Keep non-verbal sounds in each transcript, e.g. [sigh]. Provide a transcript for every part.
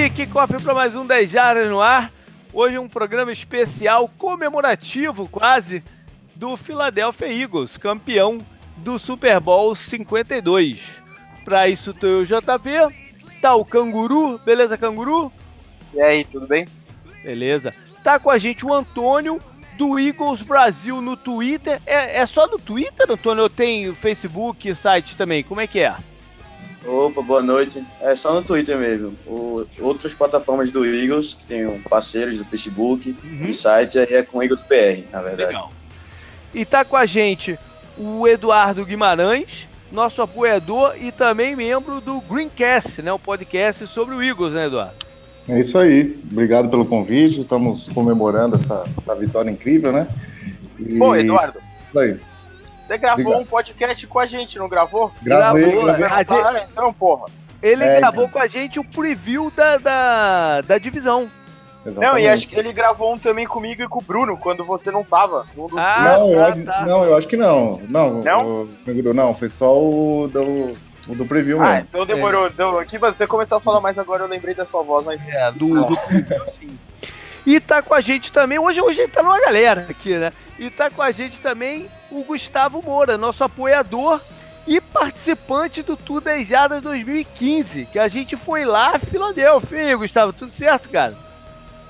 Aí, que cofre para mais um 10 Jardas no ar. Hoje um programa especial, comemorativo quase, do Philadelphia Eagles, campeão do Super Bowl 52. Para isso tô eu, JP, tá o Canguru, beleza Canguru? E aí, tudo bem? Beleza. Tá com a gente o Antônio, do Eagles Brasil no Twitter. É, é só no Twitter, Antônio? Ou tem Facebook, site também? Como é que é? Opa, boa noite. É só no Twitter mesmo. O, outras plataformas do Eagles, que tem parceiros do Facebook uhum. e site, aí é com Eagles PR, na verdade. Legal. E tá com a gente o Eduardo Guimarães, nosso apoiador e também membro do Greencast, né? O podcast sobre o Eagles, né, Eduardo? É isso aí. Obrigado pelo convite. Estamos comemorando essa, essa vitória incrível, né? E... Pô, Eduardo. Isso aí. Você gravou Obrigado. um podcast com a gente, não gravou? Gravei, gravou. gravei. Ah, então, porra. Ele é, gravou então. com a gente o preview da, da, da divisão. Exatamente. Não, e acho que ele gravou um também comigo e com o Bruno, quando você não tava. Um ah, não, tá, eu, tá. não, eu acho que não. Não? Não? O, não, foi só o do, o do preview ah, mesmo. então demorou. É. Então, aqui você começou a falar mais agora, eu lembrei da sua voz, mas. É, do, do preview, sim. E tá com a gente também, hoje, hoje tá numa galera aqui, né? E tá com a gente também o Gustavo Moura, nosso apoiador e participante do Tudo 10 Jardas 2015, que a gente foi lá Filadélfia. E aí, Gustavo, tudo certo, cara?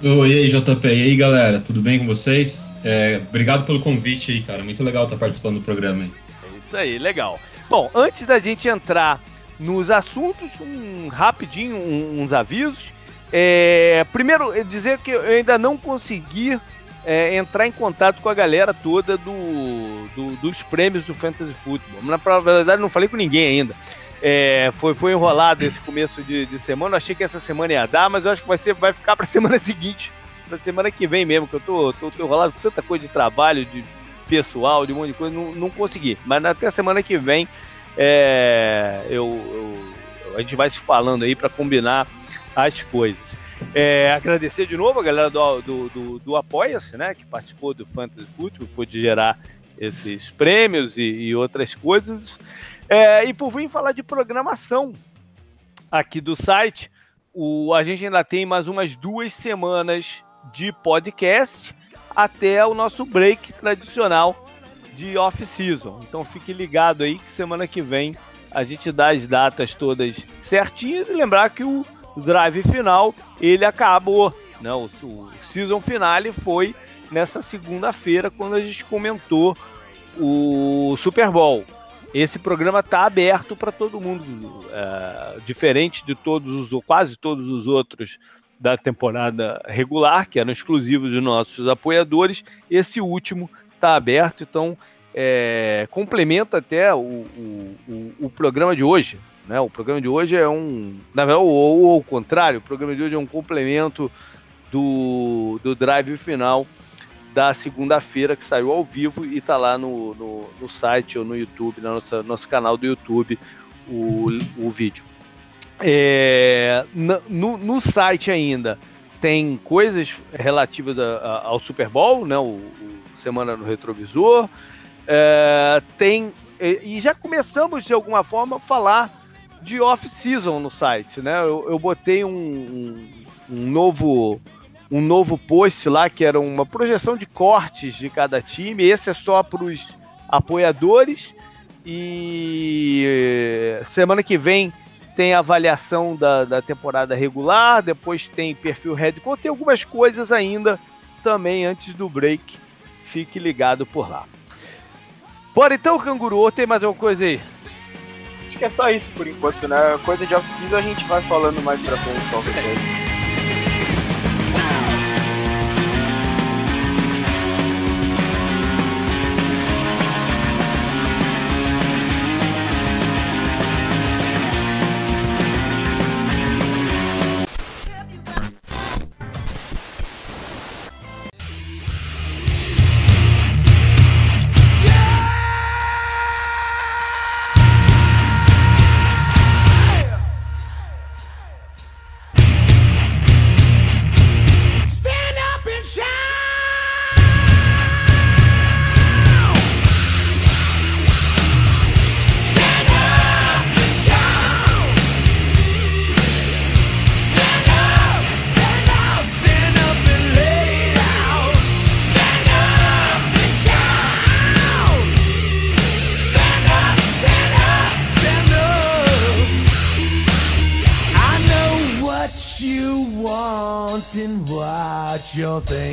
Oi, e aí, JP, e aí, galera, tudo bem com vocês? É, obrigado pelo convite aí, cara, muito legal estar participando do programa aí. É isso aí, legal. Bom, antes da gente entrar nos assuntos, um rapidinho, um, uns avisos. É, primeiro, dizer que eu ainda não consegui é, entrar em contato com a galera toda do, do, dos prêmios do Fantasy Football. Na verdade, não falei com ninguém ainda. É, foi, foi enrolado esse começo de, de semana. Eu achei que essa semana ia dar, mas eu acho que vai, ser, vai ficar para [laughs] semana seguinte, para semana que vem mesmo, que eu tô, tô, tô enrolado com tanta coisa de trabalho, de pessoal, de um monte de coisa, não, não consegui. Mas até semana que vem é, eu, eu, a gente vai se falando aí para combinar as coisas. É, agradecer de novo a galera do, do, do, do Apoia-se, né? Que participou do Fantasy Football, pôde gerar esses prêmios e, e outras coisas. É, e por vir falar de programação aqui do site, o, a gente ainda tem mais umas duas semanas de podcast até o nosso break tradicional de off-season. Então fique ligado aí que semana que vem a gente dá as datas todas certinhas e lembrar que o drive final ele acabou. Né? O, o season finale foi nessa segunda-feira quando a gente comentou o Super Bowl. Esse programa está aberto para todo mundo, é, diferente de todos os, quase todos os outros da temporada regular, que eram exclusivos de nossos apoiadores. Esse último está aberto, então é, complementa até o, o, o, o programa de hoje. Né? O programa de hoje é um. Na verdade, ou, ao contrário, o programa de hoje é um complemento do, do drive final da segunda-feira, que saiu ao vivo e está lá no, no, no, site ou no YouTube, no nosso, nosso canal do YouTube, o, o vídeo. É, no, no site ainda tem coisas relativas a, a, ao Super Bowl, né? O, o, Semana no Retrovisor. É, tem. E já começamos de alguma forma a falar de off-season no site, né? Eu, eu botei um, um, um, novo um novo post lá que era uma projeção de cortes de cada time. Esse é só para os apoiadores e semana que vem tem avaliação da, da temporada regular, depois tem perfil Redcon, tem algumas coisas ainda também antes do break. Fique ligado por lá. Bora então, canguru, tem mais alguma coisa aí? Que é só isso por enquanto, né? Coisa de off a gente vai falando mais pra frente, talvez. something.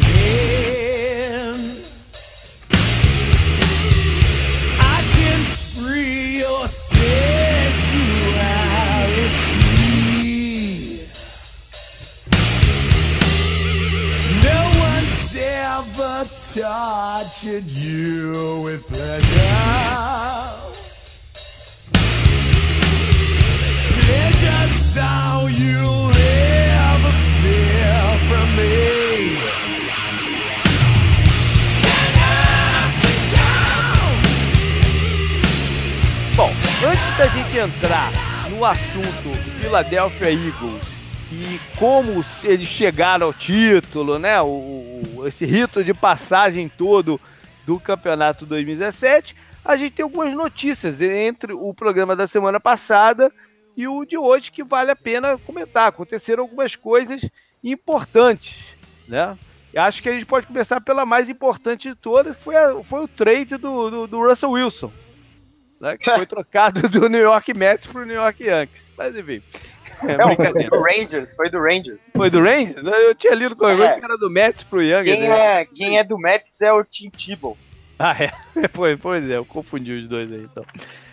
Philadelphia Eagles e como eles chegaram ao título, né? O, esse rito de passagem todo do campeonato 2017, a gente tem algumas notícias entre o programa da semana passada e o de hoje que vale a pena comentar. Aconteceram algumas coisas importantes, né? E acho que a gente pode começar pela mais importante de todas, que foi, a- foi o trade do, do, do Russell Wilson né, que foi [laughs] trocado do New York Mets para o New York Yankees. Mas enfim, é [laughs] Não, foi do Rangers, foi do Rangers. Foi do Rangers? Eu tinha lido com É. que era do Mets pro Yankees. Quem né? é, quem é do Mets é o Tim Tebow. Ah, é. [laughs] Foi, pois é, eu confundi os dois aí então.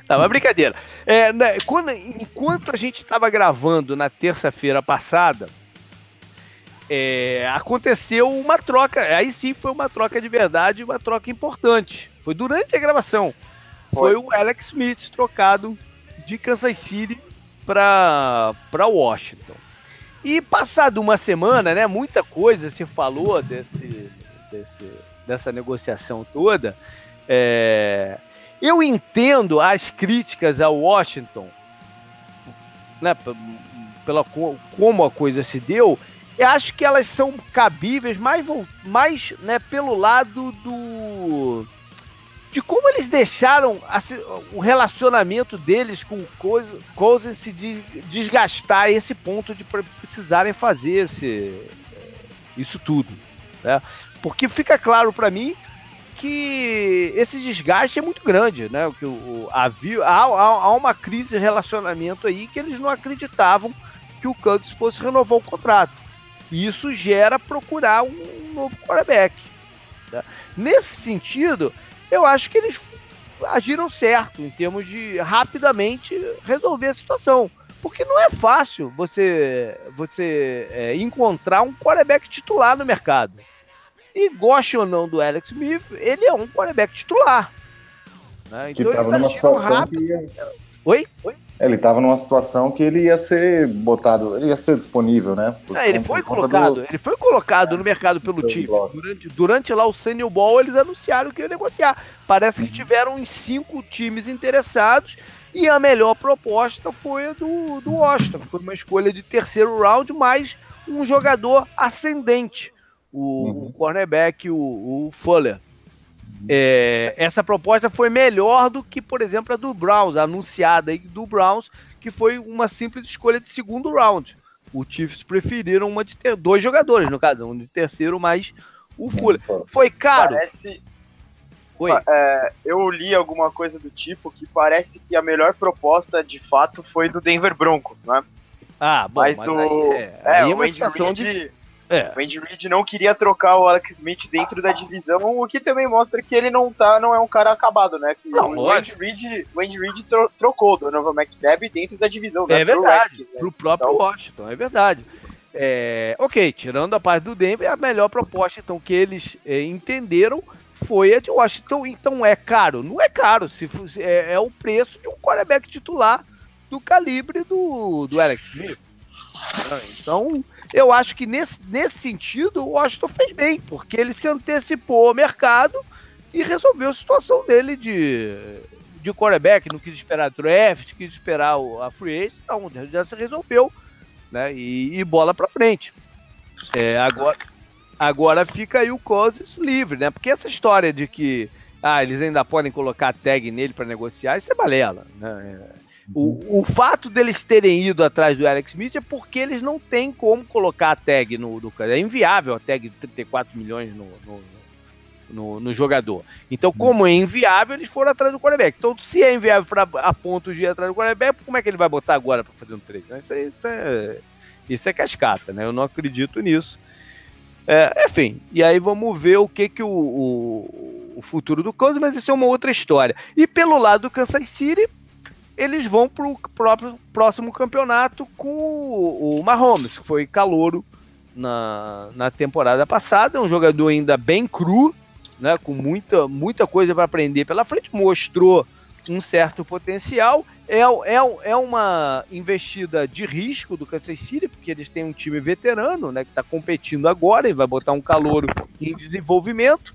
Tá, mas brincadeira. É, né, quando- enquanto a gente estava gravando na terça-feira passada, é, aconteceu uma troca. Aí sim foi uma troca de verdade, uma troca importante. Foi durante a gravação. Foi, Foi. o Alex Smith trocado de Kansas City para Washington. E passado uma semana, né, muita coisa se falou desse, desse- dessa negociação toda. É, eu entendo as críticas ao Washington, né, pela co- como a coisa se deu. Eu acho que elas são cabíveis mais, mais né, pelo lado do de como eles deixaram o relacionamento deles com o Cousins se de- desgastar a esse ponto de pre- precisarem fazer esse, isso tudo. Né? Porque fica claro para mim que esse desgaste é muito grande, né? Que o, havia, há, há- uma crise de relacionamento aí que eles não acreditavam que o Cousins fosse renovar o contrato. E isso gera procurar um novo quarterback. né? Nesse sentido, eu acho que eles agiram certo em termos de rapidamente resolver a situação. Porque não é fácil você, você é, encontrar um quarterback titular no mercado. E goste ou não do Alex Smith, ele é um quarterback titular. né? Que Então tava eles agiram rápido. que ia... Oi? É, Ele estava numa situação que ele ia ser botado, ele ia ser disponível, né? Por Ah, ele foi colocado, do- ele foi colocado no mercado pelo time. Durante, durante lá o Senior Ball, eles anunciaram que ia negociar. Parece Uhum. que tiveram uns cinco times interessados e a melhor proposta foi a do, do Washington. Foi uma escolha de terceiro round, mais um jogador ascendente, o, Uhum. o cornerback, o, o Fuller. É, essa proposta foi melhor do que, por exemplo, a do Browns, a anunciada aí do Browns, que foi uma simples escolha de segundo round. Os Chiefs preferiram uma de ter dois jogadores, no caso, um de terceiro mais o Fuller. Foi caro? Parece, é, eu li alguma coisa do tipo que parece que a melhor proposta de fato foi do Denver Broncos, né? Ah, bom, mas, mas, o, aí, é, é, aí é o uma situação de... É, o Andy Reid não queria trocar o Alex Smith dentro da divisão, o que também mostra que ele não tá, não é um cara acabado, né? Que Não, o, Andy. Reid, o Andy Reid tro- trocou o Donovan McNabb dentro da divisão, né? é pro verdade, Redskins, né? pro próprio Então- Washington, é verdade. É, ok, tirando a parte do Denver, a melhor proposta então que eles é, entenderam foi a de Washington. Então é caro? Não é caro, se fosse- é, é o preço de um quarterback titular do calibre do, do Alex Smith. Então, eu acho que nesse, nesse sentido o Washington fez bem, porque ele se antecipou ao mercado e resolveu a situação dele de, de quarterback, não quis esperar draft, quis esperar a free agent, então já se resolveu, né? E, e bola pra frente. É, agora, agora fica aí o Cousins livre, né? Porque essa história de que ah, eles ainda podem colocar tag nele para negociar, isso é balela, né? É, O, o fato deles terem ido atrás do Alex Smith é porque eles não têm como colocar a tag no, no cara. É inviável a tag de 34 milhões no, no, no- no jogador. Então, como é inviável, eles foram atrás do quarterback. Então, se é inviável pra, a ponto de ir atrás do quarterback, como é que ele vai botar agora para fazer um trade? Isso, é- isso, é, isso é cascata, né? Eu não acredito nisso. É, enfim, e aí vamos ver o que, que o, o, o futuro do Cousins, mas isso é uma outra história. E pelo lado do Kansas City, eles vão para o próprio próximo campeonato com o, o Mahomes, que foi calouro na, na temporada passada, é um jogador ainda bem cru, né, com muita, muita coisa para aprender pela frente, mostrou um certo potencial. É, é, é uma investida de risco do Kansas City, porque eles têm um time veterano, né, que está competindo agora e vai botar um calouro em desenvolvimento.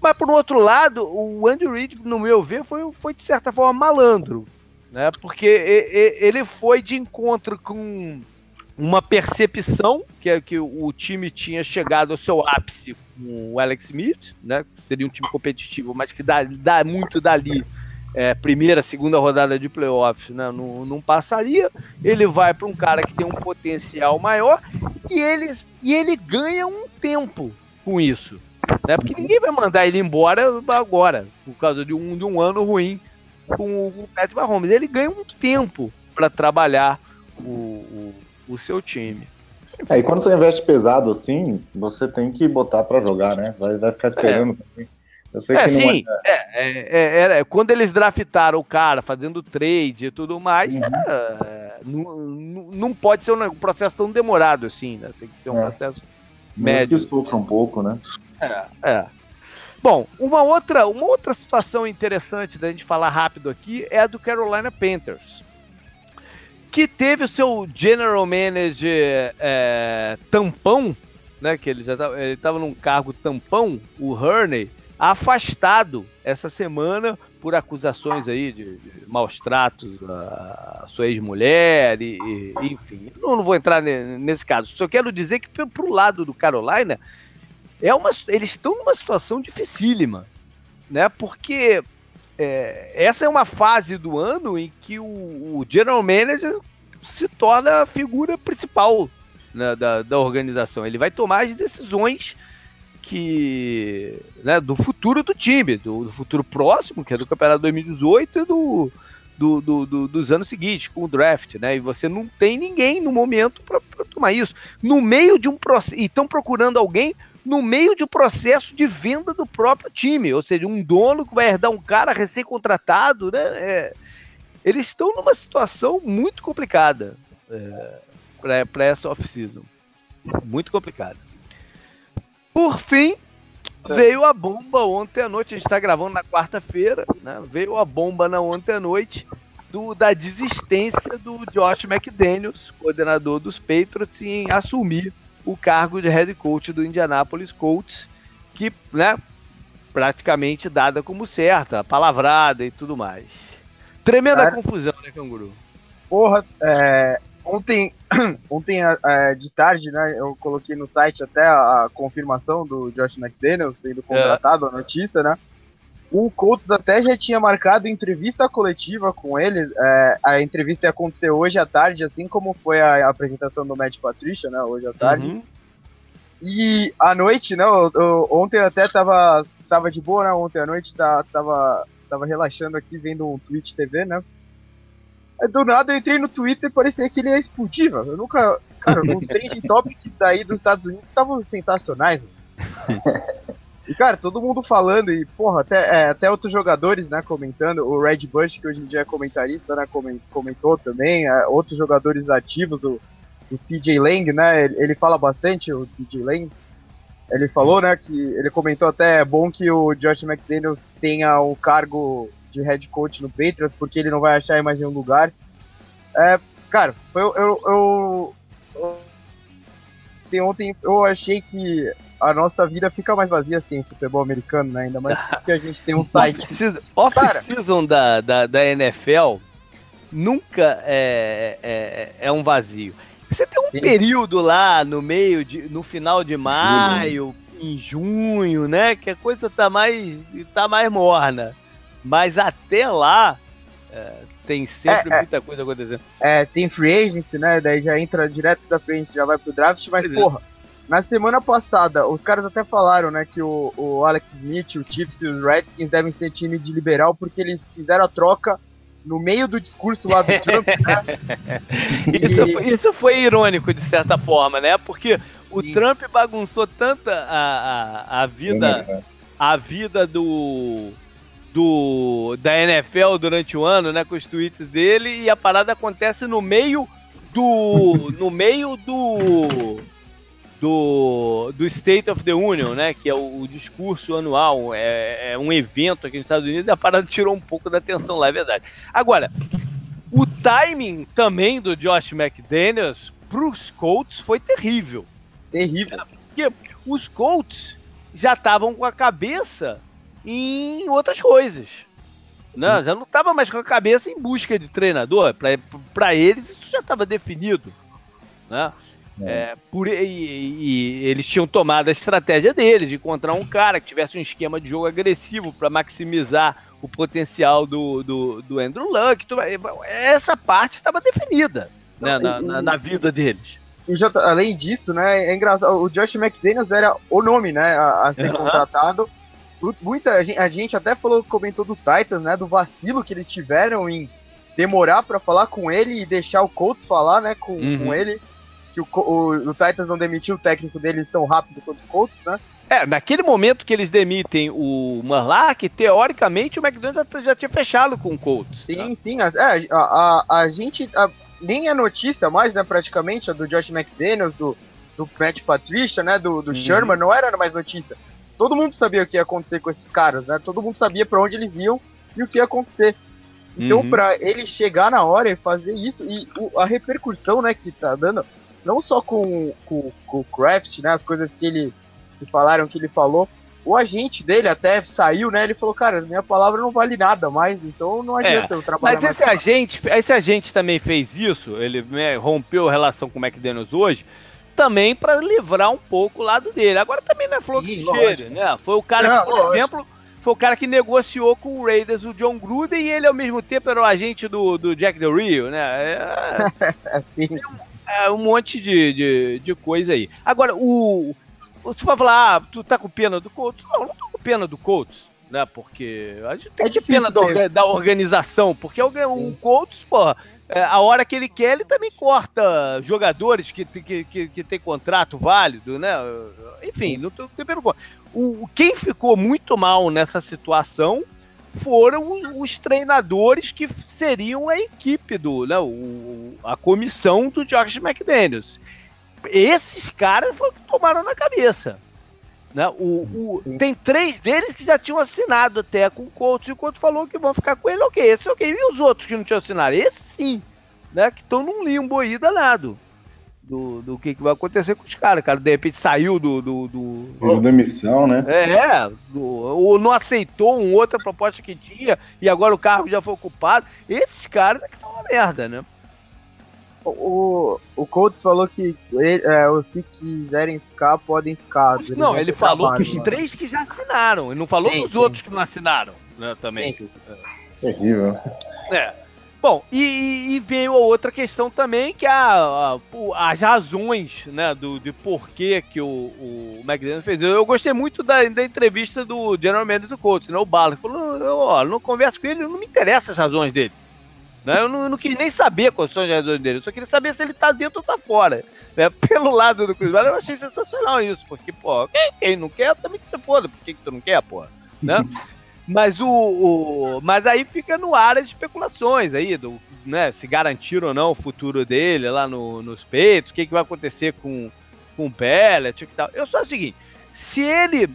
Mas, por outro lado, o Andy Reid, no meu ver, foi, foi de certa forma malandro, né, porque ele foi de encontro com uma percepção que é que o time tinha chegado ao seu ápice com o Alex Smith, né? Seria um time competitivo, mas que dá, dá muito dali. É, primeira, segunda rodada de playoffs, né? Não, não passaria. Ele vai para um cara que tem um potencial maior e ele, e ele ganha um tempo com isso. Né? Porque ninguém vai mandar ele embora agora, por causa de um, de um ano ruim com o Patrick Mahomes. Ele ganha um tempo para trabalhar o, o o seu time. É, e quando você investe pesado assim, você tem que botar para jogar, né? Vai, vai ficar esperando. É. Eu sei é, que sim. É... É, é, é, quando eles draftaram o cara, fazendo trade e tudo mais, uhum. não, não pode ser um processo tão demorado assim, né? Tem que ser um é. processo médio. que sofra um pouco, né? É, é. Bom, uma outra, uma outra situação interessante da gente falar rápido aqui é a do Carolina Panthers que teve o seu general manager é, tampão, né? Que ele já estava num cargo tampão, o Hurney, afastado essa semana por acusações aí de, de maus tratos à sua ex-mulher e, e, enfim. Não, não, vou entrar nesse caso. Só quero dizer que pro lado do Carolina é uma, eles estão numa situação dificílima, né? Porque é, essa é uma fase do ano em que o, o general manager se torna a figura principal né, da, da organização. Ele vai tomar as decisões que né, do futuro do time, do, do, futuro próximo, que é do campeonato 2018 e do, do, do, do, dos anos seguintes, com o draft, né? E você não tem ninguém no momento para tomar isso. No meio de um processo. E estão procurando alguém no meio de um processo de venda do próprio time, ou seja, um dono que vai herdar um cara recém-contratado, né? É, eles estão numa situação muito complicada é, para essa off-season. Muito complicada. Por fim, veio a bomba ontem à noite. A gente está gravando na quarta-feira, né? Veio a bomba na ontem à noite do, da desistência do Josh McDaniels, coordenador dos Patriots, em assumir o cargo de head coach do Indianapolis Colts, que, né, praticamente dada como certa, palavrada e tudo mais. Tremenda Cara, confusão, né, Canguru? Porra, é, ontem, [clears throat] ontem é, de tarde, né, eu coloquei no site até a, a confirmação do Josh McDaniels sendo contratado, é. a notícia, né? O Colts até já tinha marcado entrevista coletiva com ele. É, a entrevista ia acontecer hoje à tarde, assim como foi a, a apresentação do Matt Patricia, né? Hoje à tarde. Uhum. E à noite, né? Eu, eu, ontem eu até tava, tava de boa, né? Ontem à noite tá, tava, tava relaxando aqui vendo um Twitch TV, né? Do nada eu entrei no Twitter e parecia que ele ia explodir, Eu nunca. Cara, os trending [laughs] topics daí dos Estados Unidos estavam sensacionais. [laughs] E, cara, todo mundo falando, e, porra, até, é, até outros jogadores, né, comentando. O Red Bush, que hoje em dia é comentarista, né, comentou também. É, outros jogadores ativos, o, o TJ Lang, né, ele, ele fala bastante, o TJ Lang. Ele falou, né, que ele comentou até é bom que o Josh McDaniels tenha o cargo de head coach no Patriots, porque ele não vai achar mais nenhum lugar. É, cara, foi eu, eu, eu, ontem eu achei que a nossa vida fica mais vazia sem futebol americano, né? Ainda mais [laughs] porque a gente tem um site. Off-season da, da, da NFL nunca é, é, é um vazio. Você tem um Sim. período lá no meio de, no final de maio, em junho, né? Que a coisa tá mais, tá mais morna. Mas até lá é, tem sempre é, é. muita coisa acontecendo. É, tem free agency, né? Daí já entra direto da frente, já vai pro draft, mas é. porra. Na semana passada, os caras até falaram, né, que o, o Alex Smith, o Chiefs e os Redskins devem ser time de liberal porque eles fizeram a troca no meio do discurso lá do Trump, [laughs] né? [laughs] isso, isso, foi irônico, de certa forma, né? Porque o Trump bagunçou tanto a, a, a vida a vida do do da NFL durante o ano, né, com os tweets dele e a parada acontece no meio do [laughs] no meio do do, do State of the Union, né? Que é o, o discurso anual, é, é, um evento aqui nos Estados Unidos, e a parada tirou um pouco da atenção lá, é verdade. Agora, o timing também do Josh McDaniels pros Colts foi terrível. Terrível. Porque os Colts já estavam com a cabeça em outras coisas. Né? Já não estava mais com a cabeça em busca de treinador. Para eles, isso já estava definido. Né? É, por, e, e, eles tinham tomado a estratégia deles de encontrar um cara que tivesse um esquema de jogo agressivo para maximizar o potencial do, do, do Andrew Luck. Essa parte estava definida né, na, na, na, vida deles. E já, além disso, né, é engraçado, o Josh McDaniels era o nome né, a, a ser uhum. Muita a gente, a gente até falou, comentou do Titans, né, do vacilo que eles tiveram em demorar para falar com ele e deixar o Colts falar, né, com, uhum. com ele que o, o, o, Titans não demitiu o técnico deles tão rápido quanto o Colts, né? É, naquele momento que eles demitem o Marlack, teoricamente o McDonald's já, já, tinha fechado com o Colts. Sim, tá? sim. É, a, a, a gente. A, nem a notícia mais, né, praticamente, a do Josh McDaniels, do, do Matt Patricia, né, do, do uhum. Sherman, não era mais notícia. Todo mundo sabia o que ia acontecer com esses caras, né? Todo mundo sabia para onde eles iam e o que ia acontecer. Então, uhum. para ele chegar na hora e fazer isso, e o, a repercussão, né, que tá dando, não só com, com, com o Kraft, né, as coisas que ele que falaram que ele falou, o agente dele até saiu, né? Ele falou, cara, minha palavra não vale nada mais, então não adianta é, eu trabalhar Mas esse agente, esse agente também fez isso, ele né, rompeu a relação com o McDaniels hoje, também para livrar um pouco o lado dele. Agora também não é flor que cheire, né? Foi o cara não, que, por lógico. exemplo, foi o cara que negociou com o Raiders o John Gruden e ele ao mesmo tempo era o agente do, do Jack Del Rio, né? É, [laughs] Sim é, um monte de, de, de, coisa aí. Agora, o. Você vai falar, ah, tu tá com pena do Colts? Não, não tô com pena do Colts, né? Porque a gente tem é pena do, da organização, porque o, o Colts, porra, é, a hora que ele quer, ele também corta jogadores que, que, que, que tem contrato válido, né? Enfim, não tem pena. O, quem ficou muito mal nessa situação foram os treinadores que seriam a equipe do, né, o, a comissão do Josh McDaniels. Esses caras foram que tomaram na cabeça. Né? O, o, tem três deles que já tinham assinado até com o Colts e o Colts falou que vão ficar com ele, ok, esse ok. E os outros que não tinham assinado? Esse sim, né? que estão num limbo aí danado do, do que, que vai acontecer com os caras. cara, de repente saiu do. do, do né? É, do, ou não aceitou uma outra proposta que tinha e agora o cargo já foi ocupado. Esses caras é que estão uma merda, né? O, o Colts falou que ele, é, os que quiserem ficar podem ficar. Não, ele falou trabalho, dos três que já assinaram. Ele não falou sim, dos sim. outros que não assinaram, né? Também. Sim. Terrível. É. Bom, e, e, veio a outra questão também, que é a, a, as razões, né, do, de porquê que o, o McDaniel fez. Eu, eu gostei muito da, da, entrevista do General Manager do Colts, né, o Bala, que falou, ó, não converso com ele, não me interessa as razões dele. Né, eu, não, eu não queria nem saber quais são as razões dele, eu só queria saber se ele tá dentro ou tá fora. Né, [laughs] pelo lado do Chris eu achei sensacional isso, porque, pô, quem, quem não quer, também que você foda, por que, que tu não quer, pô? Né? [laughs] Mas o, o, mas aí fica no ar as especulações aí do, né, se garantir ou não o futuro dele lá no, nos peitos, o que, que vai acontecer com, com o Pellet e tal. Eu só o seguinte, se ele,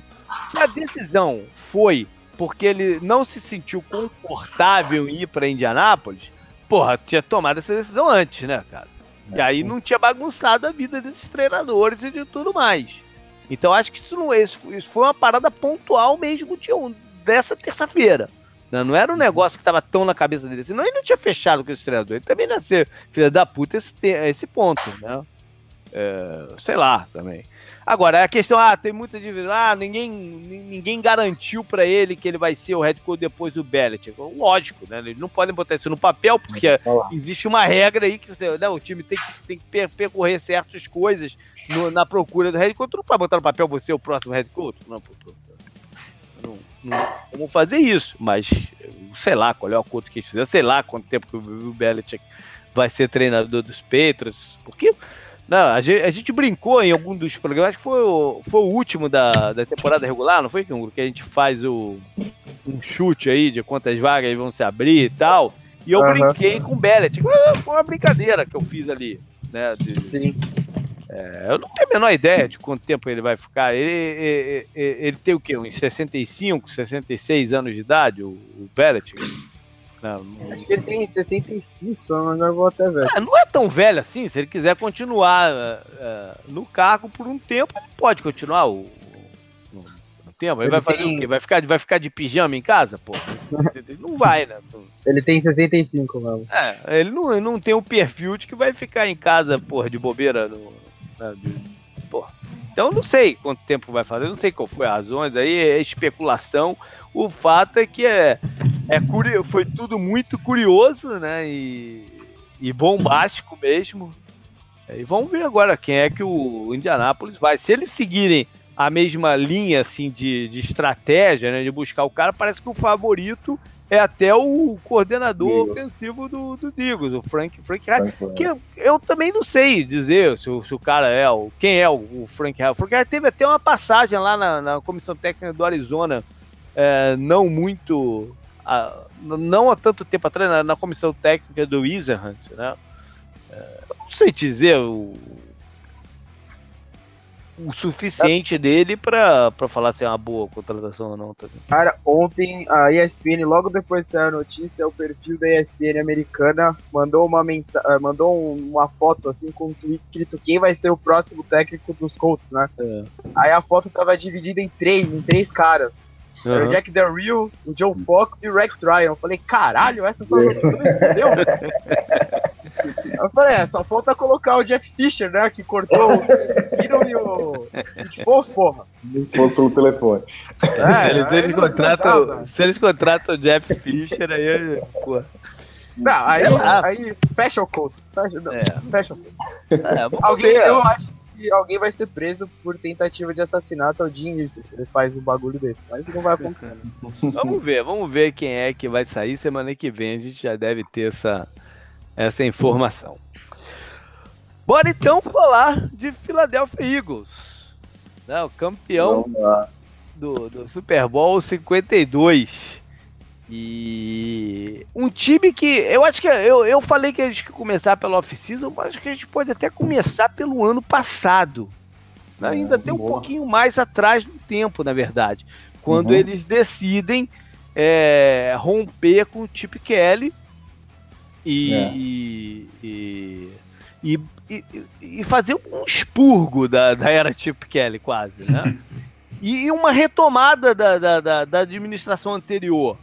se a decisão foi porque ele não se sentiu confortável em ir para Indianápolis, porra, tinha tomado essa decisão antes, né, cara? E aí não tinha bagunçado a vida desses treinadores e de tudo mais. Então acho que isso não isso, isso foi uma parada pontual mesmo de um, dessa terça-feira. Né? Não era um negócio que estava tão na cabeça dele. Senão ele não tinha fechado com esse treinador. Ele também não ia ser filho da puta esse, esse ponto, né? É, sei lá também. Agora, a questão, ah, tem muita dívida, ah, ninguém, ninguém garantiu para ele que ele vai ser o head coach depois do Belichick. Lógico, né? Eles não podem botar isso no papel, porque existe uma regra aí que você, né, o time tem que, tem que percorrer certas coisas no, na procura do head coach. Tu não pode botar no papel você o próximo head coach? Não, não, não como fazer isso, mas sei lá qual é o acordo que eles fizeram, sei lá quanto tempo que o Belichick vai ser treinador dos Patriots, porque Não, a gente, a gente brincou em algum dos programas, acho que foi o, foi o último da, da temporada regular, não foi? Que a gente faz o, um chute aí de quantas vagas vão se abrir e tal. E eu Aham. brinquei com o Bellet. Foi uma brincadeira que eu fiz ali. Né, de- Sim. é, eu não tenho a menor ideia de quanto tempo ele vai ficar. Ele, ele, ele- ele tem o quê? Uns 65, 66 anos de idade, o, o Bellet? Não, Acho que ele tem 65, se não me vou até ver. é, não é tão velho assim. Se ele quiser continuar é, no cargo por um tempo, ele pode continuar o, o- o tempo. Ele, Ele vai fazer tem- o quê? Vai ficar, vai ficar de pijama em casa? Pô? Ele [laughs] não vai, né? Ele tem 65 mesmo. É, ele não, ele não tem o perfil de que vai ficar em casa, porra, de bobeira. No, né, de- porra. Então eu não sei quanto tempo vai fazer, não sei qual foi as razões, aí é especulação. O fato é que é, é curio, foi tudo muito curioso, né? E, e bombástico mesmo. E vamos ver agora quem é que o Indianápolis vai. Se eles seguirem a mesma linha assim de, de estratégia, né, de buscar o cara, parece que o favorito é até o coordenador Eagles. ofensivo do, do Eagles, o Frank, Frank Reich. Que eu, eu também não sei dizer se, o- se o cara é o. Quem é o, o Frank Reich. O Frank Reich teve até uma passagem lá na, na comissão técnica do Arizona, é, não muito. Ah, não há tanto tempo atrás, na, na comissão técnica do Wizard, né? É, eu não sei dizer o, o suficiente dele pra, pra falar se é uma boa contratação ou não. Tá? Cara, ontem a ESPN, logo depois de sair a notícia, o perfil da ESPN americana mandou uma mensa eh, mandou um- uma foto assim com um tweet escrito quem vai ser o próximo técnico dos Colts, né? É. Aí a foto tava dividida em três, em três caras. Era o. Jack Del Rio, o Joe Fox e o Rex Ryan. Eu falei, caralho, essas são as opções, entendeu? Eu falei, é, só falta colocar o Jeff Fisher, né? Que cortou o Kiro e o Foles, porra. Se fosse pelo telefone. É, se, eles, eles dá, contratam, se eles contratam o Jeff Fisher, aí. Pô, Não, aí, lá. aí fecha o Colts. Fecha, não, é. fecha o Colts. É, Alguém, ver. eu acho que alguém vai ser preso por tentativa de assassinato ao Jim Easter. Ele faz um bagulho desse, mas não vai acontecer. né? [laughs] Vamos ver, vamos ver quem é que vai sair semana que vem. A gente já deve ter essa, essa informação. Bora então falar de Philadelphia Eagles. Né, o campeão do, do Super Bowl 52. E um time que eu acho que eu, eu falei que a gente ia começar pela off-season, mas acho que a gente pode até começar pelo ano passado. né? É, Ainda tem um boa. pouquinho mais atrás no tempo, na verdade. Quando Uhum. eles decidem é, romper com o Chip Kelly e, É. e, e, e- e- fazer um expurgo da, da era Chip Kelly, quase, né? [laughs] e, uma retomada da, da, da- da administração anterior,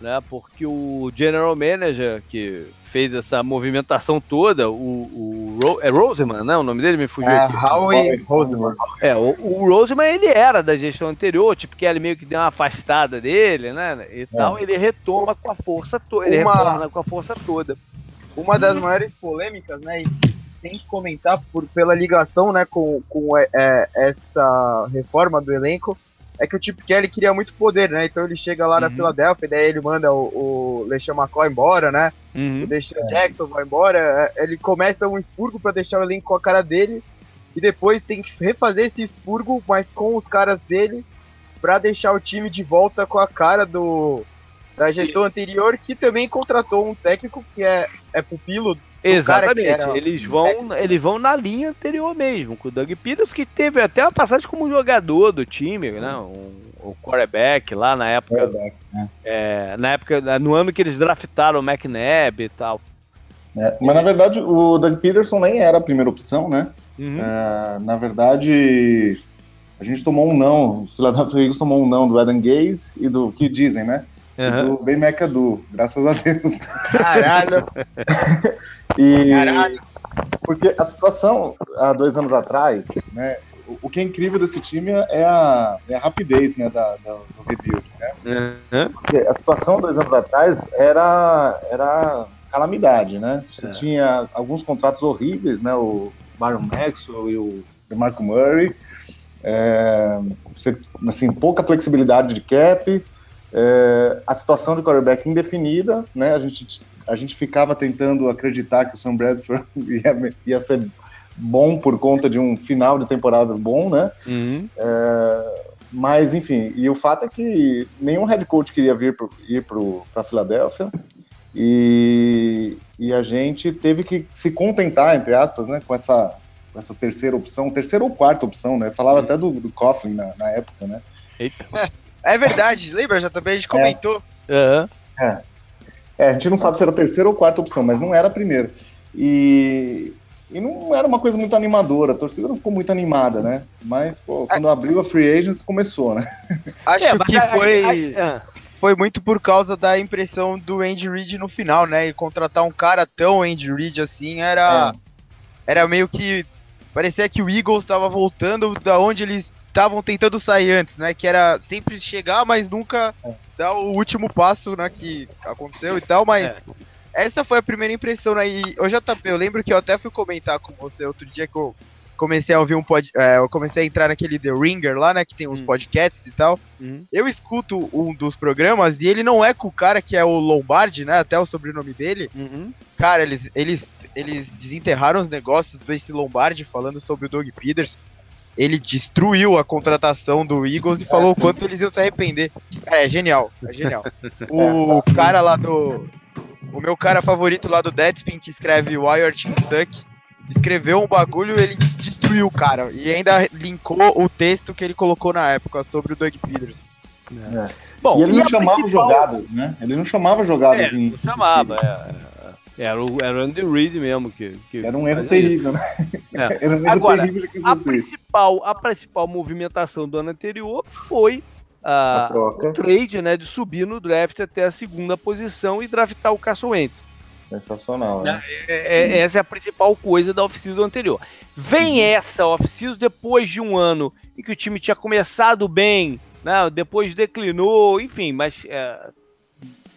né? Porque o general manager que fez essa movimentação toda, o, o Ro- é Roseman, né? O nome dele me fugiu. É, aqui. Howie Roseman. É, o, o Roseman ele era da gestão anterior, tipo que ele meio que deu uma afastada dele, né? E tal, ele retoma com a força toda, ele Uma- retorna com a força toda. Uma das maiores polêmicas, né? E tem que comentar por, pela ligação, né, com, com é, é, essa reforma do elenco, é que o Chip Kelly queria muito poder, né? Então ele chega lá na Uhum. Filadélfia, daí ele manda o, o LeSean McCoy embora, né? Uhum. O Deshaun Jackson vai embora, é, ele começa um expurgo pra deixar o elenco com a cara dele e depois tem que refazer esse expurgo, mas com os caras dele pra deixar o time de volta com a cara do da gestão anterior que também contratou um técnico que é, é pupilo Exatamente, era eles vão, eles vão na linha anterior mesmo, com o Doug Peters, que teve até uma passagem como jogador do time, né? Um, o quarterback lá na época, Quarterback, é, na época, no ano que eles draftaram o McNabb e tal. É, mas na verdade o Doug Peterson nem era a primeira opção, né? Uhum. É, na verdade, a gente tomou um não. O Philadelphia Eagles tomou um não do Adam Gaze e do que dizem, né? E Aham. do Ben McAdoo, graças a Deus. Caralho, [laughs] E Caralho. porque a situação há dois anos atrás, né? o- que é incrível desse time é a, é a rapidez, né, da, da- do rebuild, né? Porque a situação dois anos atrás era, era calamidade, né? Você É. tinha alguns contratos horríveis, né? O Byron Maxwell e o DeMarco Murray. É, você, assim, pouca flexibilidade de cap. É, a situação de quarterback indefinida, né? A gente, a gente ficava tentando acreditar que o Sam Bradford [laughs] ia, ia ser bom por conta de um final de temporada bom, né? Uhum. É, mas, enfim, e o fato é que nenhum head coach queria vir pro, ir para a Filadélfia e, e a gente teve que se contentar, entre aspas, né, com essa, com essa terceira opção, terceira ou quarta opção, né? Falava até do, do Coughlin na, na época, né? Eita. É verdade, lembra já também? A gente comentou. Aham. É, a gente não sabe se era a terceira ou quarta opção, mas não era a primeira. E, e não era uma coisa muito animadora, a torcida não ficou muito animada, né? Mas, pô, quando abriu a Free Agents, começou, né? [laughs] Acho É, que foi, foi muito por causa da impressão do Andy Reid no final, né? E contratar um cara tão Andy Reid assim era, era meio que. Parecia que o Eagles estava voltando da onde eles estavam tentando sair antes, né? Que era sempre chegar, mas nunca dar o último passo, né? Que aconteceu e tal, mas. É. Essa foi a primeira impressão, né? E, ô JP, eu lembro que eu até fui comentar com você outro dia que eu comecei a ouvir um pod. é, eu comecei a entrar naquele The Ringer lá, né? Que tem uns Hum. podcasts e tal. Uhum. Eu escuto um dos programas e ele não é com o cara que é o Lombardi, né? Até o sobrenome dele. Uhum. Cara, eles, eles, eles desenterraram os negócios desse Lombardi falando sobre o Doug Peters. Ele destruiu a contratação do Eagles e falou o quanto eles iam se arrepender. É, é genial, é genial. [laughs] O cara lá do. O meu cara favorito lá do Deadspin, que escreve Wired Kentucky, escreveu um bagulho e ele destruiu o cara. E ainda linkou o texto que ele colocou na época sobre o Doug Peters. É. Bom, e ele não a chamava principal- jogadas, né? Ele não chamava jogadas É, em. não chamava, é, é. Era o, era o Andy Reid mesmo que, que Era um erro terrível, né? É. [laughs] Era um erro Agora, terrível que A principal, a principal movimentação do ano anterior foi ah, A troca. o trade, né, de subir no draft até a segunda posição e draftar o Carson Wentz. Sensacional, né? É- é- essa é a principal coisa da off-season anterior. Vem essa off-season depois de um ano em que o time tinha começado bem, né, depois declinou, enfim, mas é,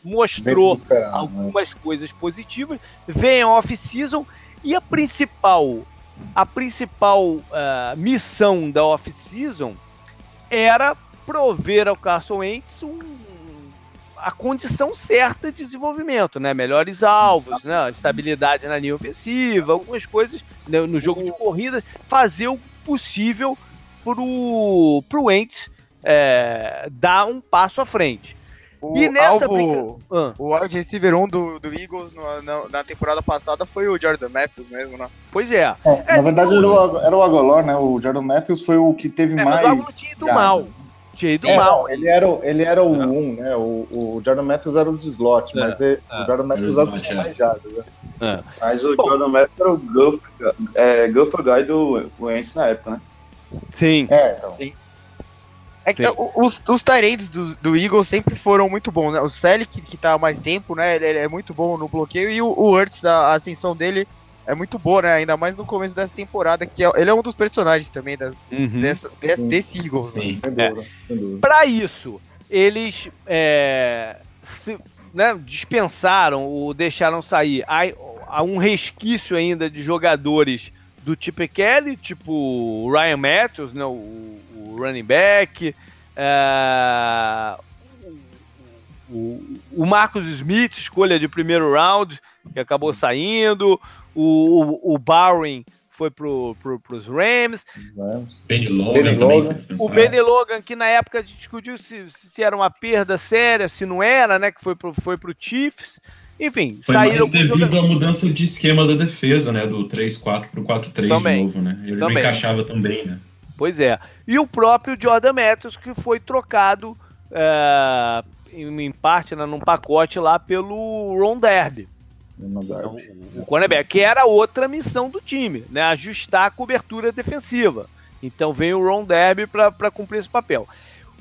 mostrou né? algumas coisas positivas. Vem a off-season e a principal, a principal ah, missão da off-season era prover ao Carson Wentz um- a condição certa de desenvolvimento, né? Melhores alvos, né? Estabilidade na linha ofensiva, algumas coisas né, no jogo de corrida, fazer o possível pro, pro Wentz é, dar um passo à frente. O E nessa alvo, brinca- Ah, o wide receiver 1 do, do Eagles no- na, na temporada passada foi o Jordan Matthews mesmo, né? pois é. É, É, na verdade, era o, era o Agolor, né? O Jordan Matthews foi o que teve É, mas mais. o Agolor tinha ido mal. Tinha ido É, mal. não, ele era, o- ele era o É. 1, né? O, o Jordan Matthews era o de slot, É, mas é, é. o Jordan Matthews Era o que tinha é. mais jardas, né? Mas o Bom. Jordan Matthews era o Gopher, é, Gopher Guy do Wentz na época, né? Sim. É, então. É que o- os, os Tyrants do, do Eagles sempre foram muito bons, né? O Selic, que tá há mais tempo, né? Ele, ele é muito bom no bloqueio. E o, o Hurts, a, a ascensão dele é muito boa, né? Ainda mais no começo dessa temporada, que é- ele é um dos personagens também da, Uhum. dessa, de- Sim. desse Eagles. né? Sim. Sem dúvida. Para isso, eles é, se- né, dispensaram ou deixaram sair há, há um resquício ainda de jogadores do tipo Kelly, tipo o Ryan Matthews, né, o, o running back, é, o, o- Marcus Smith, escolha de primeiro round, que acabou saindo, o, o, o Bowen foi pro, pro, pros Rams. Benny Logan Benny Logan. o. Benny Logan, que na época a gente discutiu se, se era uma perda séria, se não era, né? Que foi pro, foi pro Chiefs. Enfim, Foi saíram mais com devido jogadores. à mudança de esquema da defesa, né? Do 3-4 pro 4-3 de novo, né? Ele não Também. encaixava também, né? Pois é. E o próprio Jordan Matthews, que foi trocado é, em, em parte, né, num pacote lá pelo Ron Derby. Então, o cornerback, que era outra missão do time, né? Ajustar a cobertura defensiva. Então veio o Ron Derby para cumprir esse papel.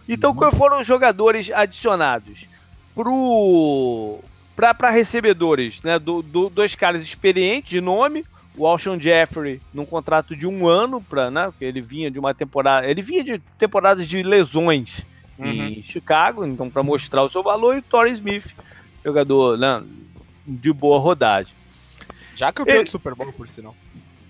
Então, quais foram os jogadores adicionados? Para recebedores, né? Do, do- dois caras experientes de nome, o Alshon Jeffrey num contrato de um ano, pra, né? Porque ele vinha de uma temporada. Ele vinha de temporadas de lesões em Chicago, então para mostrar o seu valor, e o Torrey Smith, jogador né, de boa rodagem. Já campeão Ele- do Super Bowl, por sinal.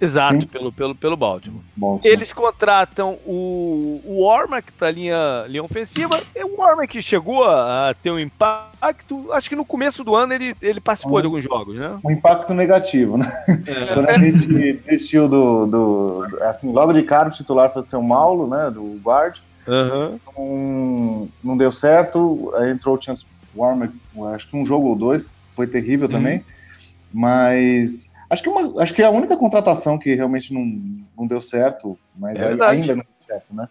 Exato, Sim. pelo, pelo, pelo Baltimore. Bom, Eles contratam o, o Warmack para linha, linha ofensiva. E o Warmack chegou a, a ter um impacto. Acho que no começo do ano ele, ele participou Hum. de alguns jogos, né? um impacto negativo, né? Quando a gente desistiu do, do- Assim, logo de cara o titular foi o seu Paulo, né? Do guard. Aham. Não, não deu certo. Entrou o Chance Warmer, acho que um jogo ou dois. Foi terrível também. Mas. Acho que, uma, acho que é a única contratação que realmente não, não deu certo, mas É ainda não deu certo, né?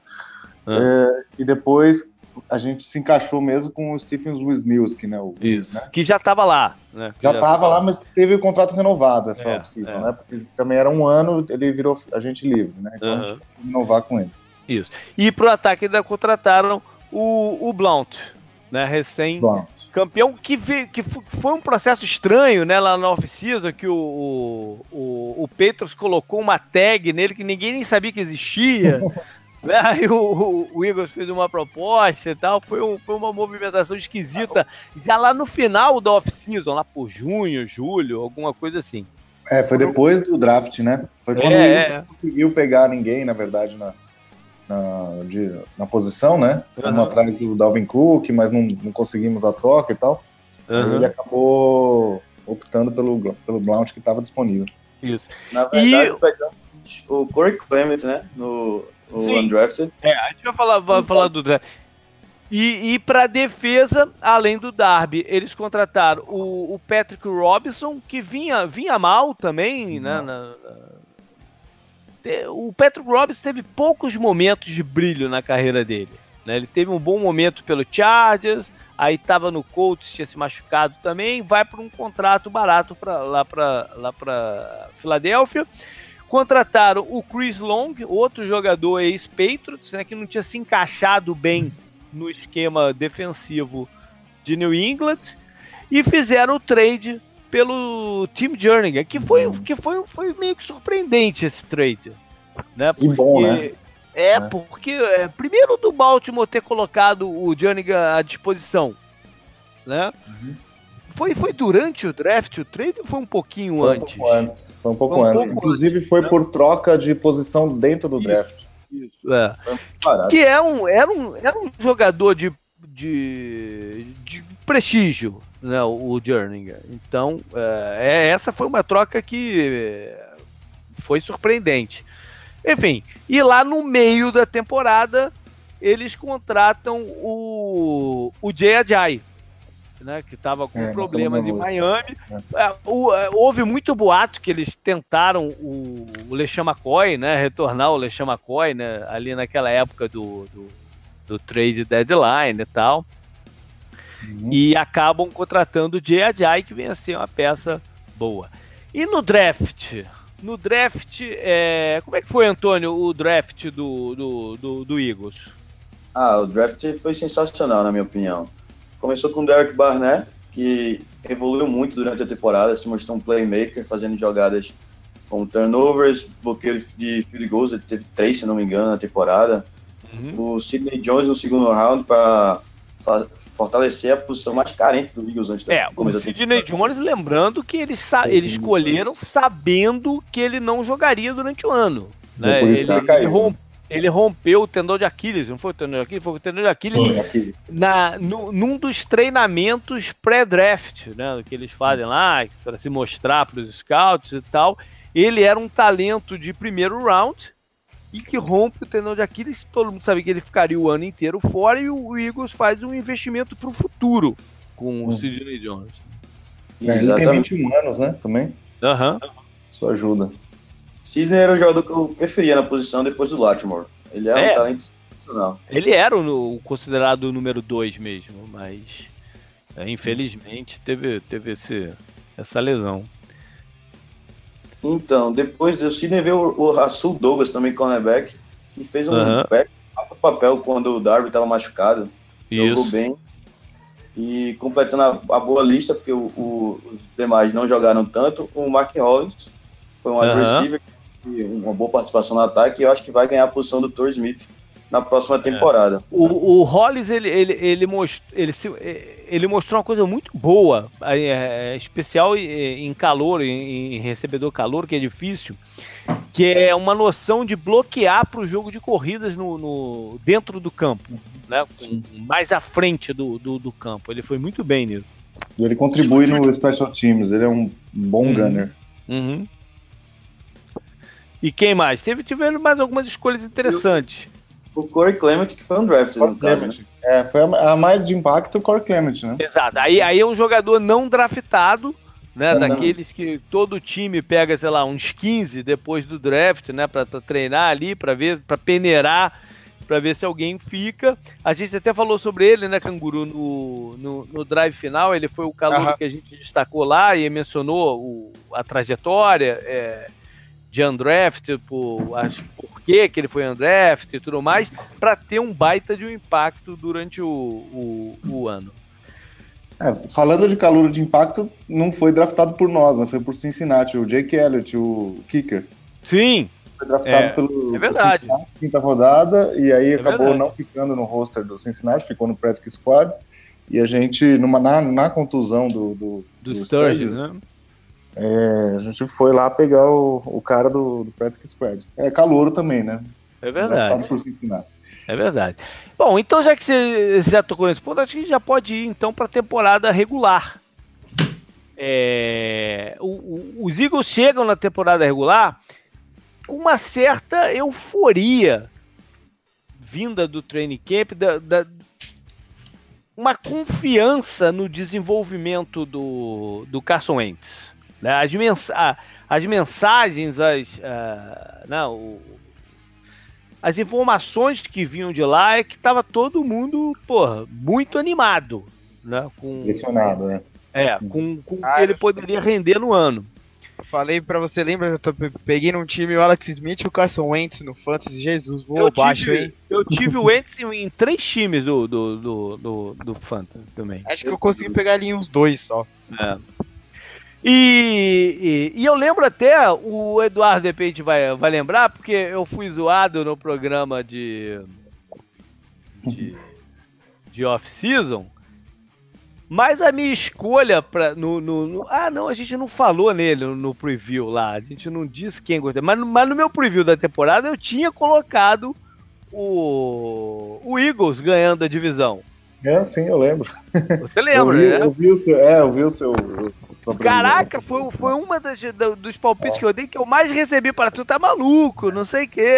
Ah. É, e depois a gente se encaixou mesmo com o Stephen Wisniewski, né? O, Isso. né? Que já estava lá, né? Já estava lá, mas teve o contrato renovado essa É, off-season, é. né? Porque também era um ano, ele virou agente livre, né? Então a Aham. gente renovar com ele. Isso. E pro ataque ainda contrataram o, o Blount, né? Recém Bom, campeão, que, ve- que foi um processo estranho, né? Lá na off-season, que o, o, o, Petros colocou uma tag nele que ninguém nem sabia que existia. [laughs] né? Aí o, o, o Eagles fez uma proposta e tal. Foi, um- foi uma movimentação esquisita. Já lá no final da off-season, lá por junho, julho, alguma coisa assim. é, foi depois do draft, né? Foi quando É, o Eagles é. conseguiu pegar ninguém, na verdade, na, na, de- na posição, né? Fomos Aham. atrás do Dalvin Cook, mas não, não conseguimos a troca e tal. Aí Aham. ele acabou optando pelo, pelo Blount que estava disponível. Isso. Na verdade, E- pegamos o Corey Clement, né? No o Sim. Undrafted. É, a gente vai falar, vai falar do draft. E, e para defesa, além do Darby, eles contrataram o, o Patrick Robinson, que vinha, vinha mal também, né? Na- o Patrick Robinson teve poucos momentos de brilho na carreira dele. né? Ele teve um bom momento pelo Chargers, aí estava no Colts, tinha se machucado também, vai para um contrato barato pra, lá para lá para Filadélfia. Contrataram o Chris Long, outro jogador ex-Patriots, né, que não tinha se encaixado bem no esquema defensivo de New England, e fizeram o trade pelo Tim Jernigan, que foi, que foi, foi meio que surpreendente esse trade. Né? Que bom, né? É, É. porque é, primeiro do Baltimore ter colocado o Jernigan à disposição, né? Uhum. Foi, foi durante o draft o trade ou foi um pouquinho Foi um antes? pouco antes. Foi um pouco Foi um antes. pouco Inclusive foi né? por troca de posição dentro do Isso. draft. Isso, é. Barato. que é um, era, um, era um jogador de, de, de prestígio, o Jernigan. Então, é, é- essa foi uma troca que é, foi surpreendente. Enfim, e lá no meio da temporada, eles contratam o, o Jay Ajay, né, que estava com É, problemas em. Miami. É. É, o- é, houve muito boato que eles tentaram o, o LeSean McCoy, né? Retornar o LeSean McCoy, né? Ali naquela época do, do, do trade deadline e tal. Uhum. E acabam contratando o Ajay, que vem a ser uma peça boa. E no draft? No draft, é, como é que foi, Antônio, o draft do, do, do, do Eagles? Ah, o draft foi sensacional, na minha opinião. Começou com o Derek Barnett, que evoluiu muito durante a temporada, se mostrou um playmaker, fazendo jogadas com turnovers, bloqueio de field goals, ele teve três, se não me engano, na temporada. O Sidney Jones no segundo round para fortalecer a posição mais carente do Eagles antes É, o começo da Sidney. Jones, lembrando que eles, sa- eles escolheram sabendo que ele não jogaria durante o ano. Né? Ele, ele caiu, ele rom- ele rompeu o tendão de Aquiles, não foi o tendão de Aquiles? Foi o tendão de Aquiles Foi. Aqui. na, nu- num dos treinamentos pré-draft, né? Que eles fazem lá, para se mostrar para os scouts e tal. Ele era um talento de primeiro round e que rompe o tendão de Aquiles. Todo mundo sabia que ele ficaria o ano inteiro fora e o Eagles faz um investimento para o futuro com o Hum. Sidney Jones. É, ele tem Exatamente. 21 anos, né? Também. Aham. Isso ajuda. Sidney era o jogador que eu preferia na posição depois do Latimore. Ele era É. um talento sensacional. Ele era o, o considerado o número 2 mesmo, mas é, infelizmente teve, teve esse, essa lesão. Então, depois do Sidney veio o, o Rasul Douglas também, cornerback, que fez um back alto papel quando o Darby estava machucado. Jogou Isso. bem. E completando a, a boa lista, porque o- o- os demais não jogaram tanto, o Mark Hollins foi um wide receiver, e uma boa participação no ataque, e eu acho que vai ganhar a posição do Thor Smith na próxima temporada. O, o Hollis, ele, ele, ele, most, ele, se- ele mostrou uma coisa muito boa, é, é, especial em em calor, em, em recebedor calor, que é difícil, que é uma noção de bloquear para o jogo de corridas no, no- dentro do campo, né? Com- mais à frente do, do, do campo. Ele foi muito bem nisso. E ele contribui no Special Teams, ele é um bom Uhum. gunner. Uhum. E quem mais? Teve, tiveram mais algumas escolhas interessantes. O Corey Clement, que foi um draft, no caso, né? É, foi a, a mais de impacto o Core Clement, né? Exato. Aí, aí é um jogador não draftado, né? Não. daqueles que todo time pega, sei lá, uns 15 depois do draft, né? Pra, pra treinar ali, pra ver, para peneirar, pra ver se alguém fica. A gente até falou sobre ele, né, Canguru, no, no, no drive final. Ele foi o calor Aham. que a gente destacou lá e mencionou o- a trajetória. é, de undraft, por, acho, por que ele foi undraft e tudo mais, pra ter um baita de um impacto durante o, o, o ano. É, falando de calor de impacto, não foi draftado por nós, né? Foi por Cincinnati, o Jake Elliott, o kicker. Sim, Foi draftado É, pelo é verdade. quinta rodada, e aí É acabou verdade. não ficando no roster do Cincinnati, ficou no Practice Squad. E a gente, numa, na, na contusão do, do, do do Sturgis, Sturgis, né? É, a gente foi lá pegar o, o cara do, do Practice Squad. É calouro também, né? É verdade, é verdade. Bom, então já que você já tocou nesse ponto, acho que a gente já pode ir então para a temporada regular. É, o- o- os Eagles chegam na temporada regular com uma certa euforia vinda do training camp, da, da- uma confiança no desenvolvimento do, do Carson Wentz. Né? As, a- as mensagens, as, ah, não, o- as informações que vinham de lá é que estava todo mundo, porra, muito animado, né? Com, Impressionado, né? é, com, com o que Ah, ele poderia render no ano. Falei pra você, lembra? Eu tô- peguei num time o Alex Smith e o Carson Wentz no Fantasy. Jesus, voou Eu baixo, tive, hein? eu tive o Wentz em, em três times do, do, do, do, do Fantasy também. Acho que eu consegui pegar ali uns dois só. É. E, e, e eu lembro até, o Eduardo de repente vai, vai lembrar, porque eu fui zoado no programa de, de, de off-season, mas a minha escolha pra, no, no- no- Ah, não, a gente não falou nele no, preview lá, a gente não disse quem gostei, mas, mas no meu preview da temporada eu tinha colocado o, o Eagles ganhando a divisão. É, sim, eu lembro. Você [laughs] eu, lembra, vi, né? eu vi o seu. É, eu vi o seu. Caraca, foi, foi uma das, da- dos palpites que eu dei que eu mais recebi para tu tá maluco, não sei o quê.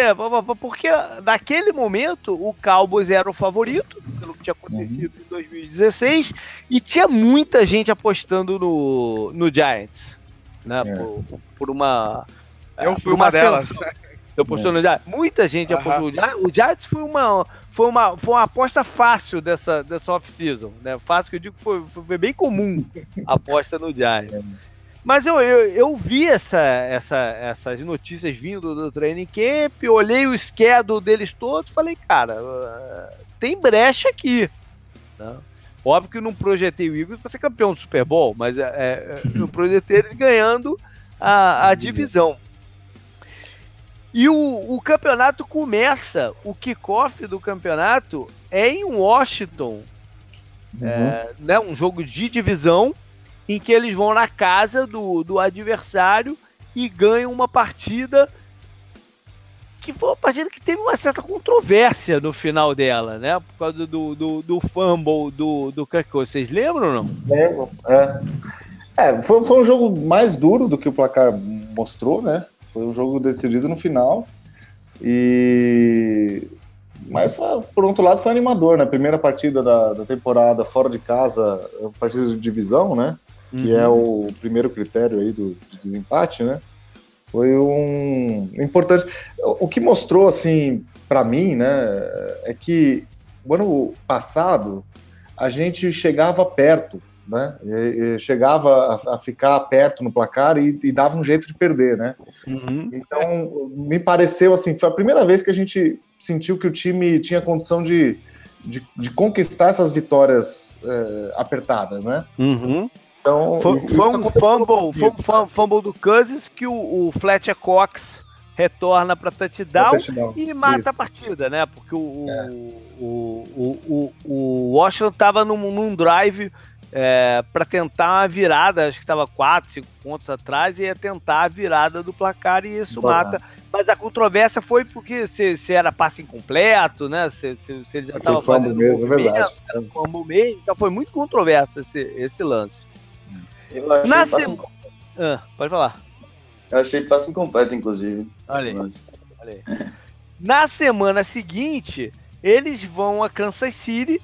Porque naquele momento o Cowboys era o favorito, pelo que tinha acontecido em 2016, e tinha muita gente apostando no, no Giants. Né, É. por, por uma. Eu por fui uma delas. ascensão. Eu apostou no Giants. Muita gente Aham. apostou no Giants. O Giants foi uma, foi uma, foi uma aposta fácil dessa, dessa off-season. Né? Fácil que eu digo que foi, foi bem comum a aposta no Giants. Mas eu, eu, eu vi essa, essa, essas notícias vindo do training camp, olhei o schedule deles todos falei, cara, uh, tem brecha aqui. né? Óbvio que eu não projetei o Eagles para ser campeão do Super Bowl, mas é, é, eu [laughs] projetei eles ganhando a, a divisão. E o, o campeonato começa, o kickoff do campeonato é em Washington, Uhum. é, né, um jogo de divisão em que eles vão na casa do, do adversário e ganham uma partida que foi uma partida que teve uma certa controvérsia no final dela, né? Por causa do, do, do fumble do, do Cousins. Vocês lembram ou não? Lembro, é. É, foi, foi um jogo mais duro do que o placar mostrou, né? Foi um jogo decidido no final. E. Mas, por outro lado, foi animador, né? Primeira partida da, da temporada fora de casa, partida de divisão, né? Que é o primeiro critério aí do, de desempate, né? Foi um importante. O o que mostrou, assim, para mim, né, é que o ano passado a gente chegava perto, né? E- e chegava a, a ficar perto no placar e, e dava um jeito de perder, né? Uhum. Então, me pareceu assim, foi a primeira vez que a gente sentiu que o time tinha condição de, de, de conquistar essas vitórias eh, apertadas, né? Uhum. Então, Foi, foi um fumble, foi um fum- fumble do Cousins que o, o Fletcher Cox retorna para touchdown touchdown, e mata isso. a partida, né? Porque o, É. o, o, o, o Washington tava num, num drive é, para tentar a virada, acho que estava 4, 5 pontos atrás, e ia tentar a virada do placar e isso Boa. mata. Mas a controvérsia foi porque se, se era passe incompleto, né? Se, se, se ele já estava fazendo mesmo, é movimento, verdade. era mesmo, então foi muito controverso esse, esse lance. Eu achei, Na passe, sem- inco- Ah, pode falar. eu achei passe incompleto, inclusive. Olha aí. Mas- Olha aí. [laughs] Na semana seguinte, eles vão a Kansas City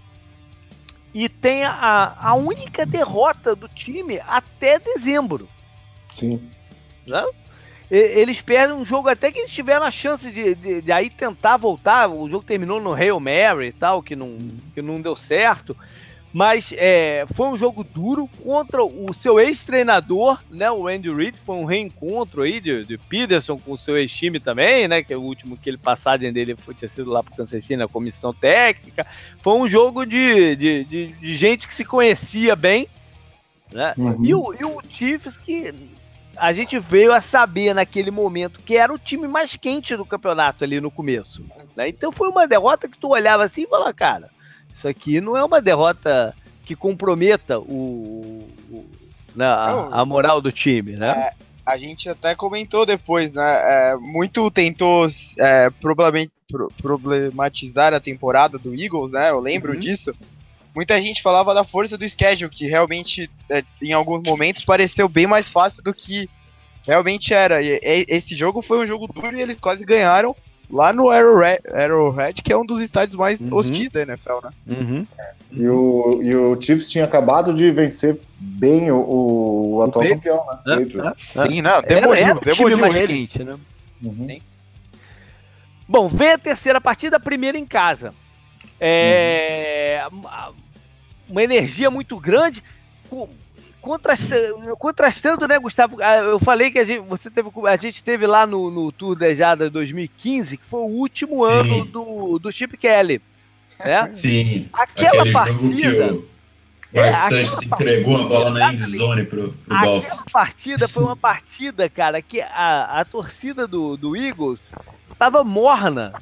e tem a, a única derrota do time até dezembro. Sim. né? Eles perdem um jogo até que eles tiveram a chance de, de- de aí tentar voltar. O jogo terminou no Hail Mary e tal, que não, que não deu certo. Mas é, foi um jogo duro contra o seu ex-treinador, né? O Andy Reid. Foi um reencontro aí de, de Peterson com o seu ex-time também, né? Que é o último que ele passagem dele foi, tinha sido lá pro Kansas City na comissão técnica. Foi um jogo de, de, de- de gente que se conhecia bem, né? Uhum. E, o, e o Chiefs que a gente veio a saber naquele momento que era o time mais quente do campeonato ali no começo. né? Então foi uma derrota que tu olhava assim e falava, cara, isso aqui não é uma derrota que comprometa o, o- né, a, a moral do time, né? A gente até comentou depois, né? é, muito tentou é, problematizar a temporada do Eagles, né? Eu lembro Uhum. disso. Muita gente falava da força do schedule, que realmente, é, em alguns momentos, pareceu bem mais fácil do que realmente era. E, e- esse jogo foi um jogo duro e eles quase ganharam lá no Arrowhead, Arrowhead que é um dos estádios mais Uhum. hostis da NFL, né? Uhum. E o, e o Chiefs tinha acabado de vencer bem o, o atual Patriots. campeão, né? É, Patriots. é. Sim, não, Era, demoliu, era o time demoliu mais eles. quente, né? Uhum. Bom, vem a terceira partida, a primeira em casa. É, uma- uma energia muito grande. Co- Contrastando, contrastando, né, Gustavo? Ah, Eu falei que a gente, você teve, a gente teve lá no, no Tour Dejada 2015, que foi o último Sim. ano do, do Chip Kelly. Né? [laughs] Sim. Aquela aquele jogo que partida. o Mark É, Sanchez entregou a bola na partida, end zone pro, pro Dolphins. Aquela partida foi uma partida, cara, que a, a torcida do, do Eagles tava morna.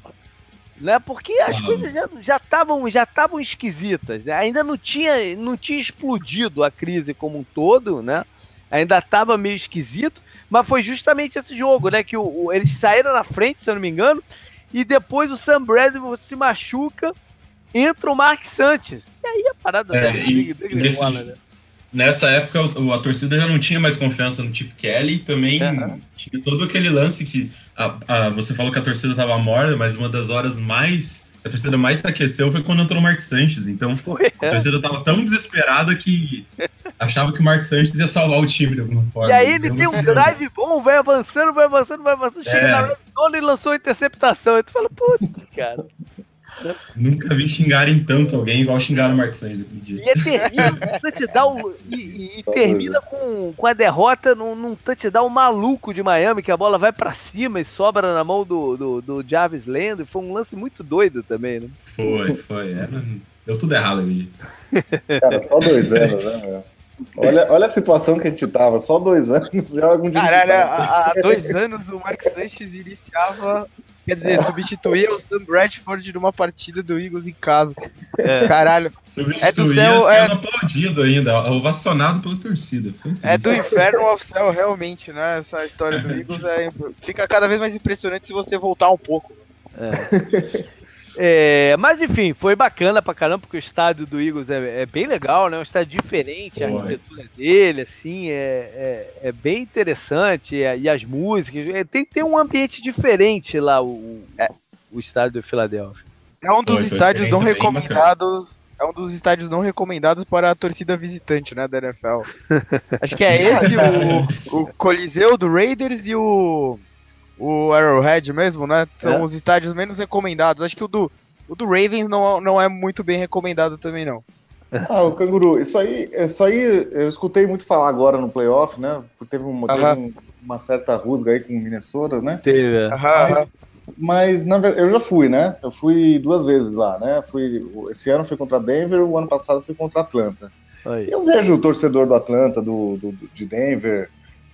Né? Porque as Ah. coisas já estavam já estavam esquisitas, né? Ainda não tinha não tinha explodido a crise como um todo, né? Ainda estava meio esquisito, mas foi justamente esse jogo, né? Que o, o- eles saíram na frente, se eu não me engano, e depois o Sam Bradford se machuca, entra o Mark Sanchez. E aí a parada É, da e nesse- bola, né? Nessa época, o- a torcida já não tinha mais confiança no Chip Kelly. Também Aham. tinha todo aquele lance que a- a- você falou que a torcida tava morta, mas uma das horas mais. A torcida mais se aqueceu foi quando entrou o Mark Sanches. Então, Foi, a torcida tava tão desesperada que achava que o Mark Sanches ia salvar o time de alguma forma. E aí ele Então, tem um drive bom, vai avançando, vai avançando, vai avançando, chega É. na red zone e lançou a interceptação. Aí tu fala, putz, cara. Nunca vi xingarem tanto alguém igual xingaram o Mark Sanches aquele dia. E é termina com um touchdown e, e- e termina com, com a derrota num, num touchdown maluco de Miami, que a bola vai pra cima e sobra na mão do, do, do Jarvis Landry. Foi um lance muito doido também, né? Foi, foi. Era- Deu tudo errado dia. Cara, só dois anos, né, meu? Olha, olha a situação que a gente tava, só dois [laughs] anos e olha onde a gente Caralho, há dois anos o Mark Sanchez iniciava, quer dizer, substituía o Sam Bradford numa partida do Eagles em casa. Caralho, Substituía É do céu, é- aplaudido ainda, ovacionado pela torcida. É do inferno ao céu, realmente, né? Essa história do Eagles é, fica cada vez mais impressionante se você voltar um pouco. É, [laughs] mas enfim, foi bacana pra caramba, porque o estádio do Eagles é, é bem legal, né? Um estádio diferente, a arquitetura dele, assim, é, é, é bem interessante, e, e as músicas. é, tem, tem um ambiente diferente lá, o, o estádio do Filadélfia. É um dos estádios não recomendados. É um dos estádios não recomendados para a torcida visitante, né, da NFL. [laughs] Acho que é esse, o, o Coliseu do Raiders e o, o Arrowhead mesmo, né? São É. os estádios menos recomendados. Acho que o do, o do Ravens não, não é muito bem recomendado também, não. Ah, o canguru, isso aí, isso aí eu escutei muito falar agora no playoff, né? Porque teve, uma, teve um- uma certa rusga aí com o Minnesota, né? Teve. é. Mas, mas na verdade, eu já fui, né? Eu fui duas vezes lá, né? Fui, esse ano fui contra Denver, o ano passado fui contra Atlanta. Aí. Eu vejo o torcedor do Atlanta, do, do- do- de Denver,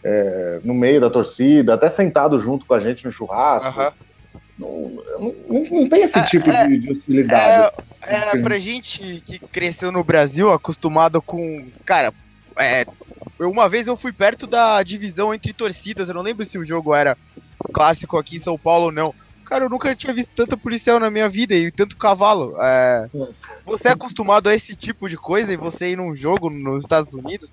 é, no meio da torcida, até sentado junto com a gente no churrasco. Não, não, não tem esse É, tipo é, de, de hostilidade. É, é, pra gente que cresceu no Brasil, acostumado com. Cara, é, eu- uma vez eu fui perto da divisão entre torcidas, eu não lembro se o jogo era clássico aqui em São Paulo ou não. Cara, eu nunca tinha visto tanta policial na minha vida e tanto cavalo. É, você é acostumado a esse tipo de coisa e você ir num jogo nos Estados Unidos,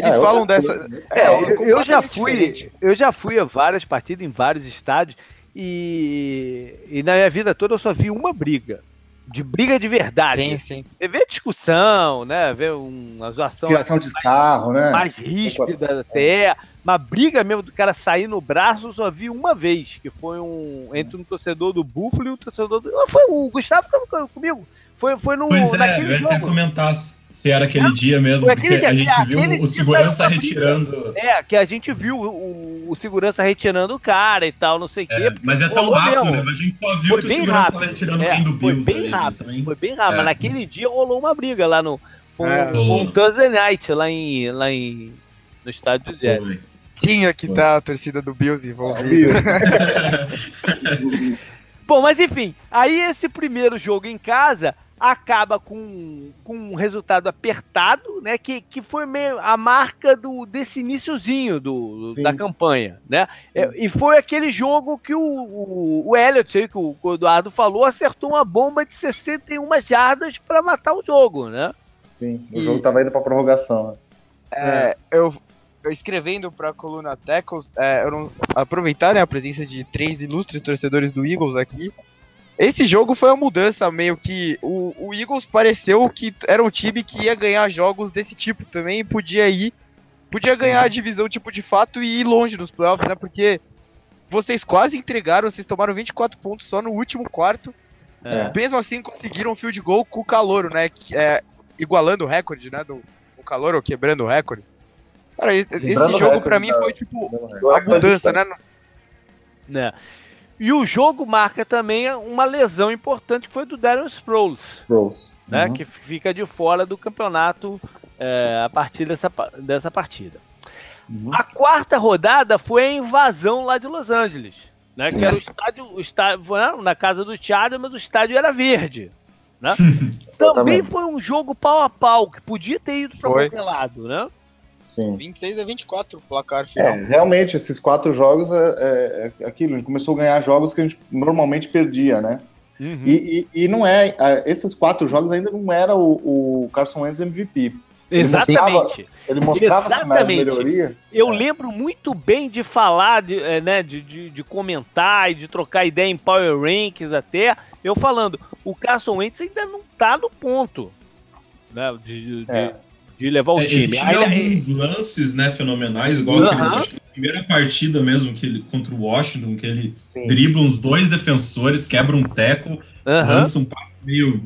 eles É, falam dessa. coisa, né? É, eu, eu já fui, diferente. eu já fui a várias partidas em vários estádios e, e na minha vida toda eu só vi uma briga. De briga de verdade. Sim, sim. Você vê discussão, né? Vê uma zoação Criação de sarro, né? mais ríspida até. Uma briga mesmo do cara sair no braço, eu só vi uma vez, que foi um entre um torcedor do Buffalo e um torcedor do. Ah, Foi o Gustavo que tava comigo. Foi, foi no, Pois é, naquele eu ia até jogo. Se era aquele dia mesmo, Foi porque aquele dia, a gente viu o segurança retirando. É, que a gente viu o, o segurança retirando o cara e tal, não sei o quê. É, porque mas é tão rolou rápido, mesmo. né? A gente só viu Foi que o bem segurança rápido. tava retirando É, quem do foi Bills bem ali, mas rápido, também- foi bem rápido. É. Mas naquele dia rolou uma briga lá no. Foi um, É, foi um rolou. Thursday Night lá em. Lá em no estádio do Jets. Foi. Tinha que Foi. tá a torcida do Bills É, envolvida. [laughs] Bom, mas enfim, aí esse primeiro jogo em casa acaba com, com um resultado apertado, né? Que, que foi meio a marca do, desse iniciozinho do, Sim. da campanha, né? É, e foi aquele jogo que o, o, o Elliot, aí, que o, que o Eduardo falou, acertou uma bomba de 61 jardas para matar o jogo, né? Sim, o E- jogo tava indo pra prorrogação. né? É, eu, eu escrevendo pra coluna Tackles, é, eu não, aproveitar né, a presença de três ilustres torcedores do Eagles aqui. Esse jogo foi uma mudança, meio que o, o Eagles pareceu que era um time que ia ganhar jogos desse tipo também e podia ir, podia ganhar a divisão tipo de fato e ir longe nos playoffs, né? Porque vocês quase entregaram, vocês tomaram 24 pontos só no último quarto. É. Mesmo assim conseguiram um field goal com o Calouro, né? que é, igualando o recorde, né? Do, o Calouro quebrando o recorde. Cara, esse, esse jogo recorde pra mim foi tipo Do a mudança, da- né? né? E o jogo marca também uma lesão importante que foi do Darren Sproles. Rose. né, Uhum. que fica de fora do campeonato é, a partir dessa, dessa partida. Uhum. A quarta rodada foi a invasão lá de Los Angeles, né, Sim. que era o estádio, o estádio foi na- na casa do Thiago, mas o estádio era verde. Né? [laughs] Também foi um jogo pau a pau, que podia ter ido para qualquer lado, né? Sim. 26 a 24 o placar É, final. realmente, esses quatro jogos é, é- é aquilo. A gente começou a ganhar jogos que a gente normalmente perdia, né? Uhum. E, e- e não é. é, Esses quatro jogos ainda não era o, o Carson Wentz MVP. ele Exatamente. Ele mostrava sinais de Exatamente. melhoria. Eu É. lembro muito bem de falar, de, é, né, de, de, de comentar e de trocar ideia em Power Rankings até, eu falando, o Carson Wentz ainda não tá no ponto né, de, de, É. de levar o É, ele time. tinha Ainda- alguns lances, né, fenomenais, igual Aham. aquele, acho que na primeira partida mesmo que ele, contra o Washington, que ele Sim. dribla uns dois defensores, quebra um teco, Aham. lança um passe meio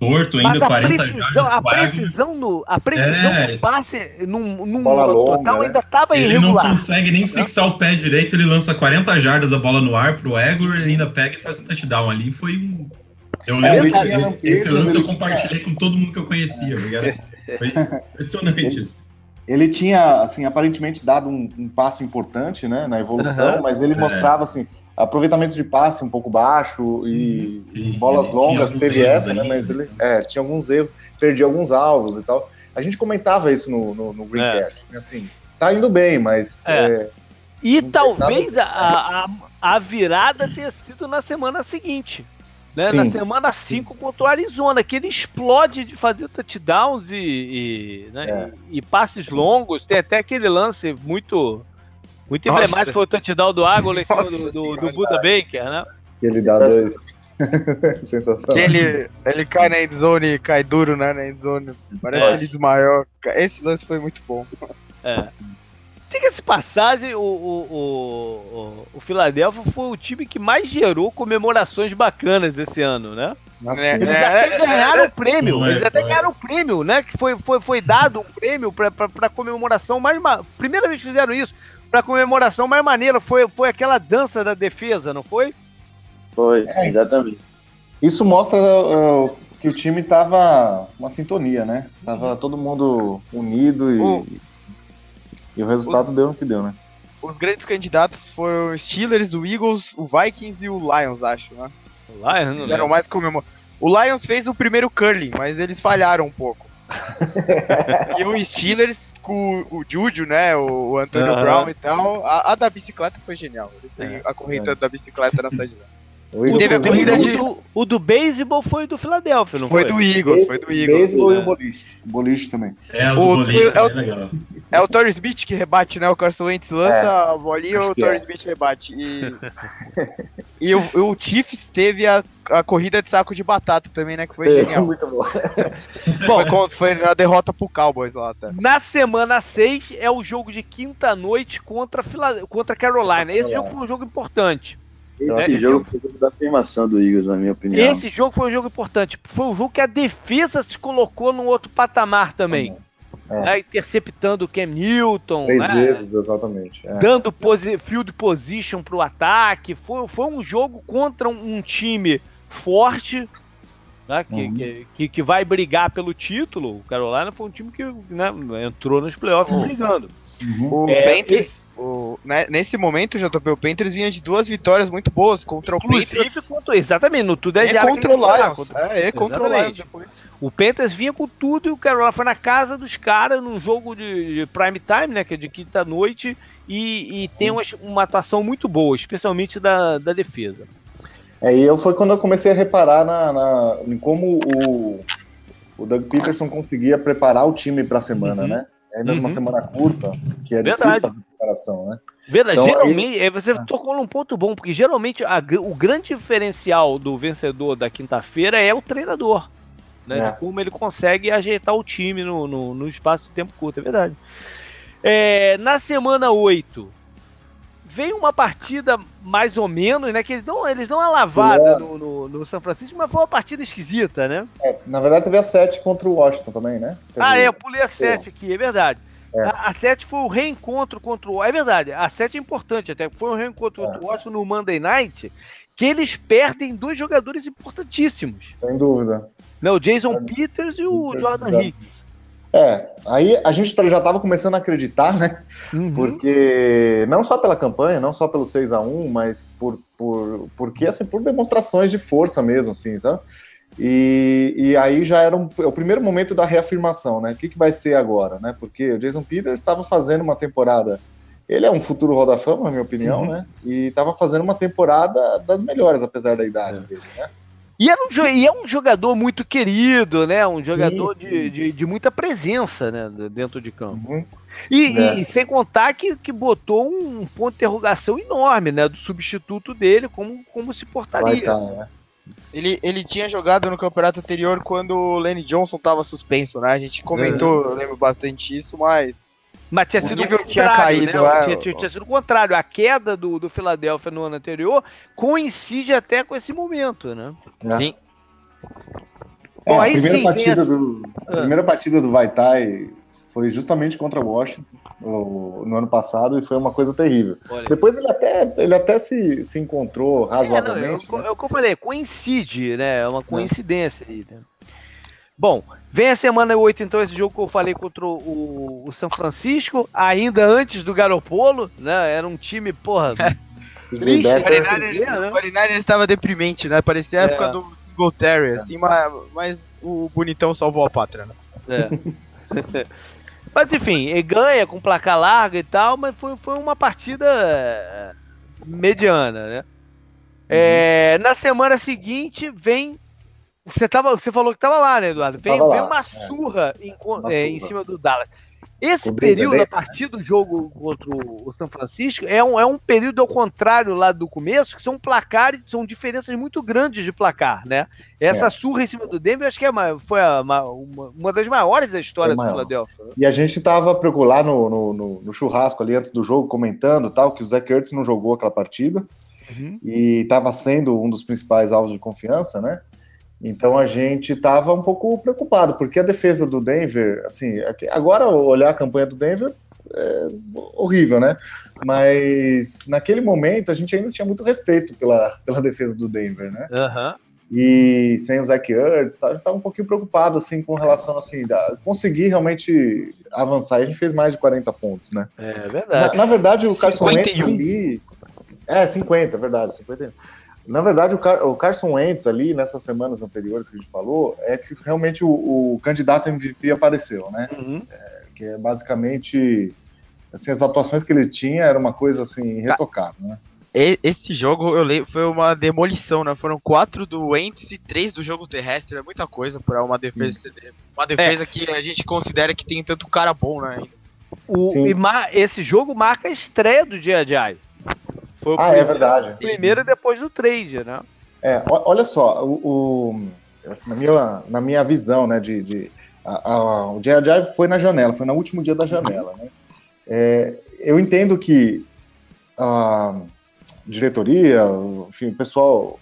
torto Mas ainda, a 40 precisão, jardas a precisão, no, a precisão É. do passe num, num longa, total né? ainda estava Ele não irregular. consegue nem fixar o pé direito, ele lança 40 jardas a bola no ar pro Eglor e ainda pega e faz um touchdown ali. Foi um. Eu É, lembro ele que tinha esse lance ele eu tinha- compartilhei com todo mundo que eu conhecia. era- Foi impressionante. Ele tinha, assim, aparentemente dado um, um passo importante, né, na evolução, Aham. mas ele É. mostrava, assim, aproveitamento de passe um pouco baixo e Sim, bolas ele tinha longas, teve essa, né, mas ele então. é, tinha alguns erros, perdia alguns alvos e tal. A gente comentava isso no, no, no É. Greencast, assim, tá indo bem, mas É. é, E talvez nada a, a, a virada tenha sido na semana seguinte. Né? Na semana 5 contra o Arizona, que ele explode de fazer touchdowns e, e, né, É. e- e passes longos. Tem até aquele lance muito, muito emblemático, foi o touchdown do Nossa do, do, do Buda Baker, né? ele dá dois. [laughs] Sensação. Que ele, ele cai na endzone e cai duro, né? Na endzone. Parece É. que ele desmaiou. Esse lance foi muito bom. É. Diga-se passagem, o, o, o, o, o Philadelphia foi o time que mais gerou comemorações bacanas esse ano, né? Assim, É, Eles é, até ganharam o prêmio, eles até ganharam o prêmio, né? Que foi, foi, foi dado um prêmio pra comemoração mais. Ma... Primeira vez que fizeram isso, pra comemoração mais maneira, foi, foi aquela dança da defesa, não foi? Foi, É. exatamente. Isso mostra uh, que o time tava uma sintonia, né? Tava todo mundo unido e, O- e o resultado deu no que deu, né? os grandes candidatos foram os Steelers, o Eagles, o Vikings e o Lions, acho, né? Lá, eu não lembro. mais comemor. O Lions fez o primeiro curling, mas eles falharam um pouco. [laughs] e o Steelers com o Juju, né? O, o Antonio. Brown e tal. A, a da bicicleta foi genial. Ele É. tem a corrida da bicicleta na cidade. O Eagles Teve a corrida de- do, o do beisebol foi do Philadelphia, não Foi foi? do Eagles, foi do Eagles. Beisebol e É. o boliche. O boliche também. É, o do O- boliche é o- é legal. É o Torrey Smith que rebate, né? O Carson Wentz lança É. a bolinha e o é. Smith rebate. E, [laughs] e o, o Chiefs teve a, a corrida de saco de batata também, né? Que foi genial. Muito bom. [laughs] Foi, con- foi a derrota pro Cowboys lá até. Na semana 6 é o jogo de quinta-noite contra, Fila- contra Carolina. Esse jogo foi um jogo importante. Esse Esse jogo foi o jogo da afirmação do Eagles, na minha opinião. Esse jogo foi um jogo importante. Foi um jogo que a defesa se colocou num outro patamar também. É. Né, interceptando o Cam Newton, Três né, vezes, exatamente. É. dando posi field position pro ataque. Foi, foi um jogo contra um, time forte, né, que, Uhum. que, que, que vai brigar pelo título. O Carolina foi um time que né, entrou nos playoffs brigando. Uhum. O É, Panthers, o- né, nesse momento, JP, o Panthers vinha de duas vitórias muito boas contra o Patriots Inclusive, contra, exatamente, no tudo é e diário que contra o Lions. contra- É, e contra o. Lions depois. O Panthers vinha com tudo e o Carolina foi na casa dos caras num jogo de, de prime time, né? Que é de quinta-noite, e, e tem uma, uma atuação muito boa, especialmente da, da defesa. É, e eu, foi quando eu comecei a reparar na, na- em como o, o Doug Peterson conseguia preparar o time para a semana, Uhum. né? Ainda numa Uhum. semana curta, que é Verdade. difícil fazer preparação, né? Verdade, Então, geralmente, é, você tocou num ponto bom, porque geralmente a o grande diferencial do vencedor da quinta-feira é o treinador. Né, É. De como ele consegue ajeitar o time no, no, no espaço de tempo curto, é verdade. É, na semana 8, veio uma partida mais ou menos, né? Que eles dão, eles dão uma lavada É. no, no, no São Francisco, mas foi uma partida esquisita, né? É, na verdade, teve a 7 contra o Washington também, né? Teve- Ah, é, eu pulei a 7 aqui, é verdade. É. A, a 7 foi o reencontro contra o. É verdade, a 7 é importante, até foi um reencontro É. contra o Washington no Monday Night, que eles perdem dois jogadores importantíssimos. Sem dúvida. Né? O Jason É. Peters e o Peters, Jordan. Hicks. É, aí a gente já estava começando a acreditar, né? Uhum. Porque não só pela campanha, não só pelo 6 a 1 mas por, por, porque, assim, por demonstrações de força mesmo, assim, sabe? E, e aí já era um- o primeiro momento da reafirmação, né? O que, que vai ser agora, né? Porque o Jason Peters estava fazendo uma temporada. Ele é um futuro Hall da Fama, na minha opinião, Uhum. né? E estava fazendo uma temporada das melhores, apesar da idade É. dele, né? E, era um, e é um jogador muito querido, né? Um jogador sim. De, de, de muita presença, né? Dentro de campo. Uhum. E, É. e sem contar que, que botou um ponto de interrogação enorme, né? Do substituto dele, como, como se Vai portaria. tá, né? Ele, ele tinha jogado no campeonato anterior quando o Lenny Johnson tava suspenso, né? A gente comentou, eu lembro bastante isso, mas Mas tinha sido o nível tinha contrário, caído, né? é. Tinha, tinha- tinha sido o contrário. A queda do, do Philadelphia no ano anterior coincide até com esse momento, né? Sim. É, Bom, a primeira sim, partida do a Ah. primeira partida do Vaitai foi justamente contra o Washington o- no ano passado e foi uma coisa terrível. Olha. Depois ele até ele até se, se encontrou É, não, é, razoavelmente. o- né? é o que eu falei, coincide, né? É uma coincidência aí, né? Bom, vem a semana 8, então, esse jogo que eu falei contra o, o São Francisco, ainda antes do Garopolo, né? Era um time, porra, [laughs] triste, né? 49ers, o 49ers estava deprimente, né? Parecia a É. época do Singletary, assim, mas, mas o bonitão salvou a pátria, né? É. [laughs] [laughs] mas enfim, ele ganha com placar larga e tal, mas foi, foi uma partida é, mediana, né? É, na semana seguinte vem. Você, tava, você falou que tava lá, né, Eduardo? Vem, Tava lá, vem uma é. surra, em, co- Uma é, surra. em cima do Dallas. Esse O período, Denver, a partir do jogo contra o São Francisco, é um, é um período ao contrário lá do começo, que são placares, são diferenças muito grandes de placar, né? Essa É. surra em cima do Denver, acho que é uma- foi uma, uma, uma das maiores da história do. Philadelphia. né? E a gente tava procurando lá no, no, no- no churrasco ali antes do jogo, comentando tal, que o Zach Ertz não jogou aquela partida e estava sendo um dos principais alvos de confiança, né? Então a gente estava um pouco preocupado, porque a defesa do Denver, assim, agora olhar a campanha do Denver é horrível, né? Mas naquele momento a gente ainda tinha muito respeito pela, pela defesa do Denver, né? Aham. e sem o Zach Ertz, tá, a gente tava um pouquinho preocupado, assim, com relação, assim, da, conseguir realmente avançar. E a gente fez mais de 40 pontos, né? É Na, verdade. na verdade, o Carson Wentz 51. ali... É, 50, é verdade, 51. Na verdade, o, Car- o Carson Wentz ali, nessas semanas anteriores que a gente falou, é que realmente o, o candidato MVP apareceu, né? Uhum. Que é basicamente... Assim, as atuações que ele tinha era uma coisa, assim, irretocável, né? Esse jogo eu lembro, foi uma demolição, né? Foram quatro do Wentz e três do jogo terrestre. É muita coisa pra uma defesa Uma defesa que a gente considera que tem tanto cara bom, né? O, e esse jogo marca a estreia do G.I. Foi o Ah, é verdade. primeiro depois do trade, né? É, olha só, o, o- assim, na, minha, na minha visão, né, de, de- a- a- o J.J. foi na janela, foi no último dia da janela, né? É, eu entendo que a diretoria, enfim, o pessoal,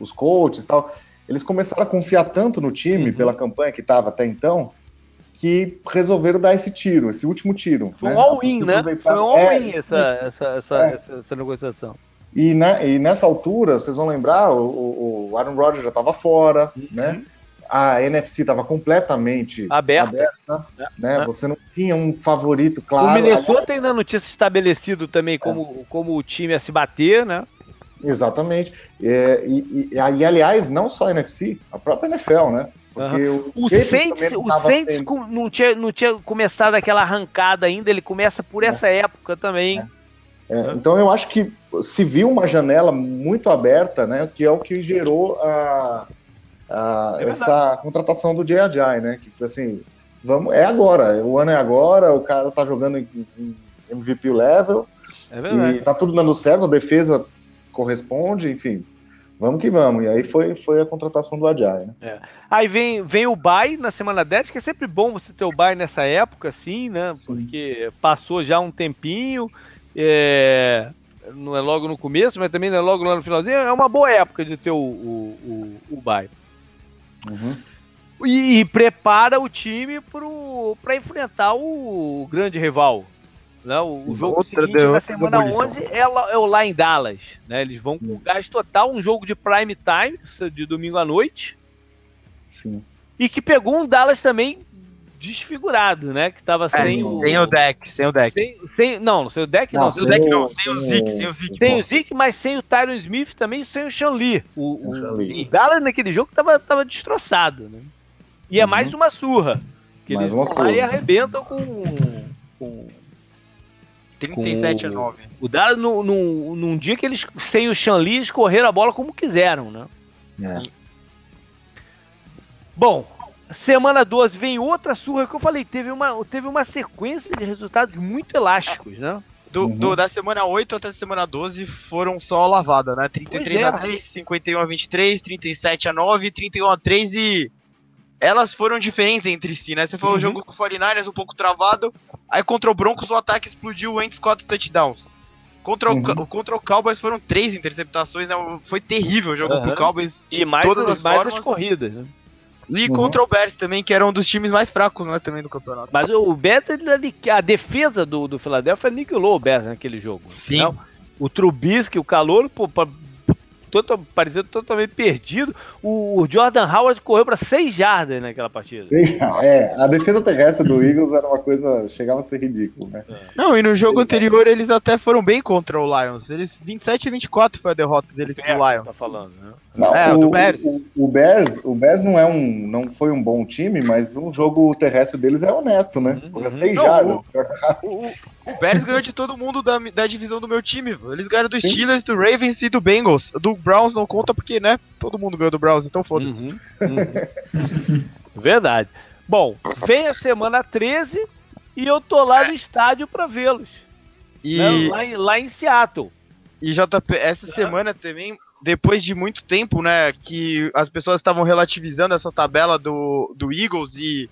os coaches e tal, eles começaram a confiar tanto no time, Uhum. pela campanha que estava até então, que resolveram dar esse tiro, esse último tiro. Foi um né? all-in, né? Foi um É, all-in essa, essa, essa, É. essa, essa negociação. E, né, e nessa altura, vocês vão lembrar, o, o- Aaron Rodgers já estava fora, Uhum. né? A NFC estava completamente Aberta. né? É. Você não tinha um favorito claro. o Minnesota ainda não tinha se estabelecido também como, como o time a se bater, né? Exatamente. É, e, e, e, aliás, não só a NFC, a própria NFL, né? Porque o, O Saints, o Saints sendo- com- não, tinha, não tinha começado aquela arrancada ainda, ele começa por essa época também. É, então eu acho que se viu uma janela muito aberta, né? Que é o que gerou a, a- É essa contratação do J.J., né? Que foi assim, vamos, é agora, o ano é agora, o cara tá jogando em, em MVP level É verdade. e tá tudo dando certo, a defesa corresponde, enfim. Vamos que vamos. E aí foi, foi a contratação do Ajay, né? Aí vem, vem o bye na semana 10, que é sempre bom você ter o bye nessa época, assim, né? Porque passou já um tempinho, é, não é logo no começo, mas também não é logo lá no finalzinho. É uma boa época de ter o, o, o, o bye. Uhum. E, e prepara o time para enfrentar o grande rival. Né? O, Sim, jogo seguinte na semana demolição. 11 é é o lá em Dallas. Né? Eles vão Sim. com gás total, um jogo de prime time, de domingo à noite. Sim. E que pegou um Dallas também desfigurado, né? Que tava É, sem, o, sem o deck, sem o deck. sem, sem- não, sem o deck não. Não, sem, o deck não, sem o Zeke, sem o Zeke. sem o Zeke, mas sem o Tyron Smith também, sem o Sean Lee. O, O o, Dallas naquele jogo tava, tava destroçado, né? E é Uhum. mais uma surra. Que Mais eles uma surra. e arrebentam com, com 37 a com- 9. o Dallas num, num, num dia que eles, sem o Sean Lee, eles correram a bola como quiseram, né? É. Bom, semana 12 vem outra surra que eu falei, teve uma, teve uma sequência de resultados muito elásticos, né? Do, Uhum. do- da semana 8 até a semana 12 foram só lavada, né? 33 Pois é. a 10, 51 a 23, 37 a 9, 31 a 3 e elas foram diferentes entre si, né? Você falou Uhum. o jogo com o 49ers um pouco travado, aí contra o Broncos o ataque explodiu entre 4 touchdowns. Contra, Uhum. o, contra o Cowboys foram três interceptações, né? Foi terrível o jogo Aham. pro Cowboys. E de mais, todas as, mais formas. as corridas, né? E Uhum. contra o Bears também, que era um dos times mais fracos, né? Também do campeonato. Mas o Bears, a defesa do, do Philadelphia aniquilou o Bears naquele jogo. Sim. né? O Trubisky, o Calouro, pô, pa- tota- parecia totalmente perdido. O, o Jordan Howard correu para 6 jardas naquela partida. É, a defesa terrestre do Eagles era uma coisa, chegava a ser ridículo, né? Não, e no jogo anterior eles até foram bem contra o Lions. Eles 27 a 24 foi a derrota deles pro Lions. Tá falando, né? Não, É, o, do Bears. O, o Bears, o Bears não é um, não foi um bom time, mas o jogo terrestre deles é honesto, né? Uhum. Porque seis Não, jardas. O, o- o Bears ganhou de todo mundo da, da divisão do meu time. Eles ganharam do Steelers, do Ravens e do Bengals. Do Browns não conta porque, né? Todo mundo ganhou do Browns, então foda-se. Uhum, uhum. [laughs] Verdade. Bom, vem a semana 13 e eu tô lá no estádio para vê-los. E, né? Lá, em- lá em Seattle. e JP, essa semana também, depois de muito tempo, né? Que as pessoas estavam relativizando essa tabela do, do Eagles e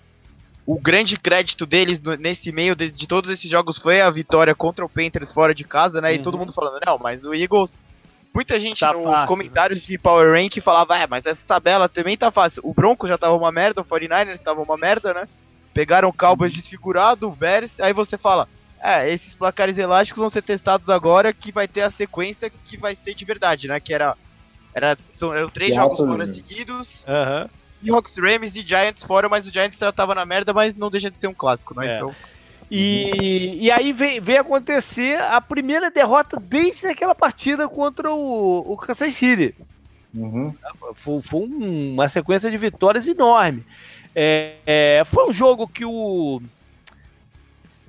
o grande crédito deles nesse meio de, de todos esses jogos foi a vitória contra o Panthers fora de casa, né? E Uhum. todo mundo falando, não, mas o Eagles. Muita gente Tá nos fácil, comentários de Power Rank falava, é, mas essa tabela também tá fácil. O Broncos já tava uma merda, o 49ers tava uma merda, né? Pegaram o Cowboys desfigurado, o Bears, aí você fala, é, esses placares elásticos vão ser testados agora que vai ter a sequência que vai ser de verdade, né? Que era Era, são, eram três jogos fora Rams. seguidos. Aham. Seahawks, Rams e Giants fora, mas o Giants já tava na merda, mas não deixa de ser um clássico, né? É. Então, E, e aí vem, vem acontecer a primeira derrota desde aquela partida contra o, o Kansas City. Uhum. Foi, foi um- uma sequência de vitórias enorme. É, é, foi um jogo que o.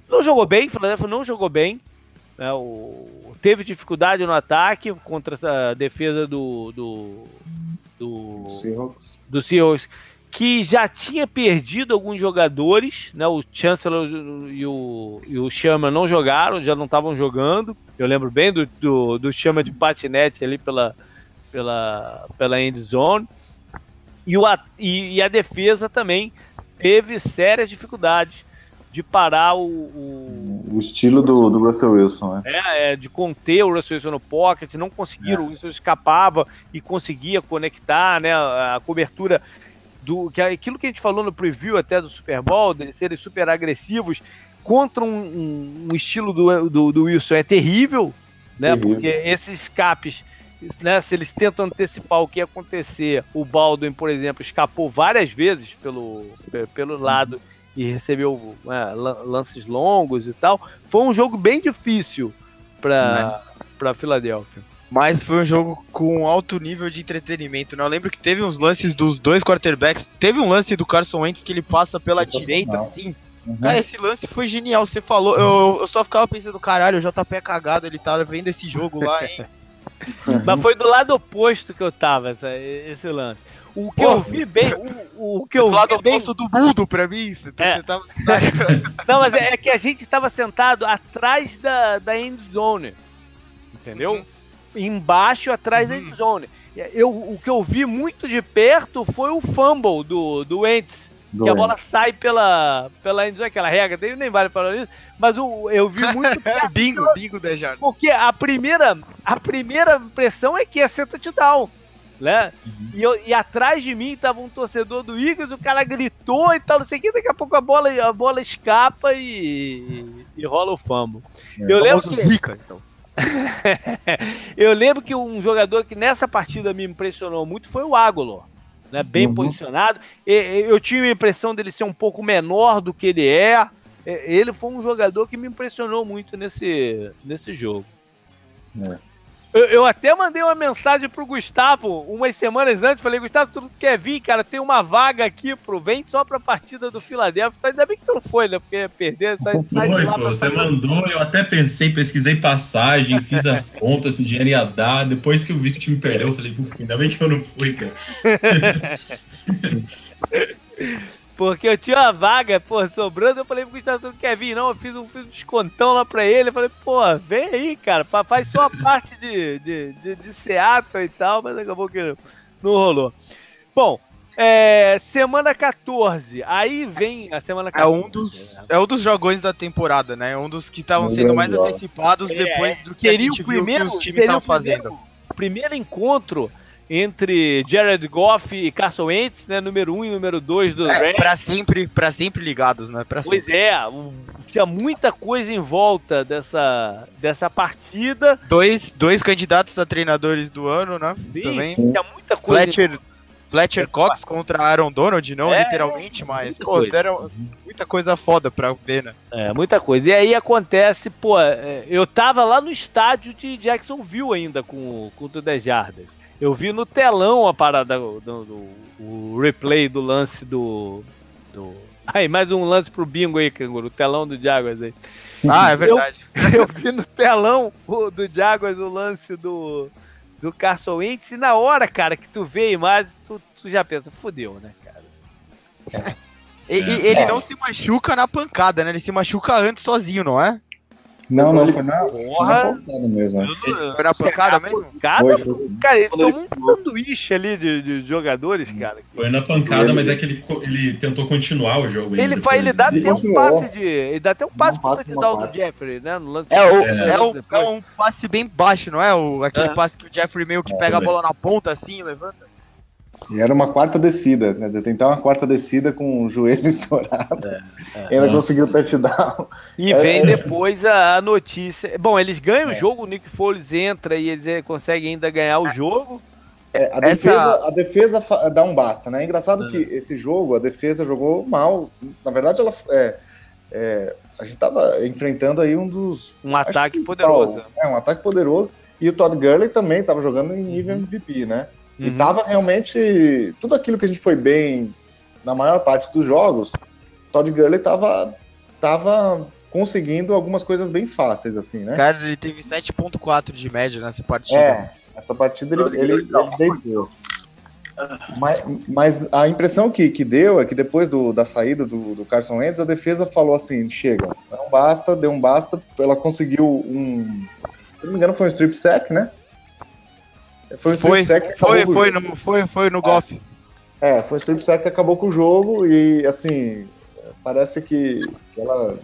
Não jogou bem, o Philadelphia não jogou bem. né, o- teve dificuldade no ataque contra a defesa do. do, do Seahawks. do Seahawks, que já tinha perdido alguns jogadores, né? O Chancellor e o, e o Chama não jogaram, já não estavam jogando. Eu lembro bem do, do, do Chama de patinete ali pela, pela, pela end zone. E, o, e, e a defesa também teve sérias dificuldades de parar o, o- O estilo do, do Russell Wilson, né? é, é, de conter o Russell Wilson no pocket, não conseguiram, o Wilson escapava e conseguia conectar, né, a, cobertura do que aquilo que a gente falou no preview até do Super Bowl, deles serem super agressivos contra um, um- um estilo do, do, do Wilson é terrível, né, Terrível. porque esses escapes né, se eles tentam antecipar o que ia acontecer, o Baldwin, por exemplo, escapou várias vezes pelo, pe- pelo lado e recebeu é, lan- lances longos e tal. Foi um jogo bem difícil para para Filadélfia. Mas foi um jogo com alto nível de entretenimento, né? Eu lembro que teve uns lances dos dois quarterbacks. Teve um lance do Carson Wentz que ele passa pela Sensacional. direita, assim. Uhum. Cara, esse lance foi genial. Você falou, eu, eu só ficava pensando, caralho, o JP é cagado, ele tá vendo esse jogo lá, hein? [laughs] Mas foi do lado oposto que eu tava essa- esse lance. O que Pô. eu vi bem, o, o que eu Do lado vi bem, oposto do mundo pra mim. Você, É. você tava... [laughs] não, mas é, é que a gente estava sentado atrás da, da end zone, entendeu? Embaixo, atrás da Uhum. end zone. Eu, o que eu vi muito de perto foi o fumble do, do Wentz. Que a bola sai pela, pela end zone, aquela regra, nem vale falar isso, mas o, eu vi muito [laughs] perto, bingo, bingo da porque a primeira, a primeira impressão é que ia ser touchdown, né? E, eu- e atrás de mim tava um torcedor do Eagles, o cara gritou e tal, não sei o que, daqui a pouco a bola, a bola escapa e, e rola o fumble. Eu lembro que, Zica, então. [laughs] eu lembro que um jogador que nessa partida me impressionou muito foi o Agolor. Né, bem Uhum. posicionado. Eu tinha a impressão dele ser um pouco menor do que ele é. Ele foi um jogador que me impressionou muito nesse, nesse jogo. É. Eu, eu até mandei uma mensagem pro Gustavo umas semanas antes. Falei, Gustavo, tu não quer vir, cara? Tem uma vaga aqui pro. Vem só pra partida do Philadelphia. Ainda bem que tu não foi, né? Porque perder. Sai, sai de Foi, pô, você mandou, eu até pensei, pesquisei passagem, fiz as contas, se o dinheiro ia dar. Depois que eu vi que o time perdeu, eu falei, "Pô, ainda bem que eu não fui, cara. [laughs] Porque eu tinha uma vaga, pô, sobrando. Eu falei pro Gustavo, tu não quer vir, não? Eu fiz um, fiz um descontão lá pra ele. Eu falei, pô, vem aí, cara. fa- Faz só a parte de, de, de, de Seattle e tal, mas acabou que não rolou. Bom, é, semana 14. Aí vem a semana É 14. um dos, né? é um dos jogões da temporada, né? É um dos que estavam sendo mais antecipados É, depois do que a gente o viu primeiro, que os times estavam o primeiro- fazendo. primeiro encontro entre Jared Goff e Carson Wentz, né? Número 1 um e número 2 do É, Rams. pra sempre, pra sempre ligados, né? Pra sempre. Pois é, o- tinha muita coisa em volta dessa, dessa partida. Dois, dois candidatos a treinadores do ano, né? Sim, Também. tinha muita coisa. Fletcher, Fletcher Cox contra Aaron Donald, não É, literalmente, mas muita pô, coisa. era muita coisa foda pra ver, né? É, muita coisa. E aí acontece, pô, é, eu tava lá no estádio de Jacksonville ainda com, o- com o do 10 Jardas. Eu vi no telão a parada, do, do- o replay do lance do, do... [laughs] Aí, mais um lance pro bingo aí, Canguru, o telão do Jaguars aí. Ah, é verdade. [laughs] Eu vi no telão o, do Jaguars o lance do, do Carson Wentz e na hora, cara, que tu vê a imagem, tu, tu já pensa, fudeu, né, cara? E, e ele não se machuca na pancada, né? Ele se machuca antes sozinho, não é? Não, não, foi na, foi Porra. na pancada mesmo. acho. Foi na pancada mesmo? Cada, Foi, foi. cara, ele ele tomou um sanduíche ali de, de jogadores, cara. Foi na pancada, mas é que ele, ele tentou continuar o jogo. ainda Ele, faz, ele dá né? até um passe de. Ele dá até um passe pro touchdown do. Jeffrey, né? No lance É, o, É. é, o- é um passe bem baixo, não é? O, aquele É. passe que o Jeffrey meio que pega a é. bola na ponta assim, levanta. E era uma quarta descida, quer dizer, tentar uma quarta descida com o joelho [laughs] estourado. é. Ainda Nossa. conseguiu touchdown. E É, vem é. depois a, a notícia. Bom, eles ganham o É. jogo, o Nick Foles entra e eles eh, conseguem ainda ganhar o jogo. É, a, Essa- defesa, a defesa dá um basta, né? É engraçado É. que esse jogo, a defesa jogou mal. Na verdade, ela é, é, a gente tava enfrentando aí um dos. Um ataque que poderoso. É, um ataque poderoso. E o Todd Gurley também tava jogando em nível MVP, né? E Uhum. tava realmente. Tudo aquilo que a gente foi bem na maior parte dos jogos, Todd Gurley tava, tava conseguindo algumas coisas bem fáceis, assim, né? Cara, ele teve 7.4 de média nessa partida. É, essa partida ele, ele, ele deitou. Mas, mas a impressão que, que deu é que depois do- da saída do, do Carson Wentz, a defesa falou assim: chega, não basta, deu um basta. Ela conseguiu um. Se não me engano, foi um strip sack, né? Foi um strip Foi, sack que foi, foi, no, foi, foi no golfe. É, foi um strip sack que acabou com o jogo e, assim, parece que, que ela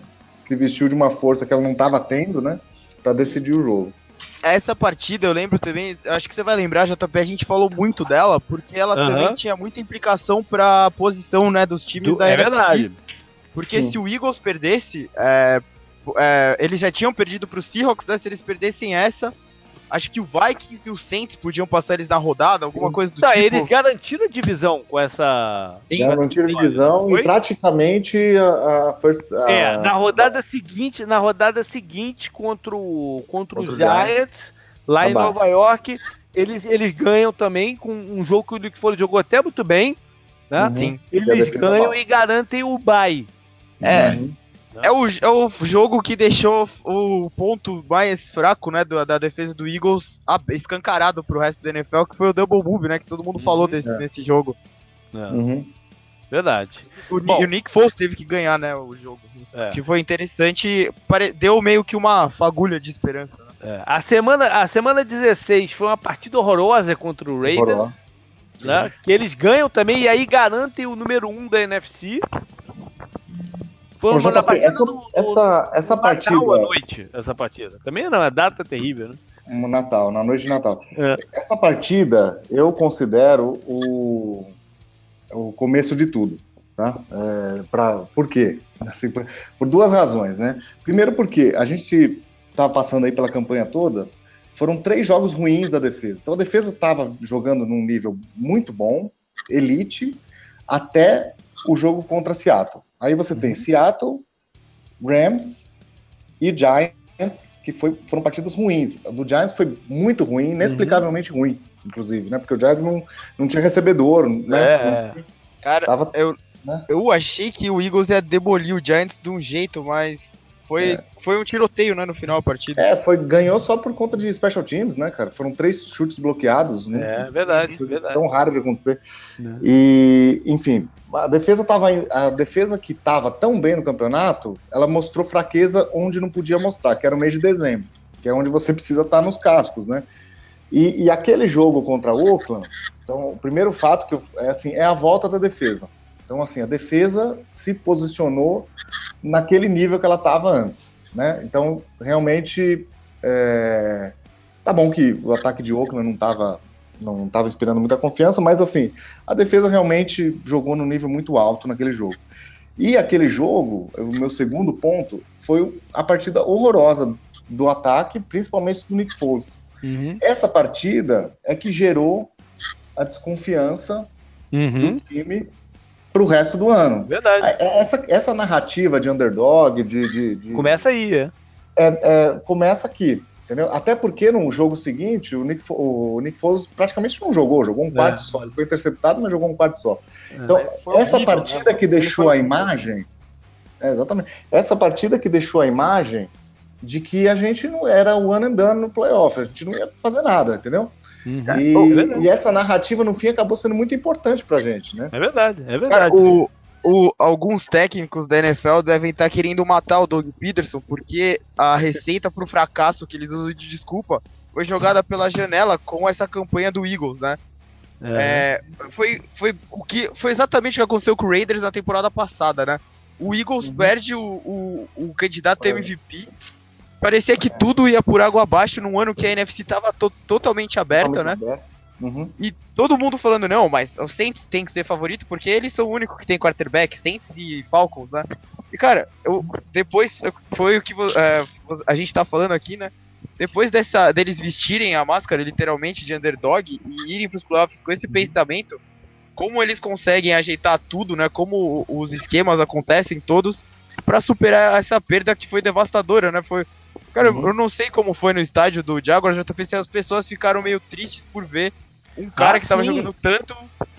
que vestiu de uma força que ela não estava tendo, né? Pra decidir o jogo. Essa partida eu lembro também, acho que você vai lembrar, JP, a gente falou muito dela, porque ela também tinha muita implicação pra posição, né, dos times Do- da é NFC. verdade. Porque Sim. se o Eagles perdesse, é, é, eles já tinham perdido pro Seahawks, né? Se eles perdessem essa, acho que o Vikings e o Saints podiam passar eles na rodada, alguma Sim. coisa do Tá, tipo. eles garantiram a divisão com essa. Sim, Garantiram divisão Foi? e praticamente a, a first. a- É, na rodada seguinte, na rodada seguinte contra o contra, Contra os o Giants. Giants, lá em Tá Nova York, eles, eles ganham também com um jogo que o Nick Foley jogou até muito bem, né? Uhum. Sim. E a Eles ganham mal. e garantem o bye. É. Uhum. É o, é o jogo que deixou o ponto mais fraco, né, do- da defesa do Eagles escancarado pro resto da NFL, que foi o double move, né, que todo mundo falou desse, é. nesse jogo. Uhum. Verdade. O, Bom. e o Nick Foles teve que ganhar, né, o jogo. É. Que foi interessante, pare- deu meio que uma fagulha de esperança. Né? É, A, semana, a semana 16 foi uma partida horrorosa contra o Raiders, né? Que eles ganham também e aí garantem o número 1 da NFC. Foi uma JP, partida essa, do- do- essa, essa do partida. Natal à noite, essa partida. Também não, a data é terrível, né? No Natal, na noite de Natal. É. Essa partida eu considero o, o começo de tudo. Tá? É, pra, por quê? [laughs] Assim, por, por duas razões, né? Primeiro porque a gente tá passando aí pela campanha toda, foram três jogos ruins da defesa. Então a defesa estava jogando num nível muito bom, elite, até o jogo contra Seattle. Aí você tem Seattle, Rams e Giants, que foi, foram partidas ruins. A do Giants foi muito ruim, inexplicavelmente ruim, inclusive, né? Porque o Giants não, não tinha recebedor, né? É, é. Cara, Tava, eu, né? eu achei que o Eagles ia demolir o Giants de um jeito, mas foi, É. foi um tiroteio, né, no final da partida. É, foi, ganhou só por conta de special teams, né, cara? Foram três chutes bloqueados. não- É, verdade, Foi verdade. tão raro de acontecer. Né. E, enfim, a defesa tava, a defesa que estava tão bem no campeonato, ela mostrou fraqueza onde não podia mostrar, que era o mês de dezembro, que é onde você precisa estar nos cascos, né? E, e aquele jogo contra o Oakland, então, o primeiro fato que eu, é assim, é a volta da defesa. Então, assim, a defesa se posicionou naquele nível que ela estava antes, né? Então, realmente, é, tá bom que o ataque de Oakland não estava não estava inspirando muita confiança, mas assim, a defesa realmente jogou no nível muito alto naquele jogo. E aquele jogo, o meu segundo ponto, foi a partida horrorosa do ataque, principalmente do Nick Foles. Uhum. Essa partida é que gerou a desconfiança Uhum. do time para o resto do ano. Verdade. Essa, essa narrativa de underdog, de, de- de- Começa aí, é. é, começa aqui, entendeu? Até porque no jogo seguinte, o Nick, o Nick Foles praticamente não jogou, jogou um quarto só. Ele foi interceptado, mas jogou um quarto só. Então, Mas foi essa horrível, partida né? que deixou a imagem. É, exatamente. Essa partida que deixou a imagem de que a gente não era o ano andando no playoff, a gente não ia fazer nada, entendeu? Uhum. E, É verdade. e essa narrativa, no fim, acabou sendo muito importante pra gente, né? É verdade, é Cara, verdade. o, o- alguns técnicos da NFL devem estar querendo matar o Doug Peterson, porque a receita pro fracasso que eles usam de desculpa foi jogada pela janela com essa campanha do Eagles, né? É, foi, foi, o que, foi exatamente o que aconteceu com o Raiders na temporada passada, né? O Eagles Uhum. perde o, o, o candidato MVP. Parecia que tudo ia por água abaixo num ano que a NFC tava to- totalmente aberta, né? Aberto. Uhum. E todo mundo falando, não, mas o Saints tem que ser favorito porque eles são o único que tem quarterback, Saints e Falcons, né? E cara, eu, depois foi o que é, a gente tá falando aqui, né? depois dessa deles vestirem a máscara literalmente de underdog e irem pros playoffs com esse pensamento, como eles conseguem ajeitar tudo, né? Como os esquemas acontecem todos pra superar essa perda que foi devastadora, né? Foi Cara, eu- eu não sei como foi no estádio do Jaguars, eu tô pensando, as pessoas ficaram meio tristes por ver um cara Ah, que tava sim. jogando tanto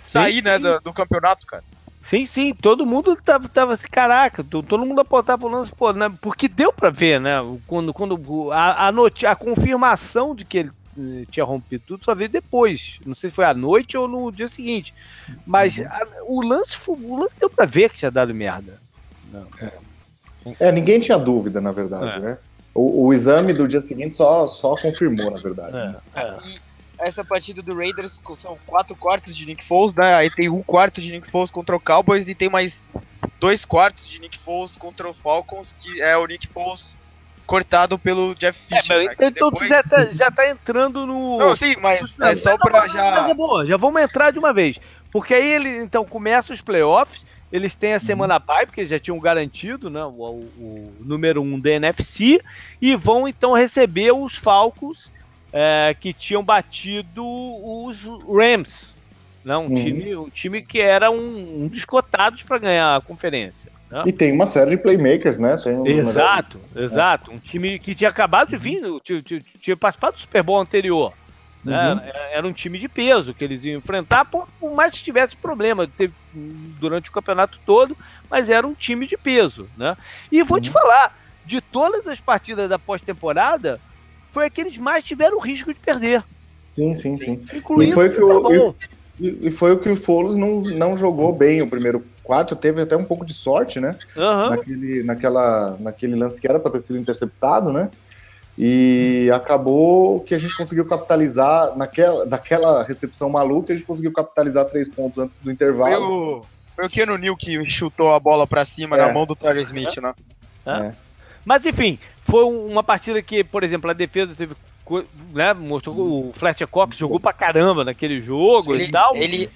sair, né, sim. do, do campeonato, cara. Sim, sim, todo mundo tava, tava assim, caraca, to- todo mundo apontava pro lance, pô, né? Porque deu pra ver, né? Quando, quando a, a, noti- a confirmação de que ele eh, tinha rompido tudo só veio depois. Não sei se foi à noite ou no dia seguinte. Mas a- o, lance, o lance deu pra ver que tinha dado merda. É, ninguém tinha dúvida, na verdade, É. né? O, o exame do dia seguinte só, só confirmou, na verdade. né? É, é. E essa partida do Raiders são quatro quartos de Nick Foles, né? Aí tem um quarto de Nick Foles contra o Cowboys e tem mais dois quartos de Nick Foles contra o Falcons, que é o Nick Foles cortado pelo Jeff É, Fisher. mas né? então, então tu depois- já tá, já tá entrando no. Não, sim, mas é só pra já... Mas é boa, já vamos entrar de uma vez. Porque aí ele, então, começa os playoffs, eles têm a semana bye, porque eles já tinham garantido, né, o, o- o número 1 um da NFC, e vão então receber os Falcons, é, que tinham batido os Rams. Né, um, Uhum. time, um time que era um, um dos cotados para ganhar a conferência. né? E tem uma série de playmakers, né? Tem dos melhores- Exato, exato. Um time que tinha acabado de vir, tinha, participado do Super Bowl anterior. né? Uhum. Era- Era um time de peso que eles iam enfrentar, por, por mais que tivesse problema teve, durante o campeonato todo, mas era um time de peso. Né? E vou te Uhum. falar, de todas as partidas da pós-temporada, foi a que eles mais tiveram risco de perder. Sim, sim, sim. Incluindo E foi que o-. E, e foi o que o Foles não, não jogou bem o primeiro quarto, teve até um pouco de sorte, né? Aham. Naquele, naquela, naquele lance que era para ter sido interceptado, né? E acabou que a gente conseguiu capitalizar naquela daquela recepção maluca, a gente conseguiu capitalizar três pontos antes do Foi intervalo. o, foi o Keanu Neal que chutou a bola pra cima É. na mão do Tyler Smith, né? Mas enfim, foi um- uma partida que, por exemplo, a defesa teve. Né, mostrou o Fletcher Cox jogou pra caramba naquele jogo Ele, e tal. ele-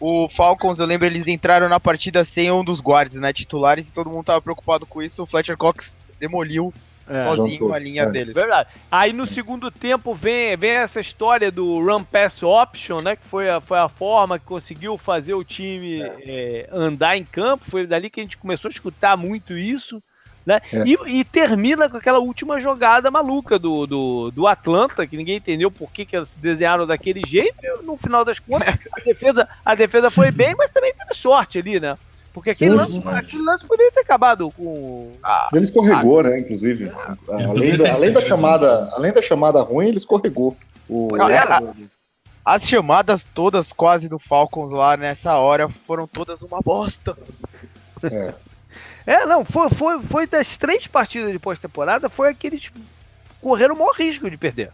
o Falcons, eu lembro, eles entraram na partida sem um dos guards, né, titulares, e todo mundo tava preocupado com isso. O Fletcher Cox demoliu É, sozinho juntou. a linha É. deles. verdade. Aí no segundo tempo vem, vem essa história do Run Pass Option, né? Que foi a, foi a forma que conseguiu fazer o time é, andar em campo. Foi dali que a gente começou a escutar muito isso. Né? É. E, e termina com aquela última jogada maluca do, do, do Atlanta, que ninguém entendeu por que, que elas se desenharam daquele jeito. E no final das contas, a defesa, a defesa foi bem, mas também teve sorte ali, né? Porque aquele, Sim, lance, aquele lance poderia ter acabado com. Ele escorregou, né? Inclusive, além da, além da chamada, além da chamada ruim, ele escorregou. O, As chamadas todas quase do Falcons lá nessa hora foram todas uma bosta. É, não, foi, foi, foi das três partidas de pós-temporada, foi aqueles correram o maior risco de perder.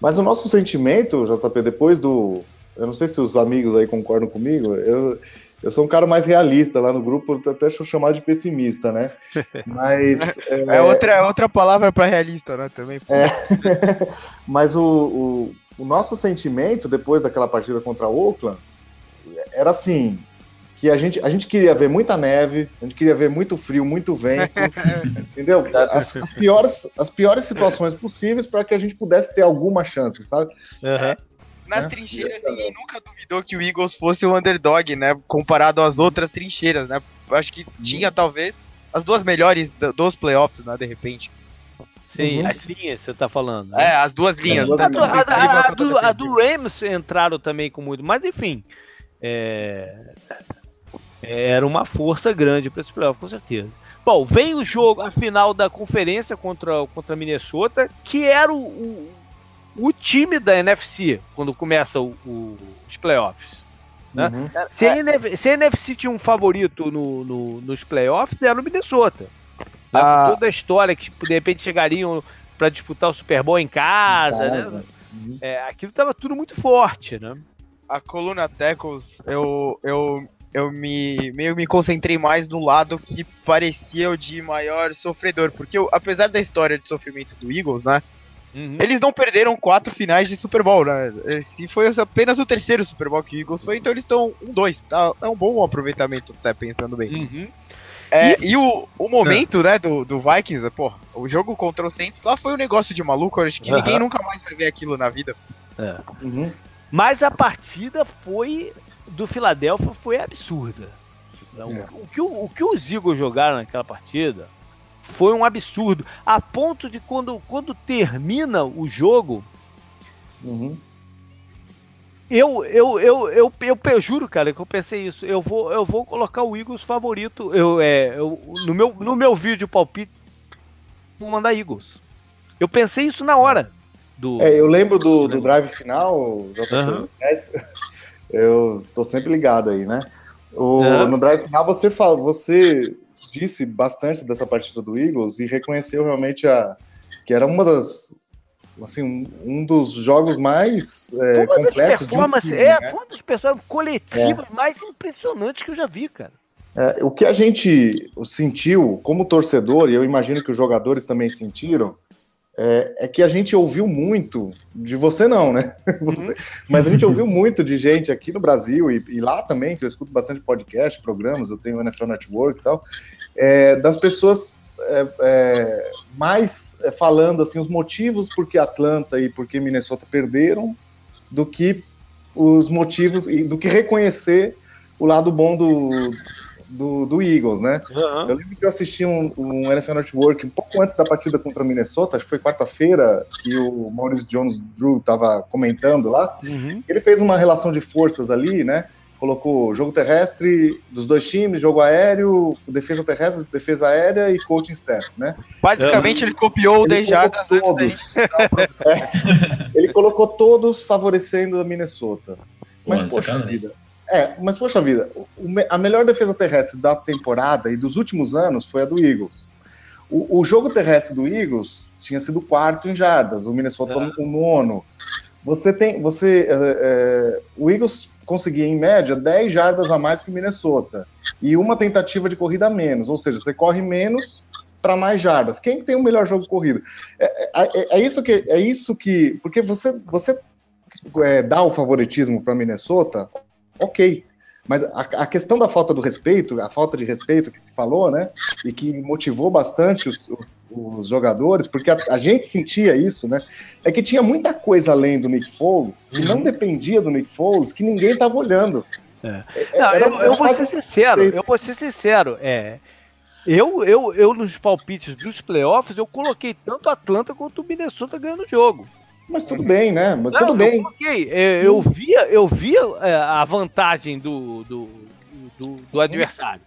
Mas o nosso sentimento, JP, depois do. Eu não sei se os amigos aí concordam comigo, eu, eu sou um cara mais realista lá no grupo, até sou chamado de pessimista, né? [laughs] Mas. É, outra, é outra palavra pra realista, né, também. pô. [laughs] Mas o, o, o nosso sentimento depois daquela partida contra o Oakland era assim. Que a gente, a gente queria ver muita neve, a gente queria ver muito frio, muito vento, [laughs] entendeu? As, as piores, as piores situações possíveis para que a gente pudesse ter alguma chance, sabe? Nas É, trincheiras, ninguém nunca duvidou que o Eagles fosse o underdog, né? Comparado às outras trincheiras, né? Eu Acho que tinha, talvez, as duas melhores do- dos playoffs, né? De repente. Sim, Uhum. as linhas você tá falando. né? É, as duas linhas. duas A, do, a- a- a do, do Rams entraram também com muito, mas enfim. é, era uma força grande para esse playoff, com certeza. Bom, vem o jogo, a final da conferência contra, contra Minnesota, que era o, o, o time da NFC quando começa o- o- os playoffs. Né? Uhum. Se a, NF se a NFC tinha um favorito no, no- nos playoffs, era o Minnesota. Né? Ah. Com toda a história que de repente chegariam para disputar o Super Bowl em casa, né? Casa. Uhum. É, aquilo tava tudo muito forte, né? a coluna Tackles, eu, eu, eu me meio me concentrei mais no lado que parecia o de maior sofredor, porque eu- apesar da história de sofrimento do Eagles, né, eles não perderam quatro finais de Super Bowl, né, esse foi apenas o terceiro Super Bowl que o Eagles foi, então eles estão um dois, tá, é um bom aproveitamento até pensando bem. Uhum. É, e o, o momento, né, do, do Vikings, pô, o jogo contra o Saints lá foi um negócio de maluco, eu acho que Aham. ninguém nunca mais vai ver aquilo na vida. Uhum. Mas a partida foi do Philadelphia foi absurda. O, É. o que, o, o que os Eagles jogaram naquela partida foi um absurdo. A ponto de quando, quando termina o jogo, Uhum. eu, eu, eu, eu, eu, eu juro, cara, que eu pensei isso. Eu vou, eu vou colocar o Eagles favorito. Eu, é, eu, no, meu, no meu vídeo palpite, vou mandar Eagles. Eu pensei isso na hora. Do, É, eu lembro do, do drive final, JP, Aham. [laughs] eu tô sempre ligado aí, né? O, Aham. No drive final você fala, você disse bastante dessa partida do Eagles e reconheceu realmente a que era uma das assim um, um dos jogos mais é, completos de um performances, time, é, né? uma das pessoas coletivas mais impressionantes que eu já vi, cara. É, o que a gente sentiu como torcedor, e eu imagino que os jogadores também sentiram, é, é que a gente ouviu muito, de você não, né? [laughs] Você- mas a gente ouviu muito de gente aqui no Brasil e, e lá também, que eu escuto bastante podcast, programas, eu tenho o NFL Network e tal, é, das pessoas é, é, mais é, falando assim os motivos por que Atlanta e por que Minnesota perderam do que os motivos e do que reconhecer o lado bom do, do, do Eagles, né? Eu lembro que eu assisti um, um NFL Network um pouco antes da partida contra a Minnesota, acho que foi quarta-feira, que o Maurice Jones Drew estava comentando lá. Uhum. Ele fez uma relação de forças ali, né? Colocou jogo terrestre dos dois times, jogo aéreo, defesa terrestre, defesa aérea e coaching staff, né? Basicamente, ele copiou o Ele 10 jardas colocou antes da todos. [laughs] É. ele colocou todos favorecendo a Minnesota. Mas, Pô, poxa vida. É, mas poxa vida, a melhor defesa terrestre da temporada e dos últimos anos foi a do Eagles. O, o jogo terrestre do Eagles tinha sido quarto em jardas, o Minnesota o nono. Você tem, você, é, é, o Eagles conseguia em média 10 jardas a mais que o Minnesota e uma tentativa de corrida a menos, ou seja, você corre menos para mais jardas. Quem que tem o melhor jogo corrido? É, é- é- é isso que é isso que porque você você é, dá o favoritismo para Minnesota, ok. Mas a, a questão da falta do respeito, a falta de respeito que se falou, né? E que motivou bastante os, os- os jogadores, porque a, a gente sentia isso, né? É que tinha muita coisa além do Nick Foles, que não dependia do Nick Foles, que ninguém estava olhando. É. É- Não, era- eu, eu vou ser sincero, eu vou ser sincero. É, eu, eu, eu nos palpites dos playoffs, eu coloquei tanto Atlanta quanto o Minnesota ganhando o jogo. Mas tudo bem, né? Mas Não, tudo eu bem. é, eu via, eu via é, a vantagem do, do, do, do adversário.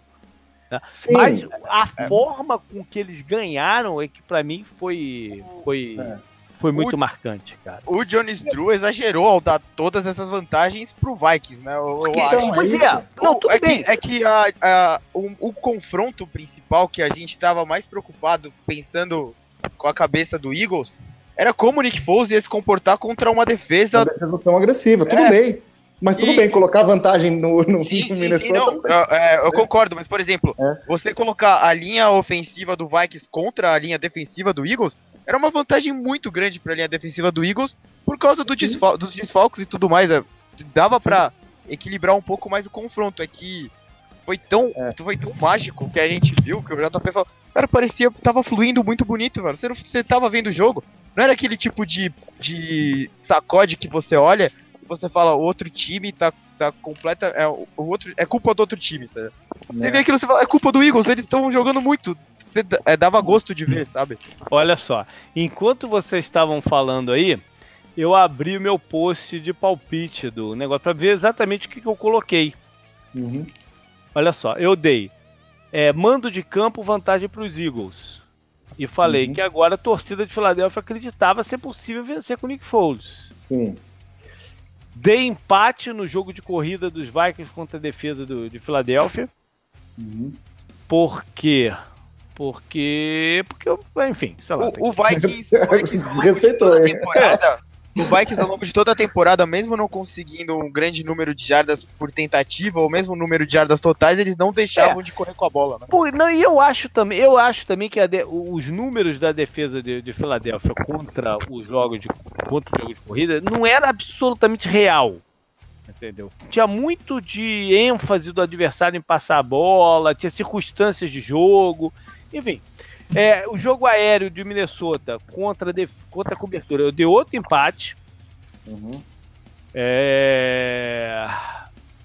Sim, Mas a forma com que eles ganharam é que pra mim foi, foi, É. foi muito marcante, cara. O Jones Drew exagerou ao dar todas essas vantagens pro Vikings, né? Eu, eu acho. pois isso. é, não, O- tudo é, bem. que, é que a, a- o, o confronto principal que a gente tava mais preocupado pensando com a cabeça do Eagles era como o Nick Foles ia se comportar contra uma uma defesa. defesa tão agressiva, tudo É. bem. Mas tudo E- bem, colocar vantagem no, no Sim, Minnesota. sim, não. Eu, é, eu concordo, mas por exemplo, É. você colocar a linha ofensiva do Vikings contra a linha defensiva do Eagles era uma vantagem muito grande pra linha defensiva do Eagles por causa do desfal- dos desfalques e tudo mais. é. Dava pra equilibrar um pouco mais o confronto. É que foi tão, É. foi tão mágico que a gente viu que o JP falou. Cara, parecia tava fluindo muito bonito, velho. Você, não, você tava vendo o jogo. Não era aquele tipo de, de sacode que você olha e você fala, o outro time tá, tá completa. É, o outro, é culpa do outro time, tá? Você né? vê aquilo, você fala, é culpa do Eagles, eles estão jogando muito. Você, é, dava gosto de ver, sabe? Olha só, enquanto vocês estavam falando aí, eu abri o meu post de palpite do negócio pra ver exatamente o que, que eu coloquei. Uhum. Olha só, eu dei é, mando de campo vantagem para os Eagles. E falei Uhum. que agora a torcida de Filadélfia acreditava ser possível vencer com o Nick Foles. Sim. Dei empate no jogo de corrida dos Vikings contra a defesa do- de Filadélfia. Uhum. Por quê? Porque. Porque, enfim, sei lá. O, Vikings, [laughs] o Vikings Respeitou, hein? O Vikings ao longo de toda a temporada, mesmo não conseguindo um grande número de jardas por tentativa, ou mesmo um número de jardas totais, eles não deixavam de correr com a bola, né? Pô, não, e eu acho também, eu acho também que a de- os números da defesa de, de Filadélfia contra os jogos de contra o jogo de corrida não era absolutamente real. Entendeu? Tinha muito de ênfase do adversário em passar a bola, tinha circunstâncias de jogo, enfim. É, o jogo aéreo de Minnesota contra, def- contra a cobertura, eu dei outro empate. Uhum. É...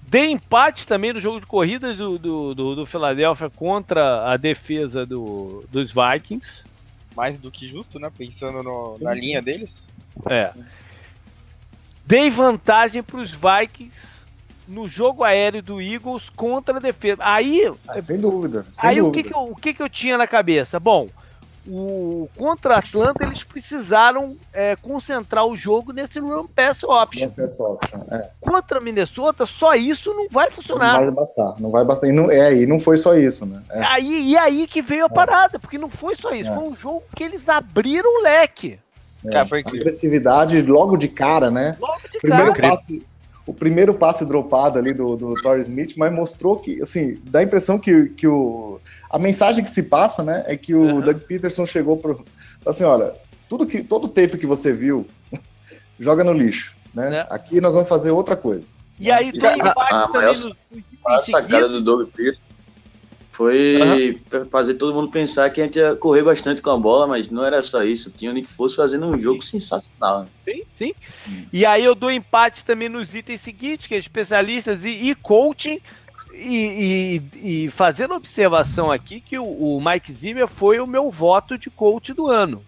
Dei empate também no jogo de corridas do, do, do, do Philadelphia contra a defesa do, dos Vikings. Mais do que justo, né? Pensando no- na linha deles. É. Dei vantagem para os Vikings no jogo aéreo do Eagles contra a defesa. Aí, Ah, sem dúvida. Sem aí o, dúvida. que, que, eu, o que, que eu tinha na cabeça? Bom, o contra a Atlanta eles precisaram é, concentrar o jogo nesse run pass option. Não pass option, é. Contra Minnesota, só isso não vai Não funcionar. vai bastar, não vai bastar. E não, é, e não foi só isso, né? É. Aí, e aí que veio a parada, porque não foi só isso, É. foi um jogo que eles abriram o leque. É. Incrível. Agressividade logo de cara, né? Logo de Primeiro cara. passe, o primeiro passe dropado ali do, do Torrey Smith, mas mostrou que, assim, dá a impressão que, que o, a mensagem que se passa, né, é que o Uhum. Doug Peterson chegou pro, assim, olha, tudo que, todo o tape que você viu, [laughs] joga no lixo, né? Né? Aqui nós vamos fazer outra coisa. E aí, E do a- empate a também maior nos itens A sacada do Doug Peterson foi pra fazer todo mundo pensar que a gente ia correr bastante com a bola, mas não era só isso. Tinha o Nick Fosse fazendo um jogo sensacional. né? Sim, sim. E aí eu dou empate também nos itens seguintes, que é especialistas e, e coaching. E, e- e fazendo observação aqui que o, o Mike Zimmer foi o meu voto de coach do ano.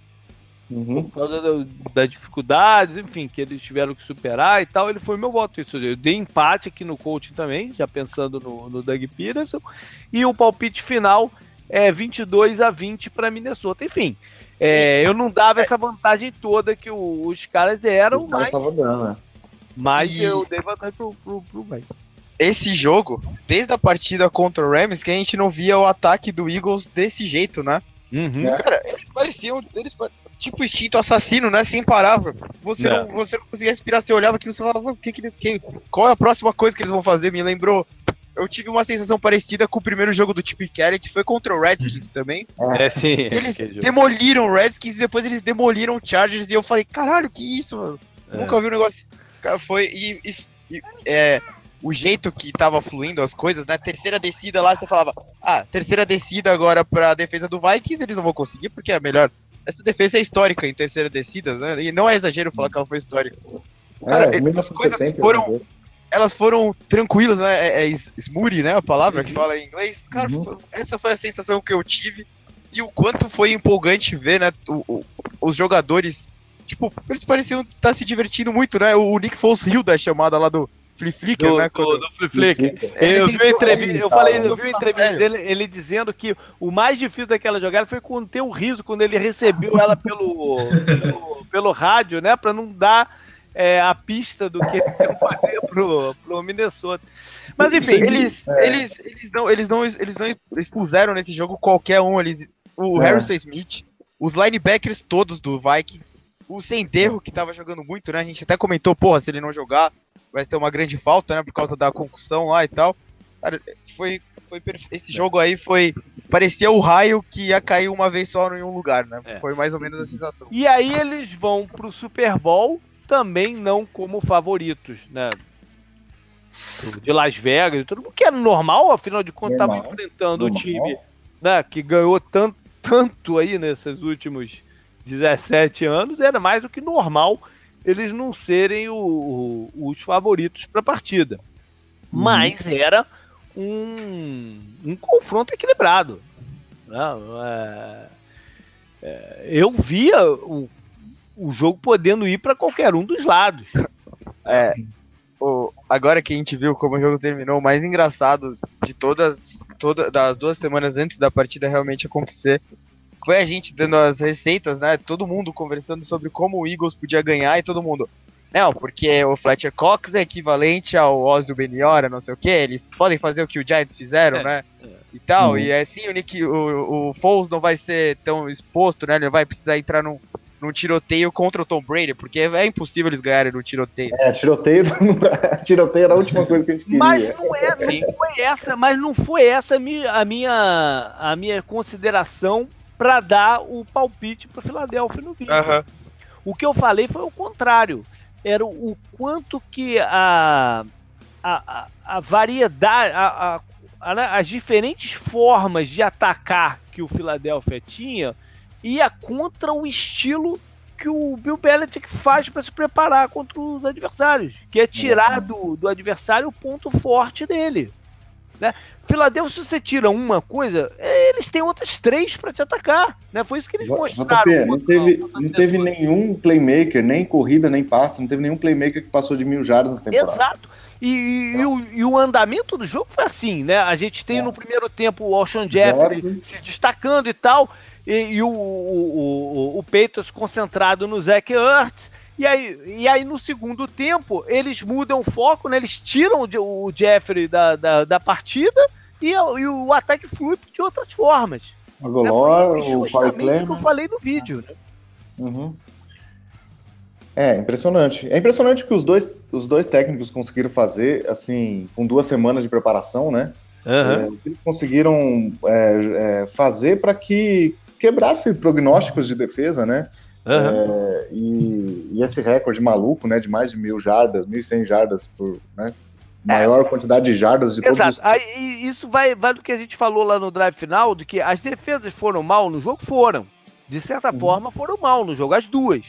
Uhum. Por causa da- das dificuldades, enfim, que eles tiveram que superar e tal, ele foi meu voto. Isso, Eu dei empate aqui no coaching também, já pensando no, no Doug Peterson. E o palpite final é 22 a 20 para Minnesota. Enfim, é, eu não dava essa vantagem toda que o- os caras deram, Os caras mas, dando, né? mas E- eu dei vantagem pro, pro, pro Vikings. Esse jogo, desde a partida contra o Rams, que a gente não via o ataque do Eagles desse jeito, né? Uhum. É. Cara, eles pareciam. Eles, tipo instinto assassino, né? Sem parar. Você, É. não, você não conseguia respirar, você olhava aquilo e você falava, o que que, que- qual é a próxima coisa que eles vão fazer? Me lembrou. Eu tive uma sensação parecida com o primeiro jogo do Chip Kelly, que foi contra o Redskins também. É sim. Eles jogo. demoliram o Redskins e depois eles demoliram o Chargers e eu falei, caralho, que isso, mano? É. Nunca ouvi um negócio. Cara, foi. E, e- e, é, o jeito que tava fluindo as coisas, né? Terceira descida lá, você falava, ah, terceira descida agora pra defesa do Vikings, eles não vão conseguir, porque é melhor. Essa defesa é histórica em terceira descida, né? E não é exagero falar que ela foi histórica. Cara, é, as 1970, coisas foram-? Elas foram tranquilas, né? É, é smoothie, né? A palavra que fala em inglês. Cara, Uhum. foi- essa foi a sensação que eu tive. E o quanto foi empolgante ver, né? o- o- os jogadores. Tipo, eles pareciam estar se divertindo muito, né? O Nick Foles riu da chamada lá do Flea Flicker, do, né? do, do Flip Flicker. Ele Eu vi, entrevista, ele eu, falei, eu vi a entrevista Sério? dele, ele dizendo que o mais difícil daquela jogada foi conter o riso quando ele recebeu ela pelo, pelo, pelo rádio, né? Pra não dar é, a pista do que eles iam fazer pro, pro Minnesota. Mas enfim, eles, É. eles, eles, não, eles, não, eles não expuseram nesse jogo qualquer um. Eles, o É. Harrison Smith, os linebackers todos do Vikings, o Senderro, que tava jogando muito, né? A gente até comentou, porra, se ele não jogar, vai ser uma grande falta, né? Por causa da concussão lá e tal. Cara, foi. foi perfe- Esse jogo aí foi. Parecia o raio que ia cair uma vez só em um lugar, né? É. Foi mais ou menos a sensação. E aí eles vão pro Super Bowl também não como favoritos, né? De Las Vegas e tudo, o que era normal, afinal de contas, estava Normal. enfrentando o Normal. time né, que ganhou tanto, tanto aí nesses últimos 17 anos, era mais do que normal eles não serem o- o- os favoritos para a partida. Mas era um, um confronto equilibrado. né? É, é, eu via o, o jogo podendo ir para qualquer um dos lados. É, o, agora que a gente viu como o jogo terminou, o mais engraçado de todas, toda, das duas semanas antes da partida realmente acontecer foi a gente dando as receitas, né? Todo mundo conversando sobre como o Eagles podia ganhar e todo mundo. Não, porque o Fletcher Cox é equivalente ao Oz do Beniora, não sei o que, eles podem fazer o que o Giants fizeram, É, né? E tal, Uhum. e assim o Nick, o, o Foles não vai ser tão exposto, né? Ele não vai precisar entrar num, num tiroteio contra o Tom Brady, porque é impossível eles ganharem no tiroteio. É, tiroteio, [laughs] tiroteio era a última coisa que a gente queria. Mas não, é, não foi essa, mas não foi essa a minha, a minha, a minha consideração para dar o palpite para Filadélfia no vídeo. Aham. O que eu falei foi o contrário. Era o quanto que a, a, a, variedade, a, a- a- né, as diferentes formas de atacar que o Philadelphia tinha ia contra o estilo que o Bill Belichick faz para se preparar contra os adversários, que é tirar do, do adversário o ponto forte dele. Né? Philadelphia, se você tira uma coisa, eles têm outras três para te atacar. Né? Foi isso que eles mostraram. JP, não teve, não teve nenhum playmaker, nem corrida, nem passe, não teve nenhum playmaker que passou de mil jardas na temporada. Exato. E, e o, e o andamento do jogo foi assim, né? A gente tem É. no primeiro tempo o Alshon Jeffrey se destacando e tal, e, e o, o, o, o Patriots concentrado no Zach Ertz. E aí, e aí no segundo tempo eles mudam o foco, né? Eles tiram o, Je- o Jeffrey da, da, da partida e, o- e o ataque flui de outras formas. A né? O justamente o que eu falei no vídeo. Né? Uhum. É, impressionante. É impressionante o que os dois, os dois técnicos conseguiram fazer, assim, com duas semanas de preparação, né? É, o que eles conseguiram é, é, fazer para que quebrasse prognósticos de defesa, né? Aham. É, e, e esse recorde maluco, né, de mais de mil jardas, 1.100 jardas por, né, maior quantidade de jardas de todos Exato. os... Aí, e isso vai, vai do que a gente falou lá no drive final, de que as defesas foram mal no jogo, foram. De certa Uhum. forma, foram mal no jogo, as duas.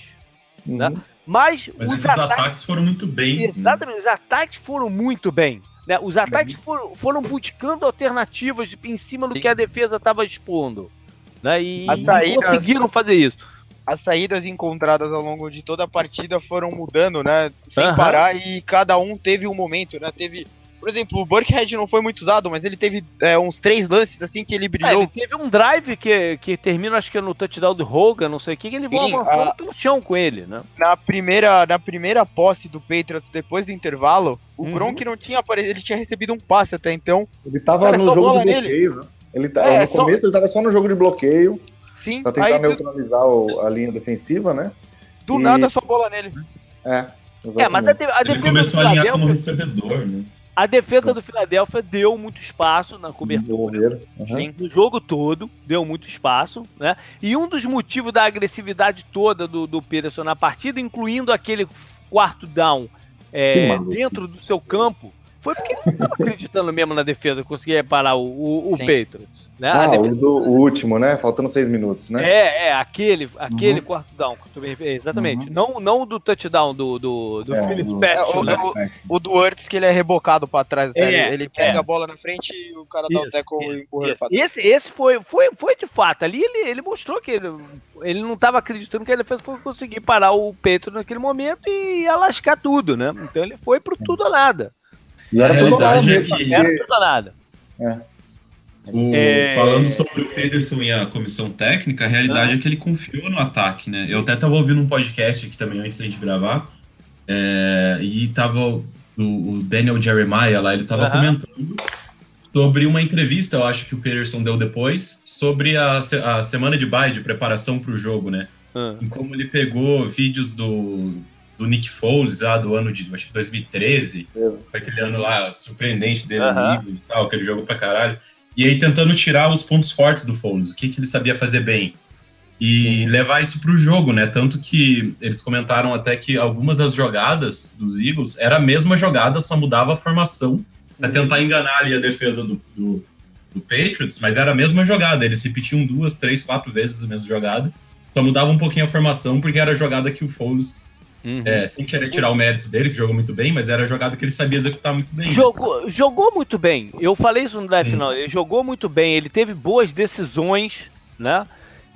Uhum. né? Mas, Mas os esses ataques. ataques foram muito bem. né? Exatamente, os ataques foram muito bem. né? Os ataques foram, foram buscando alternativas em cima do Sim. que a defesa estava expondo. Né? E, e conseguiram fazer isso. As saídas encontradas ao longo de toda a partida foram mudando, né? Sem Aham. parar e cada um teve um momento, né? Teve, por exemplo, o Burkhead não foi muito usado, mas ele teve é, uns três lances assim que ele É, brilhou. ele teve um drive que, que termina, acho que é no touchdown do Hogan, não sei o que, que ele Sim, avançando a- pelo chão com ele, né? Na primeira, na primeira posse do Patriots depois do intervalo, o Uhum. Gronk não tinha aparecido, ele tinha recebido um passe até então. Ele tava Cara, no só jogo de nele. bloqueio, né? Ele tá, É, no só- começo ele tava só no jogo de bloqueio, Sim, pra tentar neutralizar o- a linha defensiva, né? do e- nada só bola nele. É, É, mas a, exatamente. de- a Ele defesa do começou a alinhar como recebedor, né? a defesa do Philadelphia deu muito espaço na cobertura. Uhum. Sim. No jogo todo, deu muito espaço, né? E um dos motivos da agressividade toda do, do Peterson na partida, incluindo aquele quarto down é, dentro do seu campo, foi porque ele não estava acreditando mesmo na defesa, conseguia parar o, o, o. Patriots. Né? Ah, defesa- o, do- o último, né? Faltando seis minutos, né? É, é, aquele, aquele Uhum. quarto down, exatamente. Não, não o do touchdown do, do, do É, Phillips do- É, o- né? é o- O do Hurts que ele é rebocado pra trás. né? É, ele, ele pega é. a bola na frente e o cara dá o Isso, tackle e empurra ele Isso. pra trás. Esse, esse foi, foi, foi de fato. Ali ele, ele mostrou que ele, ele não estava acreditando que a defesa foi conseguir parar o Petro naquele momento e ia lascar tudo, né? Então ele foi pro tudo ou nada. E era tudo é Era tudo nada. O- É. Falando sobre o Pederson e a comissão técnica, a realidade é que ele confiou no ataque, né? Eu até tava ouvindo um podcast aqui também antes da gente gravar, é, e tava o, o Daniel Jeremiah lá, ele tava Aham. comentando sobre uma entrevista, eu acho que o Pederson deu depois, sobre a, a semana de base de preparação para o jogo, né? Ah, Em como ele pegou vídeos do, do Nick Foles lá do ano de acho que 2013, Mesmo. foi aquele ano lá surpreendente dele Eagles e tal, que ele jogou pra caralho. E aí tentando tirar os pontos fortes do Foles, o que, que ele sabia fazer bem. E levar isso pro jogo, né? Tanto que eles comentaram até que algumas das jogadas dos Eagles era a mesma jogada, só mudava a formação pra tentar enganar ali a defesa do, do, do Patriots, mas era a mesma jogada. Eles repetiam duas, três, quatro vezes a mesma jogada, só mudava um pouquinho a formação, porque era a jogada que o Foles uhum. é, sem querer tirar o mérito dele, que jogou muito bem, mas era a jogada que ele sabia executar muito bem. né? Jogou, jogou muito bem. Eu falei isso no drive Sim. final. Ele jogou muito bem. Ele teve boas decisões, né?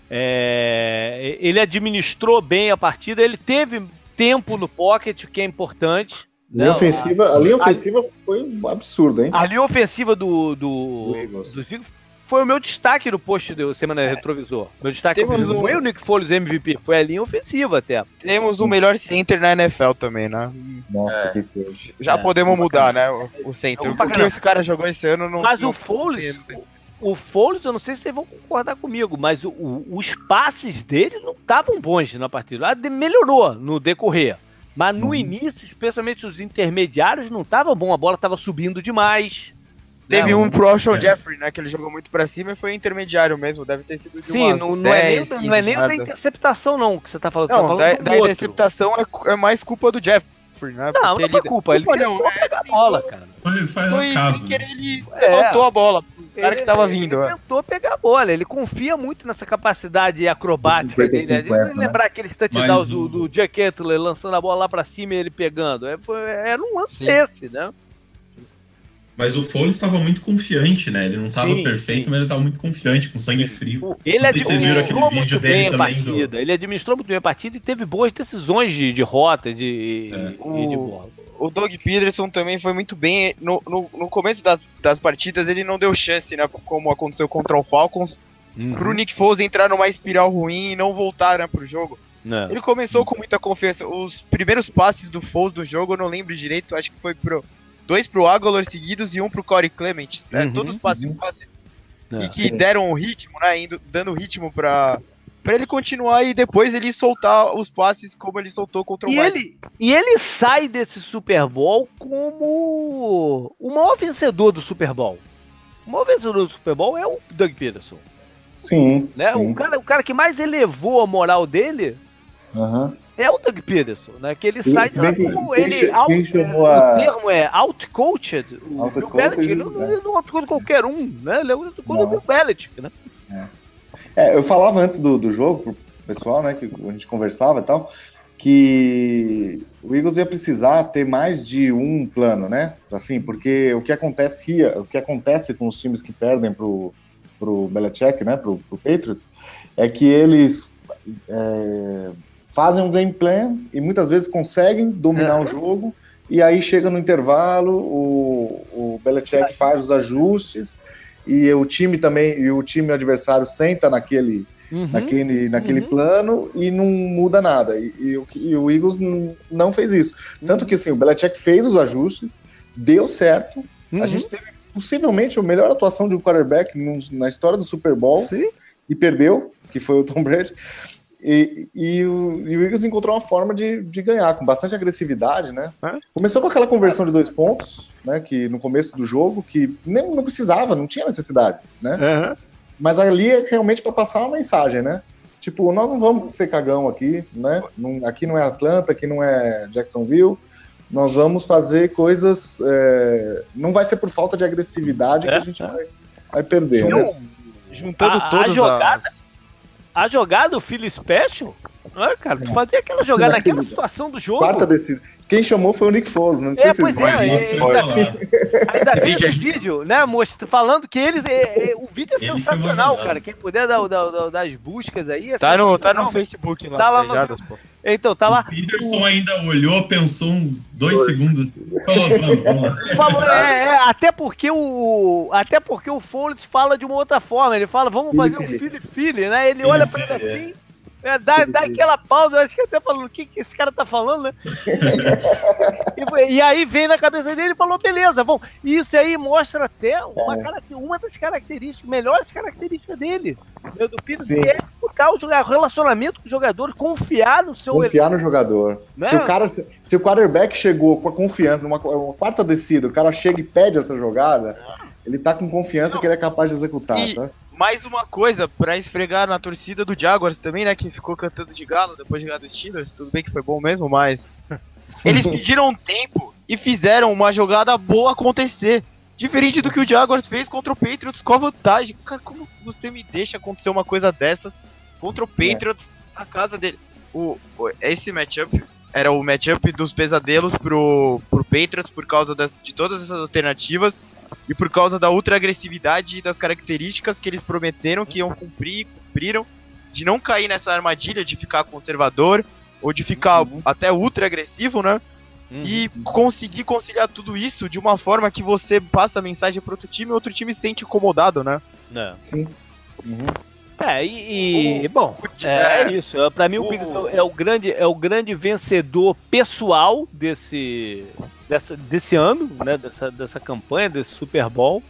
É, ele administrou bem a partida. Ele teve tempo no pocket, o que é importante. Linha né? ofensiva, a linha ofensiva foi um absurdo, hein? A, a linha ofensiva do, do, Do Eagles. Eagles foi o meu destaque do post do Semana Retrovisor. Meu destaque Temos um- foi o Nick Foles MVP, foi a linha ofensiva até. Temos o melhor center na NFL também, né? Nossa, É. que coisa. Já É. podemos mudar, né? O, o center. Pra O que esse cara jogou esse ano não. Mas não o Foles, o Foles, eu não sei se vocês vão concordar comigo, mas o- o- os passes dele não estavam bons na partida. Ah, de- Melhorou no decorrer. Mas no Uhum. início, especialmente os intermediários, não tava bom. A bola tava subindo demais. Teve Não, um pro Alshon é. Jeffrey, né? Que ele jogou muito pra cima e foi intermediário mesmo. Deve ter sido de Sim, umas não, não é nem, 10, não é nem 15 da interceptação, não, que você tá falando. Não, tá falando da, do da outro. interceptação é, é mais culpa do Jeffrey, né? Não, Porque não ele- foi culpa, ele Culpa tentou não, é, pegar a bola, cara. Foi, foi Foi né? querer, ele É. levantou a bola cara Ele- que tava ele vindo. é. tentou pegar a bola, ele confia muito nessa capacidade acrobática dele. né? 50-50, De lembrar aqueles touchdowns Mas do, o- do Jack Etler lançando a bola lá pra cima e ele pegando. É, foi- era um lance Sim. desse, né? Mas o Foles estava muito confiante, né? Ele não estava perfeito, sim. mas ele estava muito confiante, com sangue frio. Ele administrou vídeo muito dele bem a também do- partida. Ele administrou muito bem a partida e teve boas decisões de, de rota de, É. e de O- bola. O Doug Peterson também foi muito bem. No, no, no começo das, das partidas ele não deu chance, né? Como aconteceu contra o Falcons. Uhum. Pro Nick Foles entrar numa espiral ruim e não voltar né, pro jogo. Não. Ele começou com muita confiança. Os primeiros passes do Foles do jogo, eu não lembro direito, acho que foi pro. Dois pro Aguilar seguidos e um pro Corey Clement. né, Uhum, todos passes fáceis. É. E que Sim. deram o ritmo, né? Indo, dando ritmo pra, pra ele continuar e depois ele soltar os passes como ele soltou contra o E ele, e ele sai desse Super Bowl como o maior vencedor do Super Bowl. O maior vencedor do Super Bowl é o Doug Peterson. Sim. Né? sim. O, cara, o cara que mais elevou a moral dele Aham. É o Doug Peterson, né? Que ele Se- sai como quem ele che- out- quem chamou o a- termo é outcoached. O Bill Outcoached, Belichick, ele não, é. não outcoached qualquer um, né? Ele é o outcoached do Não. Bill Belichick, né? É, eu falava antes do, do jogo pro pessoal, né, que a gente conversava e tal, que o Eagles ia precisar ter mais de um plano, né? Assim, porque o que acontecia, o que acontece com os times que perdem pro, pro Belichick, né, pro, pro Patriots, é que eles é, fazem um game plan e muitas vezes conseguem dominar o jogo e aí chega no intervalo, o, o Belichick faz os ajustes e o time também, e o time adversário senta naquele, naquele, naquele uhum. plano e não muda nada. E, e o- e o Eagles não fez isso. Tanto que assim, o Belichick fez os ajustes, deu certo. Uhum. A gente teve possivelmente a melhor atuação de um quarterback no- na história do Super Bowl Sim. e perdeu, que foi o Tom Brady. E, e o, e o Eagles encontrou uma forma de, de ganhar, com bastante agressividade, né? É. Começou com aquela conversão de dois pontos, né? Que no começo do jogo, que nem, não precisava, não tinha necessidade, né? Aham. Mas ali é realmente para passar uma mensagem, né? Tipo, nós não vamos ser cagão aqui, né? Não- aqui não é Atlanta, aqui não é Jacksonville. Nós vamos fazer coisas. é, Não vai ser por falta de agressividade que É, a gente é. vai, vai perder, Eu- né? Juntando A- a todas jogada- as- A jogada do Philly Special, né, cara? Tu fazia aquela jogada naquela situação do jogo. Quarta descida. Quem chamou foi o Nick Foles, né? Não sei É, se pois vocês é, é, Mostra ainda, ainda vi esse vídeo, né, moço, falando que eles. é, é, o vídeo é Ele sensacional, cara. Quem puder dar, dar- dar- dar as buscas aí. É Tá no, tá no Facebook lá, Tá lá das no- pô. Então, tá O lá. Peterson ainda olhou, pensou uns dois segundos. Falou, vamos, vamos lá. Falou, é, é, até porque o. Até porque o Foles fala de uma outra forma. Ele fala, vamos fazer um filho. filho filho, né? Ele olha pra ele é. assim. É, dá, dá aquela pausa, eu acho que até falando, o que, que esse cara tá falando, né? [laughs] e, e aí vem na cabeça dele e falou, beleza, bom. E isso aí mostra até uma, É. uma das características, melhores características dele. né, Do Pires, Sim. que é botar o joga- relacionamento com o jogador, confiar no seu Confiar no jogador. Né? Se, o cara, se, se o quarterback chegou com a confiança, numa uma quarta descida, o cara chega e pede essa jogada, ele tá com confiança Não. que ele é capaz de executar, E- sabe? Mais uma coisa pra esfregar na torcida do Jaguars também, né? Que ficou cantando de galo depois de ganhar dos Steelers. Tudo bem que foi bom mesmo, mas. [laughs] Eles pediram um tempo e fizeram uma jogada boa acontecer. Diferente do que o Jaguars fez contra o Patriots com a vantagem. Cara, como você me deixa acontecer uma coisa dessas contra o Patriots na casa dele? O, o- esse matchup era o matchup dos pesadelos pro, pro Patriots por causa das- de todas essas alternativas e por causa da ultra agressividade e das características que eles prometeram que iam cumprir e cumpriram, de não cair nessa armadilha de ficar conservador ou de ficar Uhum. até ultra agressivo, né? E conseguir conciliar tudo isso de uma forma que você passa a mensagem pro outro time e o outro time se sente incomodado, né? Não. Sim. Uhum. É, e, e, bom, o- é, é, isso. É, Pra mim, o o- Pickens é o grande, é o grande vencedor pessoal desse, dessa, desse ano, né? Dessa, dessa campanha, desse Super Bowl.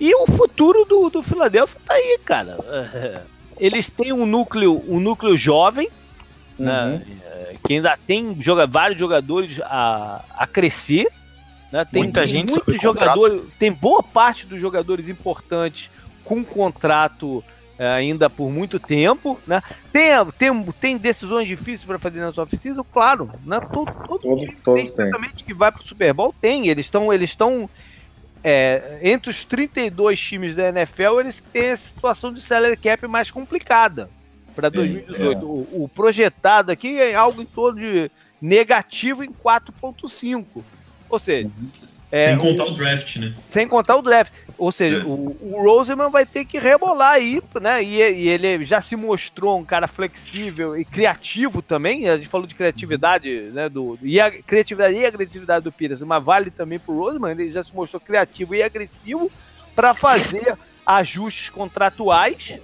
E o futuro do, do Philadelphia tá aí, cara. É, [laughs] Eles têm um núcleo, um núcleo jovem, né? É, que ainda tem joga, vários jogadores a, a crescer. Né? Tem Muita gente muitos jogadores, tem boa parte dos jogadores importantes com contrato é, ainda por muito tempo, né? Tem, tem, tem decisões difíceis para fazer na sua off-season? Claro, né? Todo, todo Todos- time todos tem, que vai pro Super Bowl tem, eles estão eles estão é, entre os 32 times da NFL, eles têm a situação de salary cap mais complicada para 2018. O, o projetado aqui é algo em torno de negativo em 4.5. Ou seja, é, Sem contar o draft, né? sem contar o draft. Ou seja, É. o, o Roseman vai ter que rebolar aí, né? E, e ele já se mostrou um cara flexível e criativo também. A gente falou de criatividade, né? Do, e a criatividade e agressividade do Pires, mas vale também pro Roseman. Ele já se mostrou criativo e agressivo para fazer ajustes contratuais.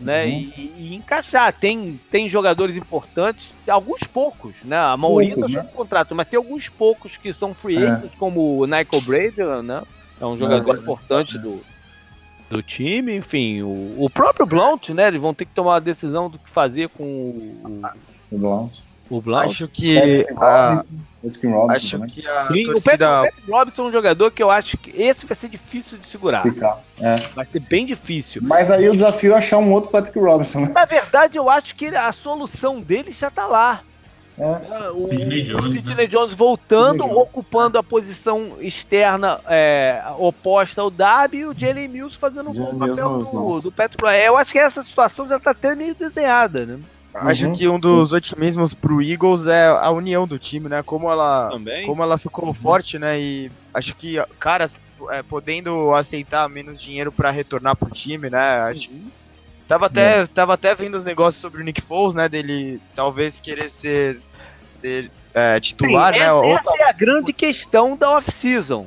Né, Uhum. e, e encaixar. Tem, tem jogadores importantes, alguns poucos, né? A maioria Poucos, tá né? sob contrato, mas tem alguns poucos que são free É. agents, como o Michael Brady, né? É um jogador É. importante do, do time, enfim, o, o próprio Blount, né? Eles vão ter que tomar uma decisão do que fazer com o, O Blount. O, o Blount. Acho que a, Edkin Robinson acho também. que a Sim, o Patrick, torcida o Patrick Robinson é um jogador que eu acho que esse vai ser difícil de segurar. Ficar. É. Vai ser bem difícil. Mas aí o desafio é achar um outro Patrick Robinson, né? Na verdade, eu acho que a solução dele já tá lá. É. O Sidney Jones, o Sidney né? Jones voltando, Sidney Jones. ocupando a posição externa é, oposta ao Darby e o Jalen Mills fazendo um bom Mills papel do, do Patrick Roy. Eu acho que essa situação já tá até meio desenhada, né? Acho Uhum. que um dos otimismos pro Eagles é a união do time, né? Como ela, Também. como ela ficou forte, né? E acho que caras é, podendo aceitar menos dinheiro pra retornar pro time, né? Acho, tava até tava até vendo os negócios sobre o Nick Foles, né? Dele talvez querer ser ser é, Sim, titular, né? essa, Ou essa é a grande questão da off-season.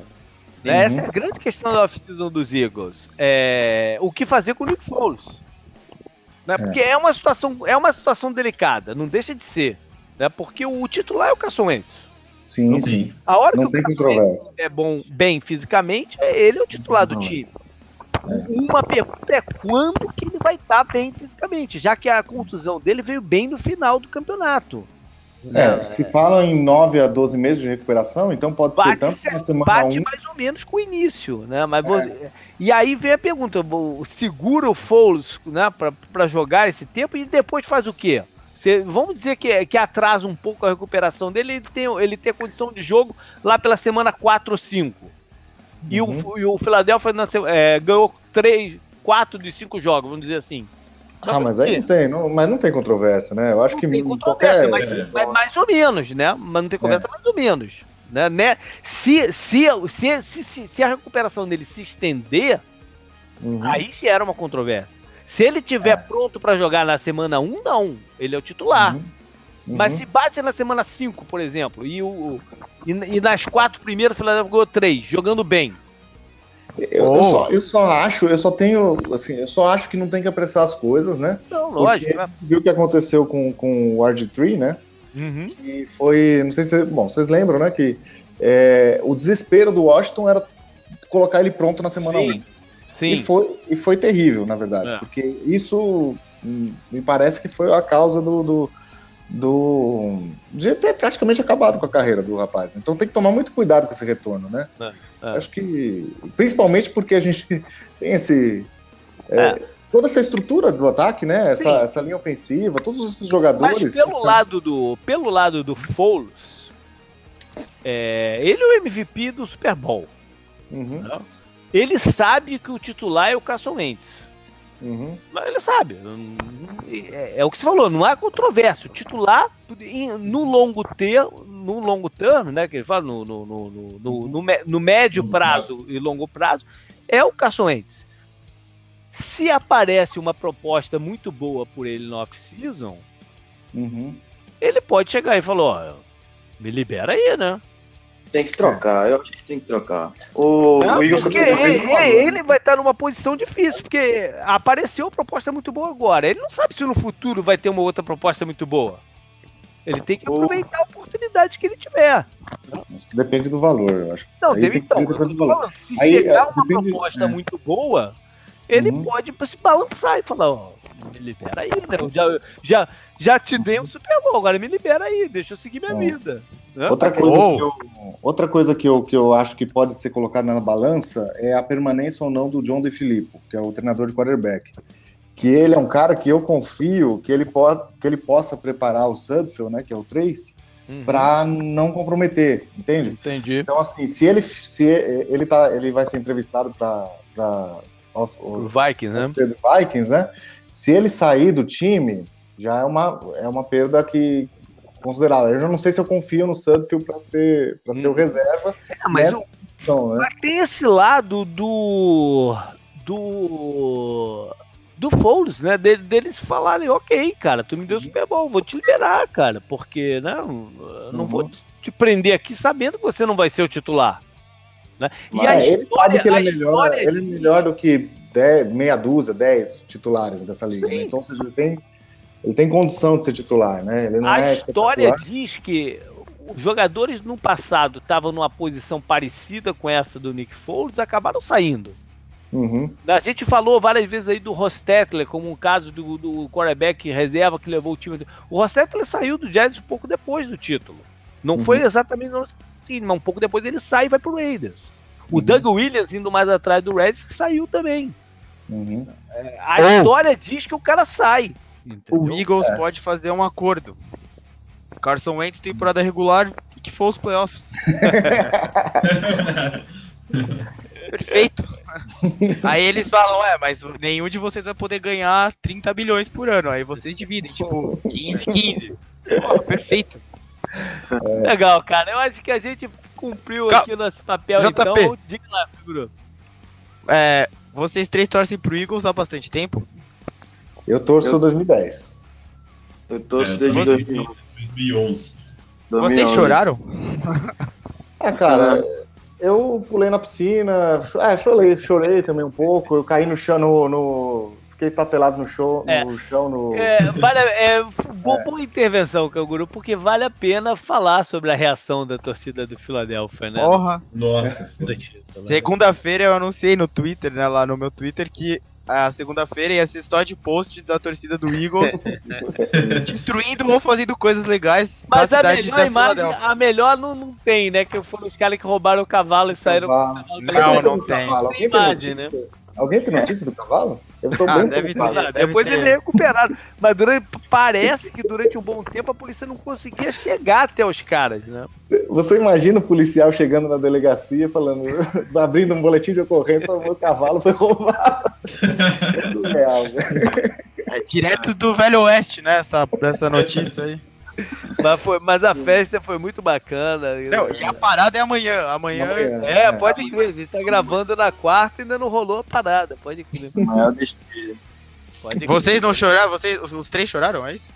Né? Uhum. Essa é a grande questão da off-season dos Eagles. É, o que fazer com o Nick Foles? Né? Porque é. uma situação, é uma situação delicada, não deixa de ser. Né? Porque o titular é o Carson Wentz. Sim, sim. A hora Não que tem o Carson é bom, bem fisicamente, é ele é o titular do time. Uma pergunta é quando que ele vai estar bem fisicamente, já que a contusão dele veio bem no final do campeonato. É, se fala em 9 a 12 meses de recuperação, então pode ser Bate, tanto cer- na semana bate 1. mais ou menos com o início, né? Mas você- E aí vem a pergunta: segura o Foles né, para jogar esse tempo e depois faz o quê? Você- vamos dizer que, que atrasa um pouco a recuperação dele, ele tem, ele tem condição de jogo lá pela semana 4 ou 5. E, Uhum. o, e o Philadelphia na se- é, ganhou 3, 4 de 5 jogos, vamos dizer assim. Ah, mas aí não tem, não, mas não tem controvérsia, né? Eu acho Não que tem em controvérsia, qualquer. mas, é, mas mais ou menos, né? Mas não tem conversa mais ou menos. Né? Né? Se, se, se, se, se- a recuperação dele se estender, Uhum. aí gera uma controvérsia. Se ele tiver pronto pra jogar na semana 1, não. Ele é o titular. Uhum. Mas Uhum. se bate na semana 5, por exemplo, e, o, e, e nas quatro primeiras, o Philadelphia ganhou 3, jogando bem. Eu, eu só, eu só acho, eu só tenho, assim, eu só acho que não tem que apressar as coisas, né? Não, lógico. Né? viu o que aconteceu com, com o RG3, né? Uhum. E foi, não sei se, bom, vocês lembram, né? Que é, o desespero do Washington era colocar ele pronto na semana 1. Sim. Sim. E foi, e foi terrível, na verdade, É. porque isso hum, me parece que foi a causa do, do, do- de ter praticamente acabado com a carreira do rapaz. Então tem que tomar muito cuidado com esse retorno, né? É, é. Acho que, principalmente porque a gente [laughs] tem esse é, toda essa estrutura do ataque, né? Essa, Sim. essa linha ofensiva, todos esses jogadores. Mas pelo lado do, pelo lado do Foles, é, ele é o MVP do Super Bowl. Uhum? Ele sabe que o titular é o Carson Wentz. Uhum. Mas ele sabe. É, é o que você falou, não há controvérsia. O titular, no longo termo, no longo termo, né? Que ele fala, no, no, no, no, no, no mé- no médio prazo e longo prazo, é o Carson Wentz. Se aparece uma proposta muito boa por ele no off-season, Uhum. ele pode chegar e falar, ó, me libera aí, né? Tem que trocar, eu acho que tem que trocar. O, Não, o Eagles porque ele- ele, ele vai estar numa posição difícil, porque apareceu uma proposta muito boa agora. Ele não sabe se no futuro vai ter uma outra proposta muito boa. Ele tem que O- aproveitar a oportunidade que ele tiver. Acho que depende do valor, eu acho. Não, deve, então, depende tô do valor. falando, se Aí, chegar é, uma depende- proposta é. muito boa, ele Uhum. pode se balançar e falar, ó, me libera aí, né? Eu já, já, já te dei um Super Bowl, agora me libera aí, deixa eu seguir minha É. vida. né? Outra coisa, Ou- que eu, outra coisa que, eu, que eu acho que pode ser colocada na balança é a permanência ou não do John DeFilippo, que é o treinador de quarterback. que ele é um cara que eu confio que ele, po que ele possa preparar o Sudfield, né, que é o 3, Uhum. para não comprometer, entende? Entendi. Então, assim, se ele, se ele, tá, ele vai ser entrevistado para O Vikings, né? Vikings, né? Se ele sair do time, já é uma, é uma perda que considerável. Eu já não sei se eu confio no Sudfield para ser, pra ser o Hum. reserva É, mas nessa o- né? Mas tem esse lado do. do. do Foles, né? De- deles falarem, ok, cara, tu me deu Super Bowl, vou te liberar, cara, porque, né? eu Não Uhum. vou te prender aqui sabendo que você não vai ser o titular. Né? E a ele história- sabe que ele é melhor, história ele é melhor do que dez, meia dúzia, 10 titulares dessa liga. Né? Então, seja, ele tem, ele tem condição de ser titular, né? A é história diz que os jogadores no passado estavam numa posição parecida com essa do Nick Foles, acabaram saindo. Uhum, A gente falou várias vezes aí do Rostetler, como um caso do, do quarterback reserva que levou o time. O Rostetler saiu do Jazz um pouco depois do título. Não Uhum. foi exatamente assim, mas um pouco depois ele sai e vai pro Raiders. O Uhum. Doug Williams, indo mais atrás do Reds, saiu também. Uhum. A Oh. história diz que o cara sai. O entendeu? Eagles É. pode fazer um acordo. Carson Wentz, temporada regular, e que for os playoffs. [laughs] Perfeito. Aí eles falam, é, mas nenhum de vocês vai poder ganhar 30 bilhões por ano. Aí vocês dividem, tipo, 15, 15. Porra, perfeito. Legal, cara. Eu acho que a gente cumpriu Cal- aqui nosso papel, JP. então. Diga lá, figura. É, vocês três torcem pro Eagles há bastante tempo. Eu torço Eu- 2010. Eu torço É, desde torço 2011. 2011. Vocês choraram? Ah, cara, eu pulei na piscina, é, chorei, chorei também um pouco, eu caí no chão, no, no- fiquei estatelado no chão, É. no chão, no... É, vale, é, [laughs] bo- boa intervenção, Canguru, porque vale a pena falar sobre a reação da torcida do Philadelphia, né? Porra. Nossa. [laughs] Né? Segunda-feira eu anunciei no Twitter, né, lá no meu Twitter, que a segunda-feira ia ser só de post da torcida do Eagles [laughs] destruindo ou fazendo coisas legais Mas a melhor da imagem, Filadélfia. a melhor não, não tem, né? Que foram os caras que roubaram o cavalo e saíram com o Cavalo. Não, não do tem. cavalo? Alguém tem imagem, né? Alguém tem notícia do cavalo? Eu estou Ah, bem deve ter. Ah, depois ter. eles recuperaram. Mas durante, parece que durante um bom tempo a polícia não conseguia chegar até os caras, né? Você imagina o policial chegando na delegacia falando, [laughs] abrindo um boletim de ocorrência, falando, meu cavalo foi roubado. É surreal, velho. É direto do Velho Oeste, né, essa, essa notícia aí. Mas, foi, mas a festa foi muito bacana. Não, e a parada é amanhã. Amanhã, Amanhã. É, pode crer, a gente tá gravando na quarta e ainda não rolou a parada, pode crer. [laughs] Maior vocês não choraram? Vocês, os, os três choraram, é isso?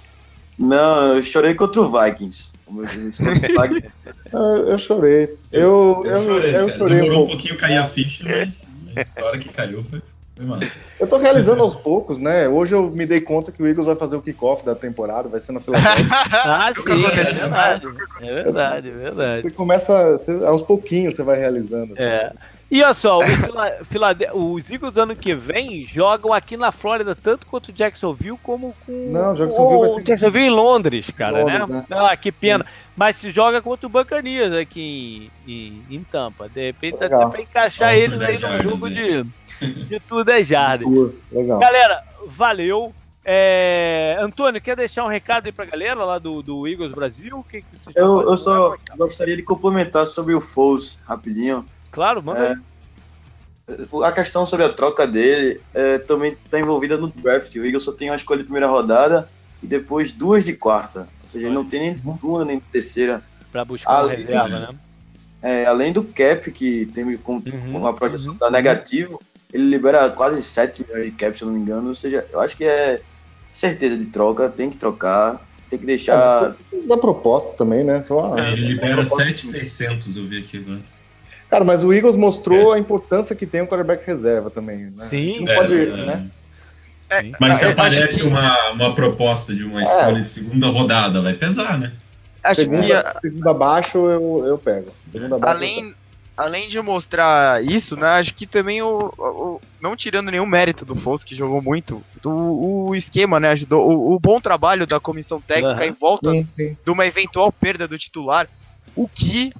Não, eu chorei contra o Vikings. Como eu o [laughs] Vikings. Eu, eu chorei. Eu, eu, eu chorei Demorou um pouquinho cair a ficha, mas a hora que caiu foi. Eu tô realizando aos poucos, né? Hoje eu me dei conta que o Eagles vai fazer o kickoff da temporada, vai ser na Filadélfia. [laughs] Ah, sim, é verdade. É verdade, é verdade. você começa, você- aos pouquinhos você vai realizando. assim. É. E olha só, o Fila- Filade- os Eagles ano que vem jogam aqui na Flórida, tanto quanto Jacksonville, como com. Não, Jacksonville vai o ser- Jacksonville em Londres, cara, Londres, né? né? Ah, que pena. Mas se joga contra o Buccaneers aqui em, em, em Tampa. De repente dá Legal. até pra encaixar Vamos eles aí 10 num jogo de, [laughs] de tudo é. Tour, Legal. Galera, valeu. É, Antônio, quer deixar um recado aí pra galera lá do, do Eagles Brasil? O que, que Eu, eu só gostaria de complementar sobre o Foles, rapidinho. Claro, manda É. A questão sobre a troca dele é, também está envolvida no draft. O Eagles só tem uma escolha de primeira rodada e depois duas de quarta. Ou seja, ele não tem nem de segunda nem de terceira. Pra buscar uma além- reserva, né? É, além do cap, que tem com, Uhum, uma projeção uhum, tá negativo, ele libera quase 7 milhões de cap, se eu não me engano. Ou seja, eu acho que é certeza de troca, tem que trocar, tem que É, deixar. Da proposta também, né? Só, Ele libera 7,600, eu vi aqui agora. Cara, mas o Eagles mostrou a importância que tem um quarterback reserva também, né? Sim. A gente não É, pode, é. né? É, Mas se aparece que- uma, uma proposta de uma escolha de segunda rodada, vai pesar, né? Acho que Segunda, segunda abaixo eu, eu pego. Segunda abaixo eu além, além de mostrar isso, né, acho que também o, o- não tirando nenhum mérito do Foles, que jogou muito, o, o esquema, né, ajudou, o, o bom trabalho da comissão técnica Aham. em volta. Sim, sim. de uma eventual perda do titular, o que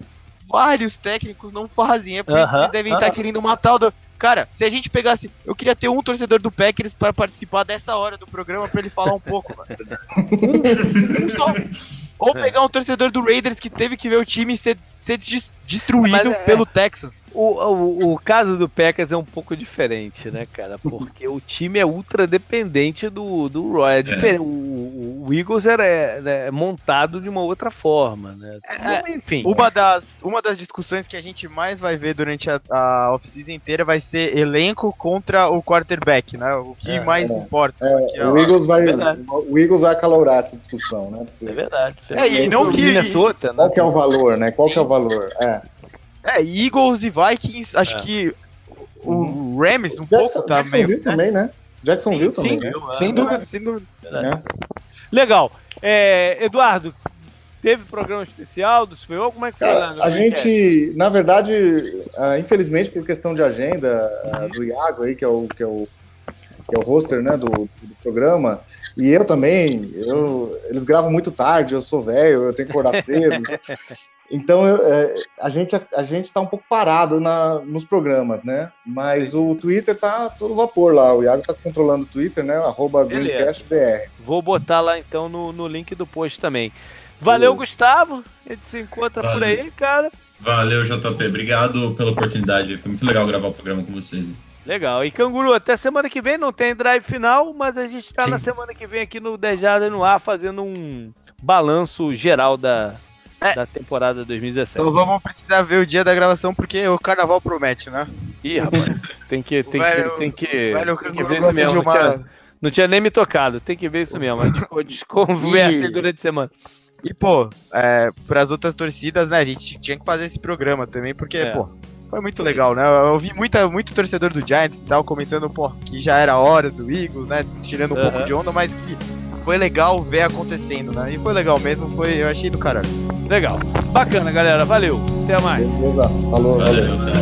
vários técnicos não fazem, é por isso que eles devem estar aham. querendo matar o... do- Cara, se a gente pegasse. Eu queria ter um torcedor do Packers pra participar dessa hora do programa pra ele falar um pouco, mano. Um, [laughs] um só. Ou pegar um torcedor do Raiders que teve que ver o time ser, ser des- destruído é- pelo Texas. O, o, o caso do Packers é um pouco diferente, né, cara? Porque o time é ultra dependente do, do Roy. É diferente. O, o- o Eagles era é, montado de uma outra forma, né? É, Enfim. Uma das, uma das discussões que a gente mais vai ver durante a, a off-season inteira vai ser elenco contra o quarterback, né? O que É, mais é. importa. é O Eagles, vai, verdade. o Eagles vai acalorar essa discussão, né? Porque É verdade. É, e não que- Minnesota, né? Qual que é o valor, né? Qual que é o valor? É. É, Eagles e Vikings, acho É. que o Uhum. Rams um Jackson, pouco tá Jacksonville meio... também, né? Jacksonville Sim, também, sim, né? sem dúvida, sem dúvida. Né? Legal. É, Eduardo, teve programa especial do Super Bowl? Como é que foi lá? Cara, a Weekend? gente, na verdade, ah, infelizmente por questão de agenda ah, Uhum. do Iago aí, que é o que é o que é o roster, né, do, do programa, e eu também, eu, eles gravam muito tarde, eu sou velho, eu tenho que acordar cedo. [laughs] Então eu, é, a gente a, gente tá um pouco parado na, nos programas, né? Mas o Twitter tá todo vapor lá. O Iago tá controlando o Twitter, né? Arroba. GreencastBR. Vou botar lá então no, no link do post também. Valeu. Gustavo. A gente se encontra por Valeu. aí, cara. Valeu, JP. Obrigado pela oportunidade. Foi muito legal gravar o programa com vocês. Legal. E Canguru, até semana que vem não tem drive final, mas a gente tá Sim. na semana que vem aqui no 10 Jardas no ar fazendo um balanço geral da, É. da temporada 2017. Então vamos precisar ver o dia da gravação porque o carnaval promete, né? Ih, rapaz, tem que, tem velho- que, tem que, Velho, tem que ver isso mesmo. Não uma... tinha, não tinha nem me tocado, tem que ver isso mesmo. A gente, [laughs] a gente conversa aí durante a semana. E, pô, é, pras outras torcidas, né, a gente tinha que fazer esse programa também, porque, É. pô, foi muito legal, né? Eu ouvi muita, muito torcedor do Giants e tal comentando, pô, que já era hora do Eagles, né? Tirando um pouco de onda, mas que foi legal ver acontecendo, né? E foi legal mesmo, foi, eu achei do caralho. Legal. Bacana, galera. Valeu. Até mais. Beleza? Falou, valeu. Valeu,